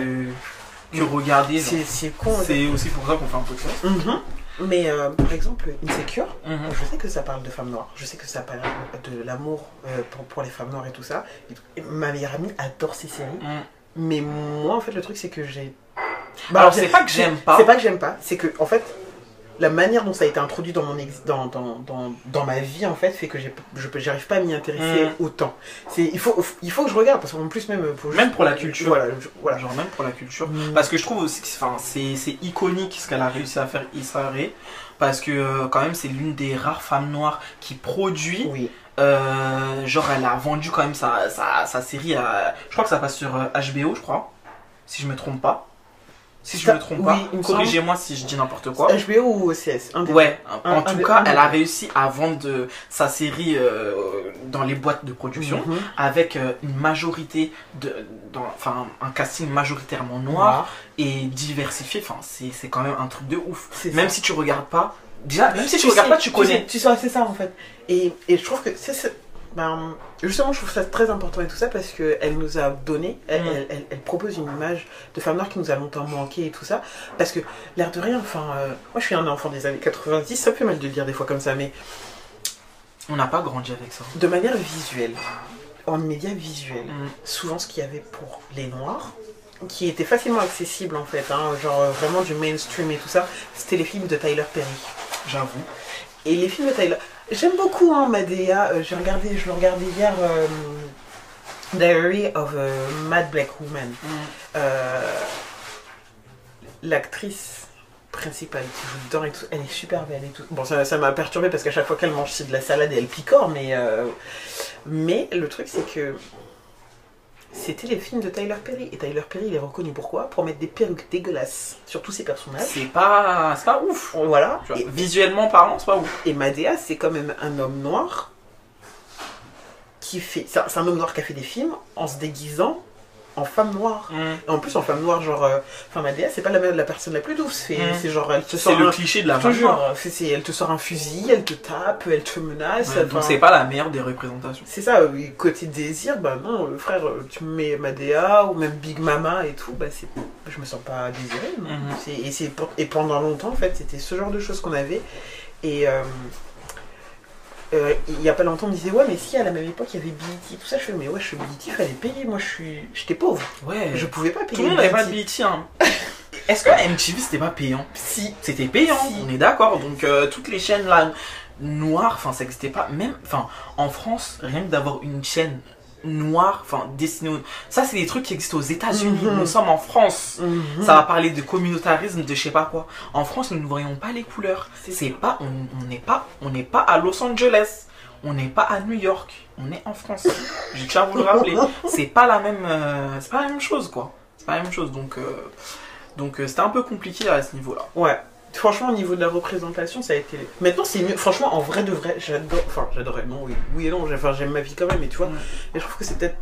Que regarder. c'est c'est con. C'est aussi pour ça qu'on fait un podcast. Mhm. Mais euh, par exemple, Insecure, Mhm. je sais que ça parle de femmes noires, je sais que ça parle de l'amour euh, pour, pour les femmes noires et tout ça. Et ma meilleure amie adore ces séries. Mhm. Mais moi, en fait, le truc, c'est que j'ai. Bah, alors, c'est pas que j'aime pas. C'est pas que j'aime pas, c'est que, en fait, la manière dont ça a été introduit dans, mon ex- dans, dans, dans, dans ma vie, en fait, fait que je j'arrive pas à m'y intéresser Mm. autant. C'est Il faut, il faut que je regarde, parce qu'en plus, même pour, Même pour la culture. Voilà, je- voilà. Genre même pour la culture. Mm. Parce que je trouve aussi que c'est c'est iconique ce qu'elle a réussi à faire Issa Rae. Parce que euh, quand même c'est l'une des rares femmes noires qui produit. Oui. Euh, genre elle a vendu quand même sa, sa, sa série à... Je crois que ça passe sur euh, HBO je crois. Si je me trompe pas. Si je Ça- me trompe pas. Corrigez-moi si je dis n'importe quoi. HBO ou OCS un Ouais, Un- en un tout cas, elle a réussi à vendre de- sa série euh, dans les boîtes de production Mhm. avec euh, une majorité de, dans- enfin un casting majoritairement noir et diversifié. Enfin, c'est quand même un truc de ouf. Même ça. si tu regardes pas, déjà, même si tu, Tu regardes sais, pas, tu connais. Tu sais, c'est ça en fait. Et, et je trouve que c'est. Ben, justement, je trouve ça très important et tout ça parce qu'elle nous a donné, elle, Mm. elle, elle- elle propose une image de femme noire qui nous a longtemps manqué et tout ça. Parce que, l'air de rien, enfin, euh, moi je suis un enfant des années 90, ça fait mal de le dire des fois comme ça, mais On n'a pas grandi avec ça. de manière visuelle, en médias visuels, Mm. souvent ce qu'il y avait pour les noirs, qui était facilement accessible en fait, hein, genre euh, vraiment du mainstream et tout ça, c'était les films de Tyler Perry. J'avoue. Et les films de Tyler. J'aime beaucoup hein, Madea. euh, j'ai regardé, je le regardais hier. euh, Diary of a Mad Black Woman. Mm. Euh, L'actrice principale qui joue dedans et tout, elle est super belle et tout. Bon, ça ça m'a perturbé parce qu'à chaque fois qu'elle mange c'est de la salade et elle picore, mais euh, mais le truc c'est que c'était les films de Tyler Perry et Tyler Perry il est reconnu pourquoi? Pour mettre des perruques dégueulasses sur tous ses personnages. C'est pas, c'est pas ouf. Voilà. Tu vois, Et- Visuellement parlant, c'est pas ouf. et Madea, c'est quand même un homme noir qui fait. C'est un, c'est un homme noir qui a fait des films en se déguisant en femme noire. Mm. En plus, en femme noire, genre. euh, Enfin, Madea, c'est pas la, la personne la plus douce. C'est Mm. c'est genre, elle te C'est sort. le un- cliché de la femme noire. c'est- c'est- elle te sort un fusil, elle te tape, elle te menace. Ouais, donc c'est pas la meilleure des représentations. c'est ça, côté désir, bah non, euh, frère, euh, tu me mets Madea ou même Big Mama et tout, bah c'est, je me sens pas désirée. Mhm. C'est- et, c'est pendant longtemps, en fait, c'était ce genre de choses qu'on avait. Et euh, euh, il y a pas longtemps, on me disait, ouais, mais si à la même époque, il y avait BET, tout ça, je fais, mais ouais, je suis BET, il fallait payer, moi je suis, j'étais pauvre, Ouais. je pouvais pas payer. Tout le monde n'avait pas de BET. BT. Hein. Est-ce que MTV c'était pas payant Si, C'était payant, Si. on est d'accord. Donc euh, toutes les chaînes là noires, enfin ça n'existait pas. Même, enfin en France, rien que d'avoir une chaîne noire, enfin destinée, au- ça c'est des trucs qui existent aux États-Unis. Mhm. Nous sommes en France. Mhm. Ça va parler de communautarisme, de je sais pas quoi. En France, nous ne voyons pas les couleurs. C'est pas, on on n'est pas, on n'est pas à Los Angeles. On n'est pas à New York. On est en France. Je tiens à vous le rappeler. C'est pas la même, euh, c'est pas la même chose quoi. C'est pas la même chose. Donc, euh, donc euh, c'était un peu compliqué à ce niveau-là. Ouais. Franchement, au niveau de la représentation, ça a été. Maintenant, c'est mieux. Franchement, en vrai de vrai, j'adore. Enfin, j'adorais. Non, oui, oui et non. Enfin, j'aime ma vie quand même, mais tu vois. Et je trouve que c'est peut-être.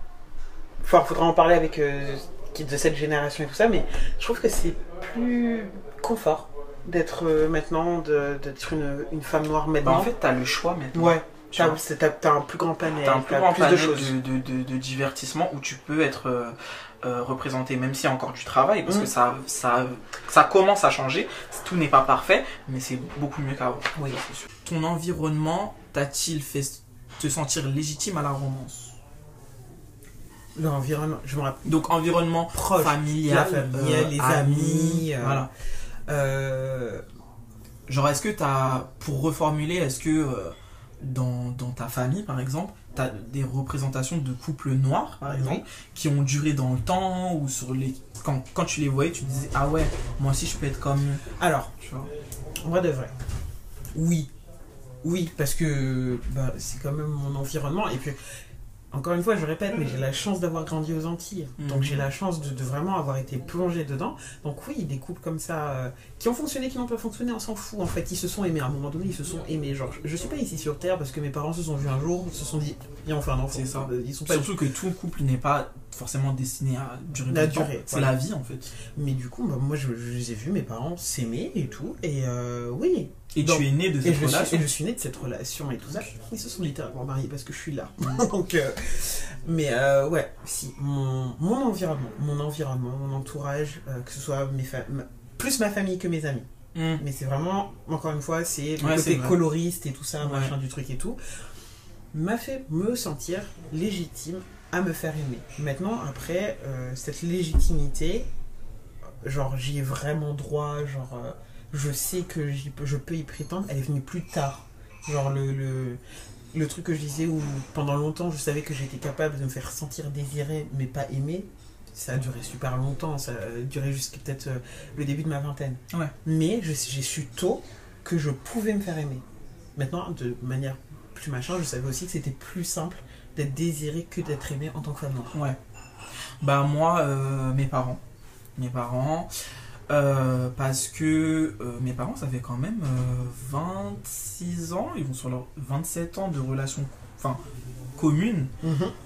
Enfin, faudra en parler avec euh, qui de cette génération et tout ça, mais je trouve que c'est plus confort d'être euh, maintenant, d'être une, une femme noire Bah, maintenant. en fait, t'as le choix maintenant. ouais. T'as un plus grand panel, T'as plus plus de choses. de, de, de- de divertissement où tu peux être euh, euh, représenté, même s'il y a encore du travail, parce Mm. que ça, ça, ça commence à changer. Tout n'est pas parfait, mais c'est beaucoup mieux qu'avant. Oui. Ton environnement t'a-t-il fait te sentir légitime à la romance? L'environnement, je me rappelle. Donc environnement Proche. familial, la famille, euh, les amis, euh, voilà. Genre est-ce que t'as, pour reformuler, est-ce que dans, dans ta famille par exemple, t'as des représentations de couples noirs par exemple, qui ont duré dans le temps ou sur les quand, quand tu les voyais tu disais ah ouais moi aussi je peux être comme Alors, tu vois? en vrai de vrai. Oui. Oui, parce que bah, c'est quand même mon environnement. Et puis, encore une fois, je répète, mais j'ai la chance d'avoir grandi aux Antilles. Donc Mhm. j'ai la chance de, de vraiment avoir été plongée dedans. Donc oui, des couples comme ça, euh, qui ont fonctionné, qui n'ont pas fonctionné, on s'en fout. En fait, ils se sont aimés. À un moment donné, ils se sont aimés. Genre, je suis pas ici sur Terre parce que mes parents se sont vus un jour, se sont dit, viens, on fait un enfant. C'est ça. Ils sont pas Surtout que tout couple n'est pas forcément destiné à durer La durée, C'est voilà. la vie en fait. Mais du coup, bah, moi, je, je les ai vus, mes parents s'aimer et tout. Et euh, oui. Et Donc, tu es né de Et cette je, suis, relation. et je suis née de cette relation et tout ça. Ils se sont littéralement mariés parce que je suis là. Donc, euh, mais euh, ouais, si, mon, mon environnement, mon environnement, mon entourage, euh, que ce soit mes ma- plus ma famille que mes amis. Hmm. Mais c'est vraiment, encore une fois, c'est le Ouais, côté coloriste et tout ça, Ouais. machin du truc et tout, m'a fait me sentir légitime à me faire aimer. Maintenant, après, cette légitimité, genre j'y ai vraiment droit, genre je sais que je peux y prétendre, elle est venue plus tard. Genre le, le, le truc que je disais où pendant longtemps je savais que j'étais capable de me faire sentir désiré mais pas aimé, ça a duré super longtemps, ça a duré jusqu'à peut-être euh, le début de ma vingtaine. Ouais. Mais j'ai su tôt que je pouvais me faire aimer. Maintenant, de manière plus machin, je savais aussi que c'était plus simple d'être désiré que d'être aimé en tant que femme noire. Ouais. Bah moi, euh, mes parents. Mes parents. Euh, parce que euh, mes parents, ça fait quand même euh, 26 ans, ils vont sur leurs 27 ans de relation enfin, commune.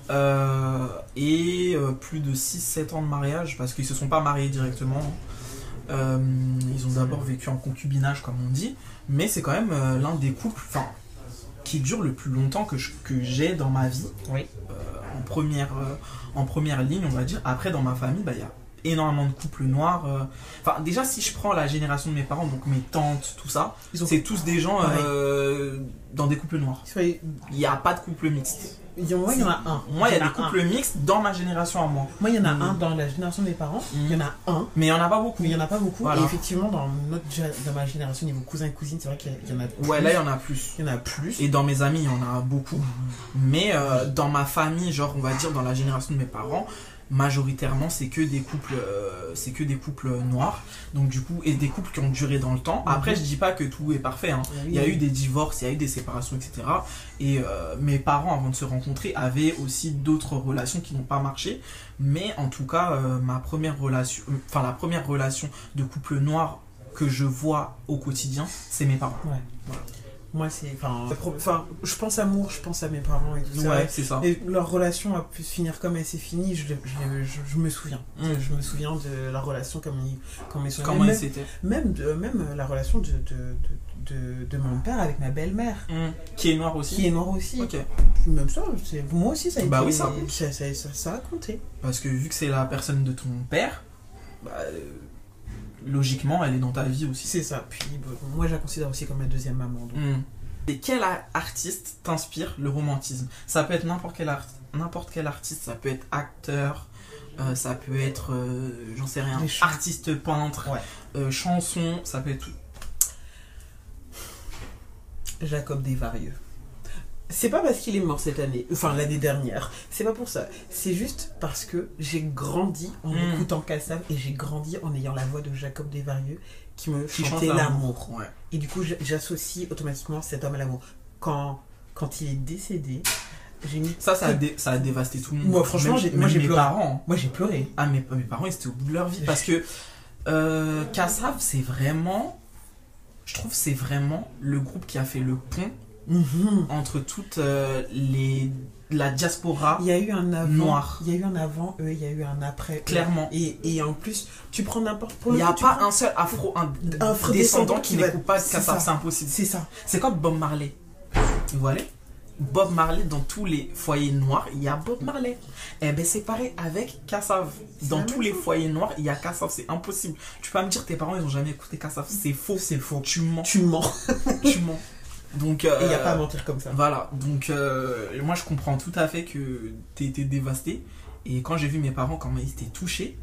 Euh, et plus de 6-7 ans de mariage, parce qu'ils se sont pas mariés directement. Euh, ils ont d'abord vécu en concubinage, comme on dit, mais c'est quand même l'un des couples enfin, qui dure le plus longtemps que j'ai dans ma vie. Oui. En, première, en première ligne, on va dire. Après, dans ma famille, bah, il y a énormément de couples noirs. euh. Enfin, déjà, si je prends la génération de mes parents, donc mes tantes, tout ça, c'est tous des gens euh, dans des couples noirs. Il n'y a pas de couple mixte. il y en a un. Moi, il y a des couples mixtes dans ma génération à moi. Moi, il y en a Mm. un dans la génération de mes parents. Mm. Il y en a un. Mais il n'y en a pas beaucoup. Mais il n'y en a pas beaucoup. Et effectivement, dans, notre, dans ma génération, niveau cousin et cousine, c'est vrai qu'il y en a plus. Ouais, là, il y en a plus. Il y en a plus. Et dans mes amis, il y en a beaucoup. Mais euh, dans ma famille, genre, on va dire dans la génération de mes parents, majoritairement, c'est que des couples, euh, c'est que des couples noirs. Donc du coup, et des couples qui ont duré dans le temps. Après, Mhm. je dis pas que tout est parfait. hein. Il y a eu des divorces, il y a eu des séparations, etc. Et euh, mes parents, avant de se rencontrer, avaient aussi d'autres relations qui n'ont pas marché. Mais en tout cas, euh, ma première relation, enfin la première relation de couple noir que je vois au quotidien, c'est mes parents. Moi, c'est. Enfin, enfin, je pense amour, je pense à mes parents et tout ça. Ouais, c'est ça. Et leur relation a pu se finir comme elle s'est finie, je, je, je, je me souviens. Mm. Je me souviens de la relation comme ils, comme ils sont. Comment même, même, de, même la relation de, de, de, de, de mon père avec ma belle-mère, Qui est noir aussi qui est noire aussi. Même ça, c'est- moi aussi, ça a Bah été- oui, ça, ça- ça a compté. Parce que vu que c'est la personne de ton père, bah, euh, logiquement, elle est dans ta vie aussi. C'est ça. Puis bon, moi, je la considère aussi comme ma deuxième maman. donc. Hmm. Et quel artiste t'inspire le romantisme? Ça peut être n'importe quel, art- n'importe quel artiste, ça peut être acteur, euh, ça peut être, euh, j'en sais rien, artiste peintre, Ouais. euh, chanson, ça peut être tout. Jacob Desvarieux. C'est pas parce qu'il est mort cette année, enfin l'année dernière, c'est pas pour ça. C'est juste parce que j'ai grandi en Mm. écoutant Kassav et j'ai grandi en ayant la voix de Jacob Desvarieux qui me Qui chantait l'amour. Ouais. Et du coup, j'associe automatiquement cet homme à l'amour. Quand, quand il est décédé, j'ai mis. Ça, ça a, dé- ça a dévasté tout le monde. Moi, franchement, Même- moi, j'ai pleuré. parents. Moi j'ai pleuré. Ah, mes, mes parents, ils étaient au bout de leur vie. Parce que euh, Kassav, c'est vraiment. Je trouve c'est vraiment le groupe qui a fait le pont Mhm. entre toutes euh, les. la diaspora. Il y a eu un avant. Noir. Il y a eu un avant, eux, il y a eu un après. Clairement. Et, et en plus, tu prends n'importe Il le n'y a pas prends- un seul afro un, descendant qui va- n'écoute pas Kassav, ça. c'est impossible. C'est ça. C'est comme Bob Marley. Vous voyez? Bob Marley, dans tous les foyers noirs, il y a Bob Marley. Eh ben c'est pareil avec Kassav. Dans tous les foyers noirs, il y a Kassav, c'est impossible. Tu peux pas me dire tes parents ils ont jamais écouté Kassav, c'est faux. C'est faux. Tu mens, Tu mens. tu mens. Donc Et il n'y a euh, pas à mentir comme ça. Voilà, donc euh, moi je comprends tout à fait que t'es été dévasté. Et quand j'ai vu mes parents, comment ils étaient touchés,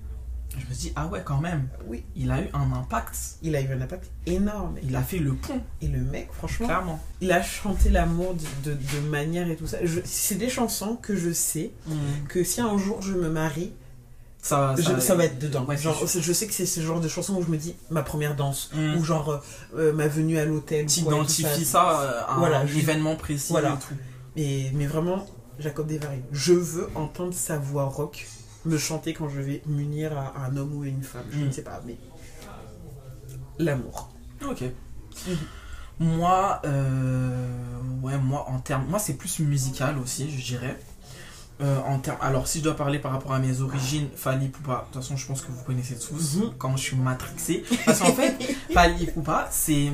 je me suis dit, ah ouais, quand même, Oui. il a eu un impact. Il a eu un impact énorme. Il a fait le pont, Et le mec, franchement, clairement. il a chanté l'amour de, de, de manière et tout ça. C'est des chansons que je sais que si un jour je me marie, Ça, Je- ça, va être dedans. Ouais, genre, je sais que c'est ce genre de chanson où je me dis ma première danse, Mm. ou genre euh, euh, ma venue à l'hôtel. tout T'identifies ça euh, à Voilà, un je- événement précis voilà. et tout. Mais, mais vraiment, Jacob Desvarieux. Je veux entendre sa voix rock me chanter quand je vais m'unir à, à un homme ou à une femme. Je Mm. ne sais pas, mais. L'amour. Ok. Mhm. Moi, euh, ouais, moi en termes, moi c'est plus musical aussi, je dirais. Euh, en termes, alors si je dois parler par rapport à mes origines, Fali Poupa, de toute façon je pense que vous connaissez tous Mhm. quand je suis matrixé. Parce qu'en fait, Fali Poupa, c'est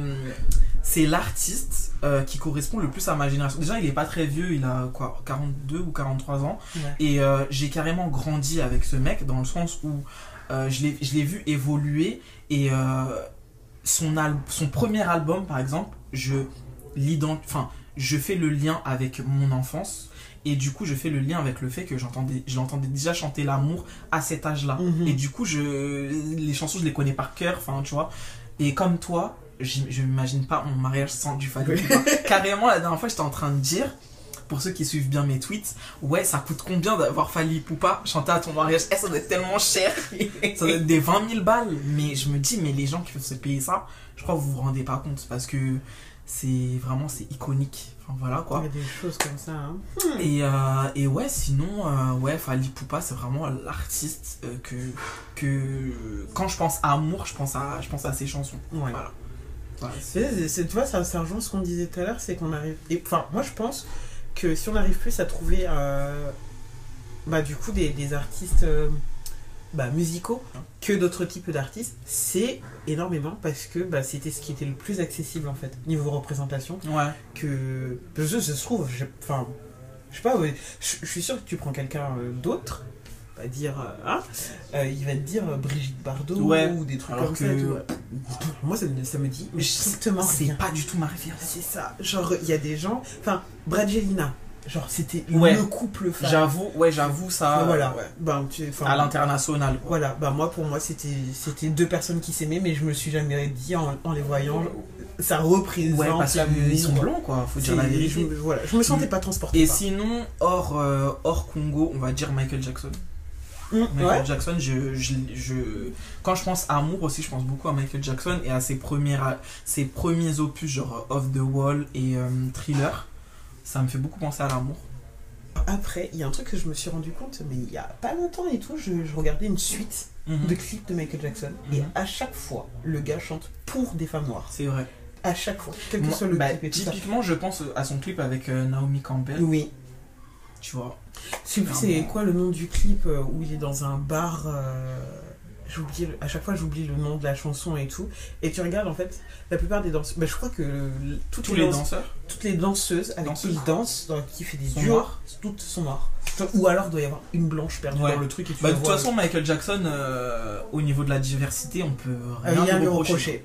c'est l'artiste euh, qui correspond le plus à ma génération. Déjà, il est pas très vieux, il a quoi, 42 ou 43 ans. Ouais. Et euh, j'ai carrément grandi avec ce mec dans le sens où je l'ai vu évoluer et son, al- son premier album, par exemple, je enfin, je fais le lien avec mon enfance. Et du coup, je fais le lien avec le fait que j'entendais, je l'entendais déjà chanter l'amour à cet âge-là. Mhm. Et du coup, je, les chansons, je les connais par cœur, enfin, tu vois. Et comme toi, je m'imagine pas mon mariage sans du Fally Poupa. Carrément, la dernière fois, j'étais en train de dire, pour ceux qui suivent bien mes tweets, ouais, ça coûte combien d'avoir Fally Poupa chanter à ton mariage? Eh, ça doit être tellement cher ça doit être des 20 000 balles. Mais je me dis, mais les gens qui peuvent se payer ça, je crois que vous vous rendez pas compte parce que c'est vraiment c'est iconique. Enfin voilà Il quoi. y a des choses comme ça. Hein. Et, euh, et ouais, sinon, euh, ouais, Fally Poupa, c'est vraiment l'artiste euh, que, que quand je pense à amour, je pense à, je pense à ses chansons. Ouais. Voilà. Voilà, c'est- tu vois, ça, ça rejoint ce qu'on disait tout à l'heure, c'est qu'on arrive. Enfin, moi je pense que si on arrive plus à trouver, euh, bah, du coup, des, des artistes bah, musicaux que d'autres types d'artistes, c'est énormément parce que bah, c'était ce qui était le plus accessible en fait, niveau représentation. Ouais. Que. Ça se trouve, je- enfin, je sais pas, je je suis sûr que tu prends quelqu'un euh, d'autre. Va dire, euh, hein, euh, il va te dire Brigitte Bardot Ouais, ou des trucs alors comme que- ça. Moi, ça, me- ça me dit mais strictement C'est pas du tout ma référence. C'est ça. Genre, il y a des gens. Enfin, Bradgelina. Genre, c'était Ouais. le couple fan. J'avoue, ouais, j'avoue ça. Enfin, voilà. ouais. Ben, tu- À l'international. Voilà. Bah, moi, pour moi, c'était c'était deux personnes qui s'aimaient, mais je me suis jamais dit en, en les voyant, ça représente Ouais, parce l'amour. qu'ils sont blancs, quoi. Faut dire la vérité. Je, voilà. je me sentais pas transportée. Et sinon, hors, euh, hors Congo, on va dire Michael Jackson. Hum, Michael ouais. Jackson, je, je, je- quand je pense à amour aussi, je pense beaucoup à Michael Jackson et à ses, premières, ses premiers opus, genre Off the Wall et euh, Thriller. Ça me fait beaucoup penser à l'amour. Après, il y a un truc que je me suis rendu compte, mais il y a pas longtemps et tout, je, je regardais une suite Mhm. de clips de Michael Jackson. Et Mhm. à chaque fois, le gars chante pour des femmes noires. C'est vrai. À chaque fois. Quel que Moi, soit le bah, clip et tout ça. typiquement, je pense à son clip avec euh, Naomi Campbell. Oui. Tu vois. Je sais plus c'est quoi le nom du clip euh, où il est dans un bar. euh, J'oublie à chaque fois j'oublie le nom de la chanson et tout. Et tu regardes en fait la plupart des danseuses. Bah, je crois que toutes, Tous les, les danse- danseurs. toutes les danseuses avec qui il danse, dans, qui fait des Sont duos, noires. toutes sont noires. Ou alors il doit y avoir une blanche perdue Ouais. dans le truc et tu Bah, de toute façon, Michael Jackson, euh, au niveau de la diversité, on peut Euh, rien, lui reprocher.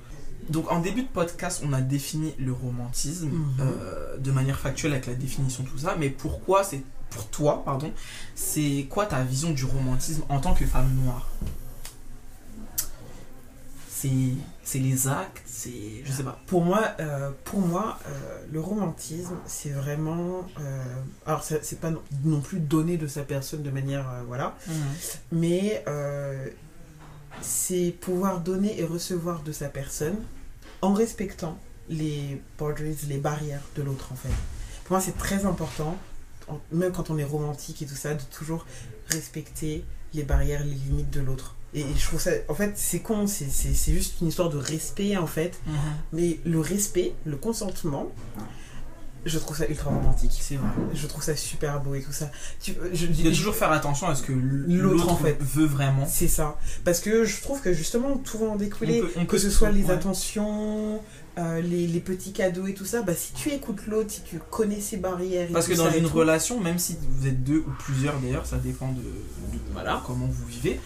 Donc en début de podcast, on a défini le romantisme Mhm. euh, de manière factuelle avec la définition tout ça, mais pourquoi c'est pour toi, pardon, c'est quoi ta vision du romantisme en tant que femme noire? C'est les actes, c'est je sais pas. Pour moi, euh, pour moi euh, le romantisme, c'est vraiment. euh, alors, c'est pas non, non plus donner de sa personne de manière. voilà. mais euh, c'est pouvoir donner et recevoir de sa personne en respectant les boundaries, les barrières de l'autre en fait. Pour moi c'est très important, même quand on est romantique et tout ça, de toujours respecter les barrières, les limites de l'autre. Et je trouve ça, en fait, c'est con, c'est- juste une histoire de respect en fait. Mais le respect, le consentement, je trouve ça ultra romantique. C'est vrai. Je trouve ça super beau et tout ça. Tu, je, Il faut toujours faire attention à ce que L'autre, en fait. veut vraiment. C'est ça. Parce que je trouve que justement, tout va en découler. On peut- on que ce soit les ouais. attentions, euh, les, les petits cadeaux et tout ça, bah, si tu écoutes l'autre, si tu connais ses barrières. et Parce que dans ça une relation, même si vous êtes deux ou plusieurs d'ailleurs, ça dépend de, de- voilà, comment vous vivez,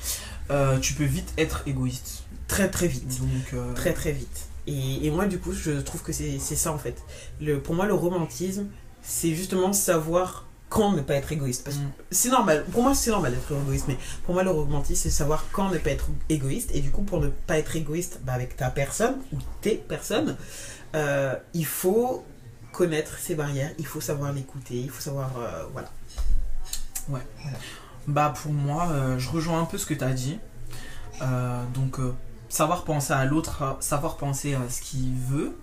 euh, tu peux vite être égoïste. Très très vite. Donc, euh, Très très vite. Et, et moi, du coup, je trouve que c'est ça en fait. Le, pour moi, le romantisme, c'est justement savoir quand ne pas être égoïste. Parce que mm. c'est normal, pour moi c'est normal d'être égoïste, mais pour moi le romantisme c'est savoir quand ne pas être égoïste, et du coup pour ne pas être égoïste bah, avec ta personne ou tes personnes, euh, il faut connaître ses barrières, il faut savoir l'écouter, il faut savoir, euh, voilà. Bah pour moi, euh, je rejoins un peu ce que tu as dit. Euh, donc euh, savoir penser à l'autre, savoir penser à ce qu'il veut,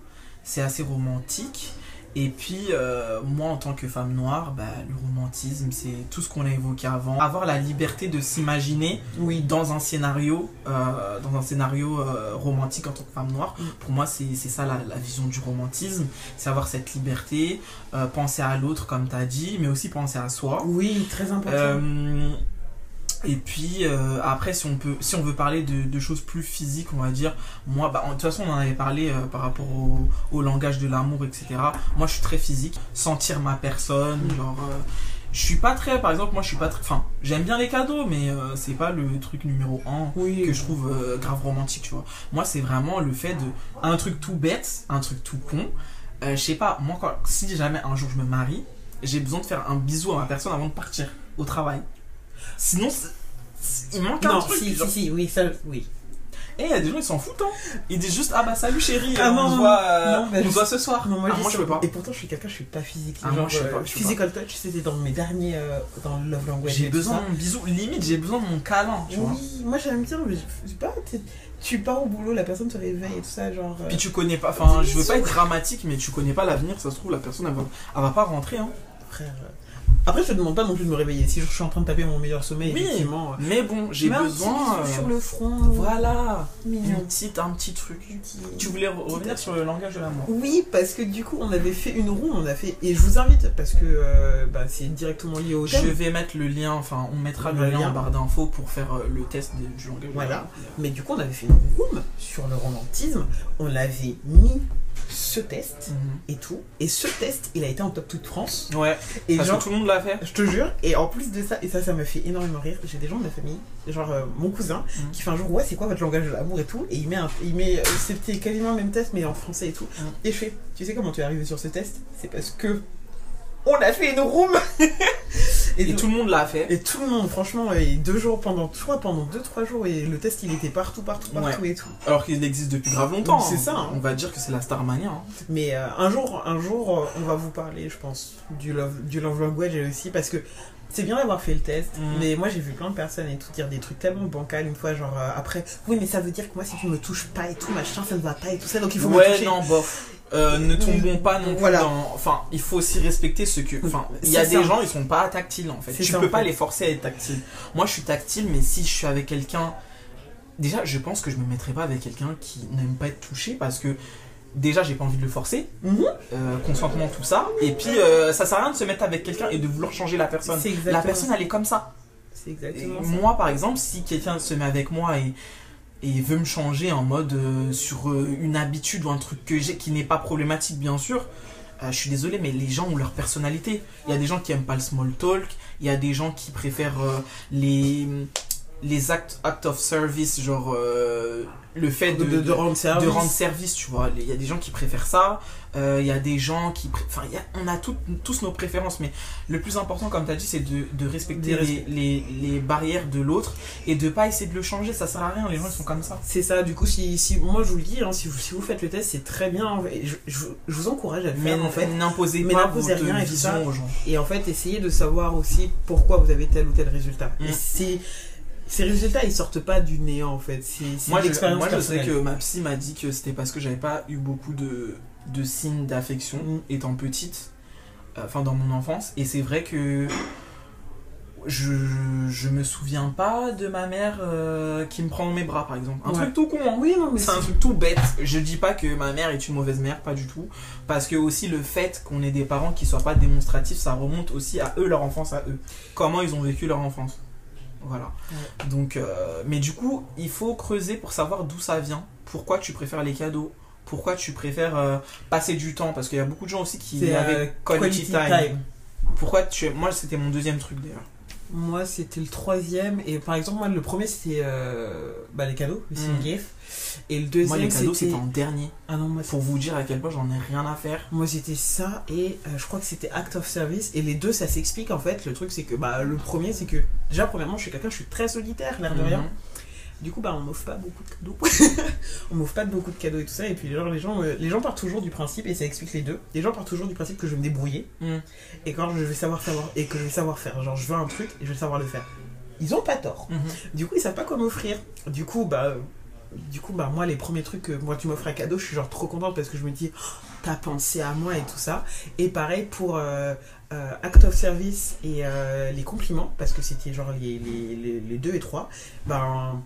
c'est assez romantique. Et puis euh, moi en tant que femme noire, bah, le romantisme c'est tout ce qu'on a évoqué avant. Avoir la liberté de s'imaginer Oui. dans un scénario, euh, dans un scénario euh, romantique en tant que femme noire. Mm. Pour moi c'est c'est ça la, la vision du romantisme, c'est avoir cette liberté, euh, penser à l'autre comme tu as dit, mais aussi penser à soi. Oui, très important. Et puis euh, après, si on peut, si on veut parler de, de choses plus physiques, on va dire, moi, bah, en- de toute façon, on en avait parlé euh, par rapport au, au langage de l'amour, etc. Moi, je suis très physique, sentir ma personne, genre. euh, je suis pas très, par exemple, moi, je suis pas très. Enfin, j'aime bien les cadeaux, mais c'est pas le truc numéro un oui. que je trouve grave romantique, tu vois. Moi, c'est vraiment le fait de. Un truc tout bête, un truc tout con. Je sais pas, moi, quand, si jamais un jour je me marie, j'ai besoin de faire un bisou à ma personne avant de partir au travail. Sinon, il manque un Non, truc. si, genre. si, si, oui, ça, oui. Et il y a des gens, ils s'en foutent, hein. Ils disent juste, ah bah salut chérie, Ah on non, se voit, euh, non, on je- voit ce soir. Non, moi, ah, je moi je peux pas. Et pourtant, je suis quelqu'un, je suis pas physique. Ah, Genre, moi, je sais euh, pas, je sais physical touch, c'était dans mes derniers, euh, dans le Love Language. J'ai besoin de mon bisou, limite j'ai besoin de mon câlin, tu vois. Oui, moi j'aime bien, mais je je sais pas, tu pars au boulot, la personne te réveille et tout ça, genre. euh, Puis tu connais pas, enfin je veux pas être dramatique, mais tu connais pas l'avenir, ça se trouve la personne elle va, elle va pas rentrer, hein. frère. Euh, Après, je te demande pas non plus de me réveiller. Si je suis en train de taper mon meilleur sommeil, Oui. effectivement. euh, Mais bon, j'ai mets un petit besoin. euh, sur le front. Voilà, une petite, un petit truc. Petit- Tu voulais re- revenir sur le langage de l'amour Oui, parce que du coup, on avait fait une roue, on a fait. Et je vous invite, parce que euh, bah, c'est directement lié au Je thème. vais mettre le lien, enfin on mettra le, Le lien lien. en barre d'infos pour faire euh, le test de- du langage. Voilà. Mais du coup, on avait fait une room sur le romantisme. On avait mis ce test Mhm. et tout. Et ce test, il a été en top toute France. Ouais, Et parce genre, que tout le monde l'a fait. Je te jure, et en plus de ça, et ça, ça me fait énormément rire. J'ai des gens de ma famille, genre euh, mon cousin, Mhm. qui fait un jour, ouais, c'est quoi votre langage de l'amour et tout, et il met, un, il met, euh, c'était quasiment le même test, mais en français et tout. Mhm. Et je fais, tu sais comment tu es arrivé sur ce test? C'est parce que on a fait une room. et, Et tout, le monde l'a fait. et tout le monde, franchement, et deux jours pendant, je crois pendant deux trois jours, et le test, il était partout, partout, partout et tout. Alors qu'il existe depuis grave longtemps. C'est hein. ça, hein. On va dire que c'est la Starmania. hein. Mais euh, un jour, un jour, euh, on va vous parler, je pense, du love, du love language aussi, parce que c'est bien d'avoir fait le test, Mhm. mais moi j'ai vu plein de personnes et tout dire des trucs tellement bancals une fois, genre euh, après, oui, mais ça veut dire que moi si tu me touches pas et tout, machin, ça ne va pas et tout ça, donc il faut me ouais, toucher. non, bof. Euh, ne tombons pas non plus Voilà. dans. Enfin, il faut aussi respecter ce que. Enfin, il y a des ça. gens, ils sont pas tactiles en fait. Tu ça, peux en pas fait. les forcer à être tactile. Moi, je suis tactile, mais si je suis avec quelqu'un. Déjà, je pense que je me mettrai pas avec quelqu'un qui n'aime pas être touché parce que. Déjà, j'ai pas envie de le forcer. Mhm. Euh, consentement, tout ça. Et puis, euh, ça sert à rien de se mettre avec quelqu'un et de vouloir changer la personne. La personne, elle est comme ça. Et exactement ça. moi, par exemple, si quelqu'un se met avec moi et, et veut me changer en mode euh, sur euh, une habitude ou un truc que j'ai qui n'est pas problématique, bien sûr, euh, je suis désolé, mais les gens ont leur personnalité. Il y a des gens qui aiment pas le small talk, il y a des gens qui préfèrent les, les actes act of service, genre euh, le fait De, de, de, de rendre service. de rendre service, tu vois. Il y a des gens qui préfèrent ça, euh, il y a des gens qui... Enfin, il y a- on a toutes- tous nos préférences, mais le plus important, comme tu as dit, c'est de, de respecter les, les, les barrières de l'autre et de pas essayer de le changer, ça sert à rien, les gens ils sont comme ça. C'est ça, du coup, si, si, moi je vous le dis, hein, si, vous, si vous faites le test, c'est très bien. en fait. Je, je, je vous encourage à le Mais faire en fait. n'imposez Mais pas n'imposez rien et tout ça. aux gens. Et en fait, essayez de savoir aussi pourquoi vous avez tel ou tel résultat. Mm. Et c'est- ces résultats, ils sortent pas du néant en fait. C'est Moi, l'expérience moi, je sais que ma psy m'a dit que c'était parce que j'avais pas eu beaucoup de, de signes d'affection Mm. étant petite, euh, enfin dans mon enfance. Et c'est vrai que je, je me souviens pas de ma mère euh, qui me prend dans mes bras, par exemple. Un Ouais. truc tout con, hein. Oui, non, mais C'est un truc tout bête. Je dis pas que ma mère est une mauvaise mère, pas du tout. Parce que aussi le fait qu'on ait des parents qui soient pas démonstratifs, ça remonte aussi à eux, leur enfance à eux. Comment ils ont vécu leur enfance. Voilà. Donc, euh, mais du coup, il faut creuser pour savoir d'où ça vient. Pourquoi tu préfères les cadeaux? Pourquoi tu préfères euh, passer du temps? Parce qu'il y a beaucoup de gens aussi qui avaient euh, quality, quality time. time. Pourquoi tu Moi, c'était mon deuxième truc d'ailleurs. Moi, c'était le troisième. Et par exemple, moi, le premier, c'était bah, les cadeaux, le Mm. Et le Moi, deuxième, les cadeaux, c'était. c'était en dernier. Ah non, moi, Pour vous dire à quel point j'en ai rien à faire. Moi c'était ça et euh, je crois que c'était Act of Service et les deux ça s'explique en fait. Le truc c'est que bah le premier c'est que déjà premièrement je suis quelqu'un je suis très solitaire l'air de rien. Mhm. Du coup bah on m'offre pas beaucoup de cadeaux. on m'offre pas beaucoup de cadeaux et tout ça et puis genre les gens euh, les gens partent toujours du principe et ça explique les deux. Les gens partent toujours du principe que je vais me débrouiller Mhm. et quand je vais savoir savoir et que je vais savoir faire genre je veux un truc et je vais savoir le faire. ils ont pas tort. Mhm. Du coup, ils savent pas quoi m'offrir. Du coup, bah, du coup, bah, moi, les premiers trucs que moi tu m'offres un cadeau, je suis genre trop contente parce que je me dis, Oh, t'as pensé à moi et tout ça. Et pareil pour euh, euh, Act of Service et euh, les compliments, parce que c'était genre les, les, les, les deux et trois. Ben,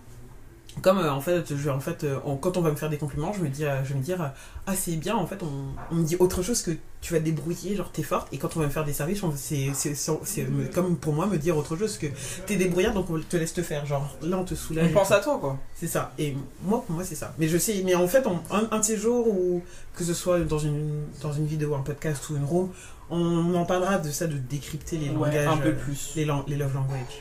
comme euh, en fait, je, en fait euh, on- quand on va me faire des compliments, je me dis, euh, je vais me dire, ah c'est bien, en fait, on, on me dit autre chose que tu vas te débrouiller, genre t'es forte. Et quand on va me faire des services, c'est c'est- c'est- c'est me- comme pour moi me dire autre chose que t'es débrouillard, donc on te laisse te faire. Genre là, on te soulage. On pense à toi, quoi. C'est ça. Et moi, pour moi, c'est ça. Mais je sais, mais en fait, on- un, un de ces jours où, que ce soit dans une, dans une vidéo, un podcast ou une room, on en parlera de ça, de décrypter les Ouais, langages. un peu plus. Les, lang- les love language.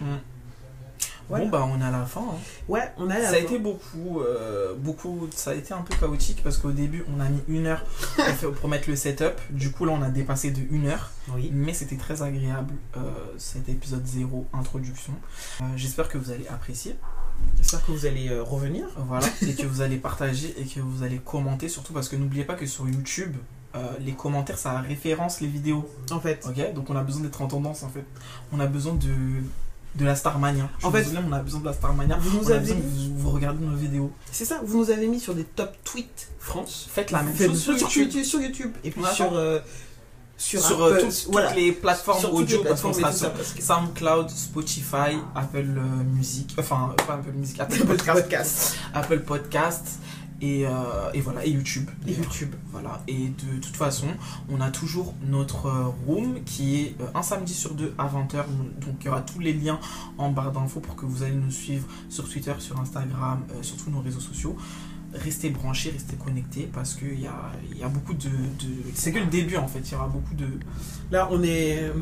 Voilà. Bon, bah, on est à la fin. hein. Ouais, on a la Ça a été beaucoup, euh, beaucoup, ça a été un peu chaotique parce qu'au début on a mis une heure pour, mettre le setup. Du coup là on a dépassé de une heure, Oui. mais c'était très agréable euh, cet épisode 0 introduction. Euh, J'espère que vous allez apprécier, J'espère que vous allez euh, revenir. voilà, et que vous allez partager et que vous allez commenter surtout parce que n'oubliez pas que sur YouTube euh, les commentaires ça référence les vidéos, En fait, ok? Donc on a besoin d'être en tendance en fait. On a besoin de de la Starmania. Je En fait- désolé, on a besoin de la Starmania. vous nous On avez vous, vous regardez nos vidéos. C'est ça, vous nous avez mis sur des top tweets France. Faites la même Faites chose sur sur YouTube. Sur YouTube. Et puis sur. euh, sur, sur Apple, euh, toutes, voilà. les plateformes Sur audio les parce qu'on plateformes que- SoundCloud, Spotify, Apple euh, Music, enfin pas Apple Music, Apple podcast. Apple Podcast et, euh, et voilà et YouTube. Et YouTube. Voilà et de toute façon on a toujours notre euh, room qui est euh, un samedi sur deux à 20h donc il y aura tous les liens en barre d'infos pour que vous allez nous suivre sur Twitter, sur Instagram, euh, sur tous nos réseaux sociaux. Restez branchés, restez connectés parce qu'il y a, il y a beaucoup de, de- C'est que le début en fait, il y aura beaucoup de, Là, on est. euh,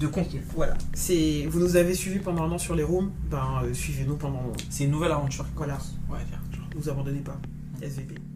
de contenu. Voilà. C'est, vous nous avez suivis pendant un an sur les rooms, ben euh, suivez-nous pendant. C'est une nouvelle aventure. Voilà. Ouais, bien. Vous abandonnez pas. SVP.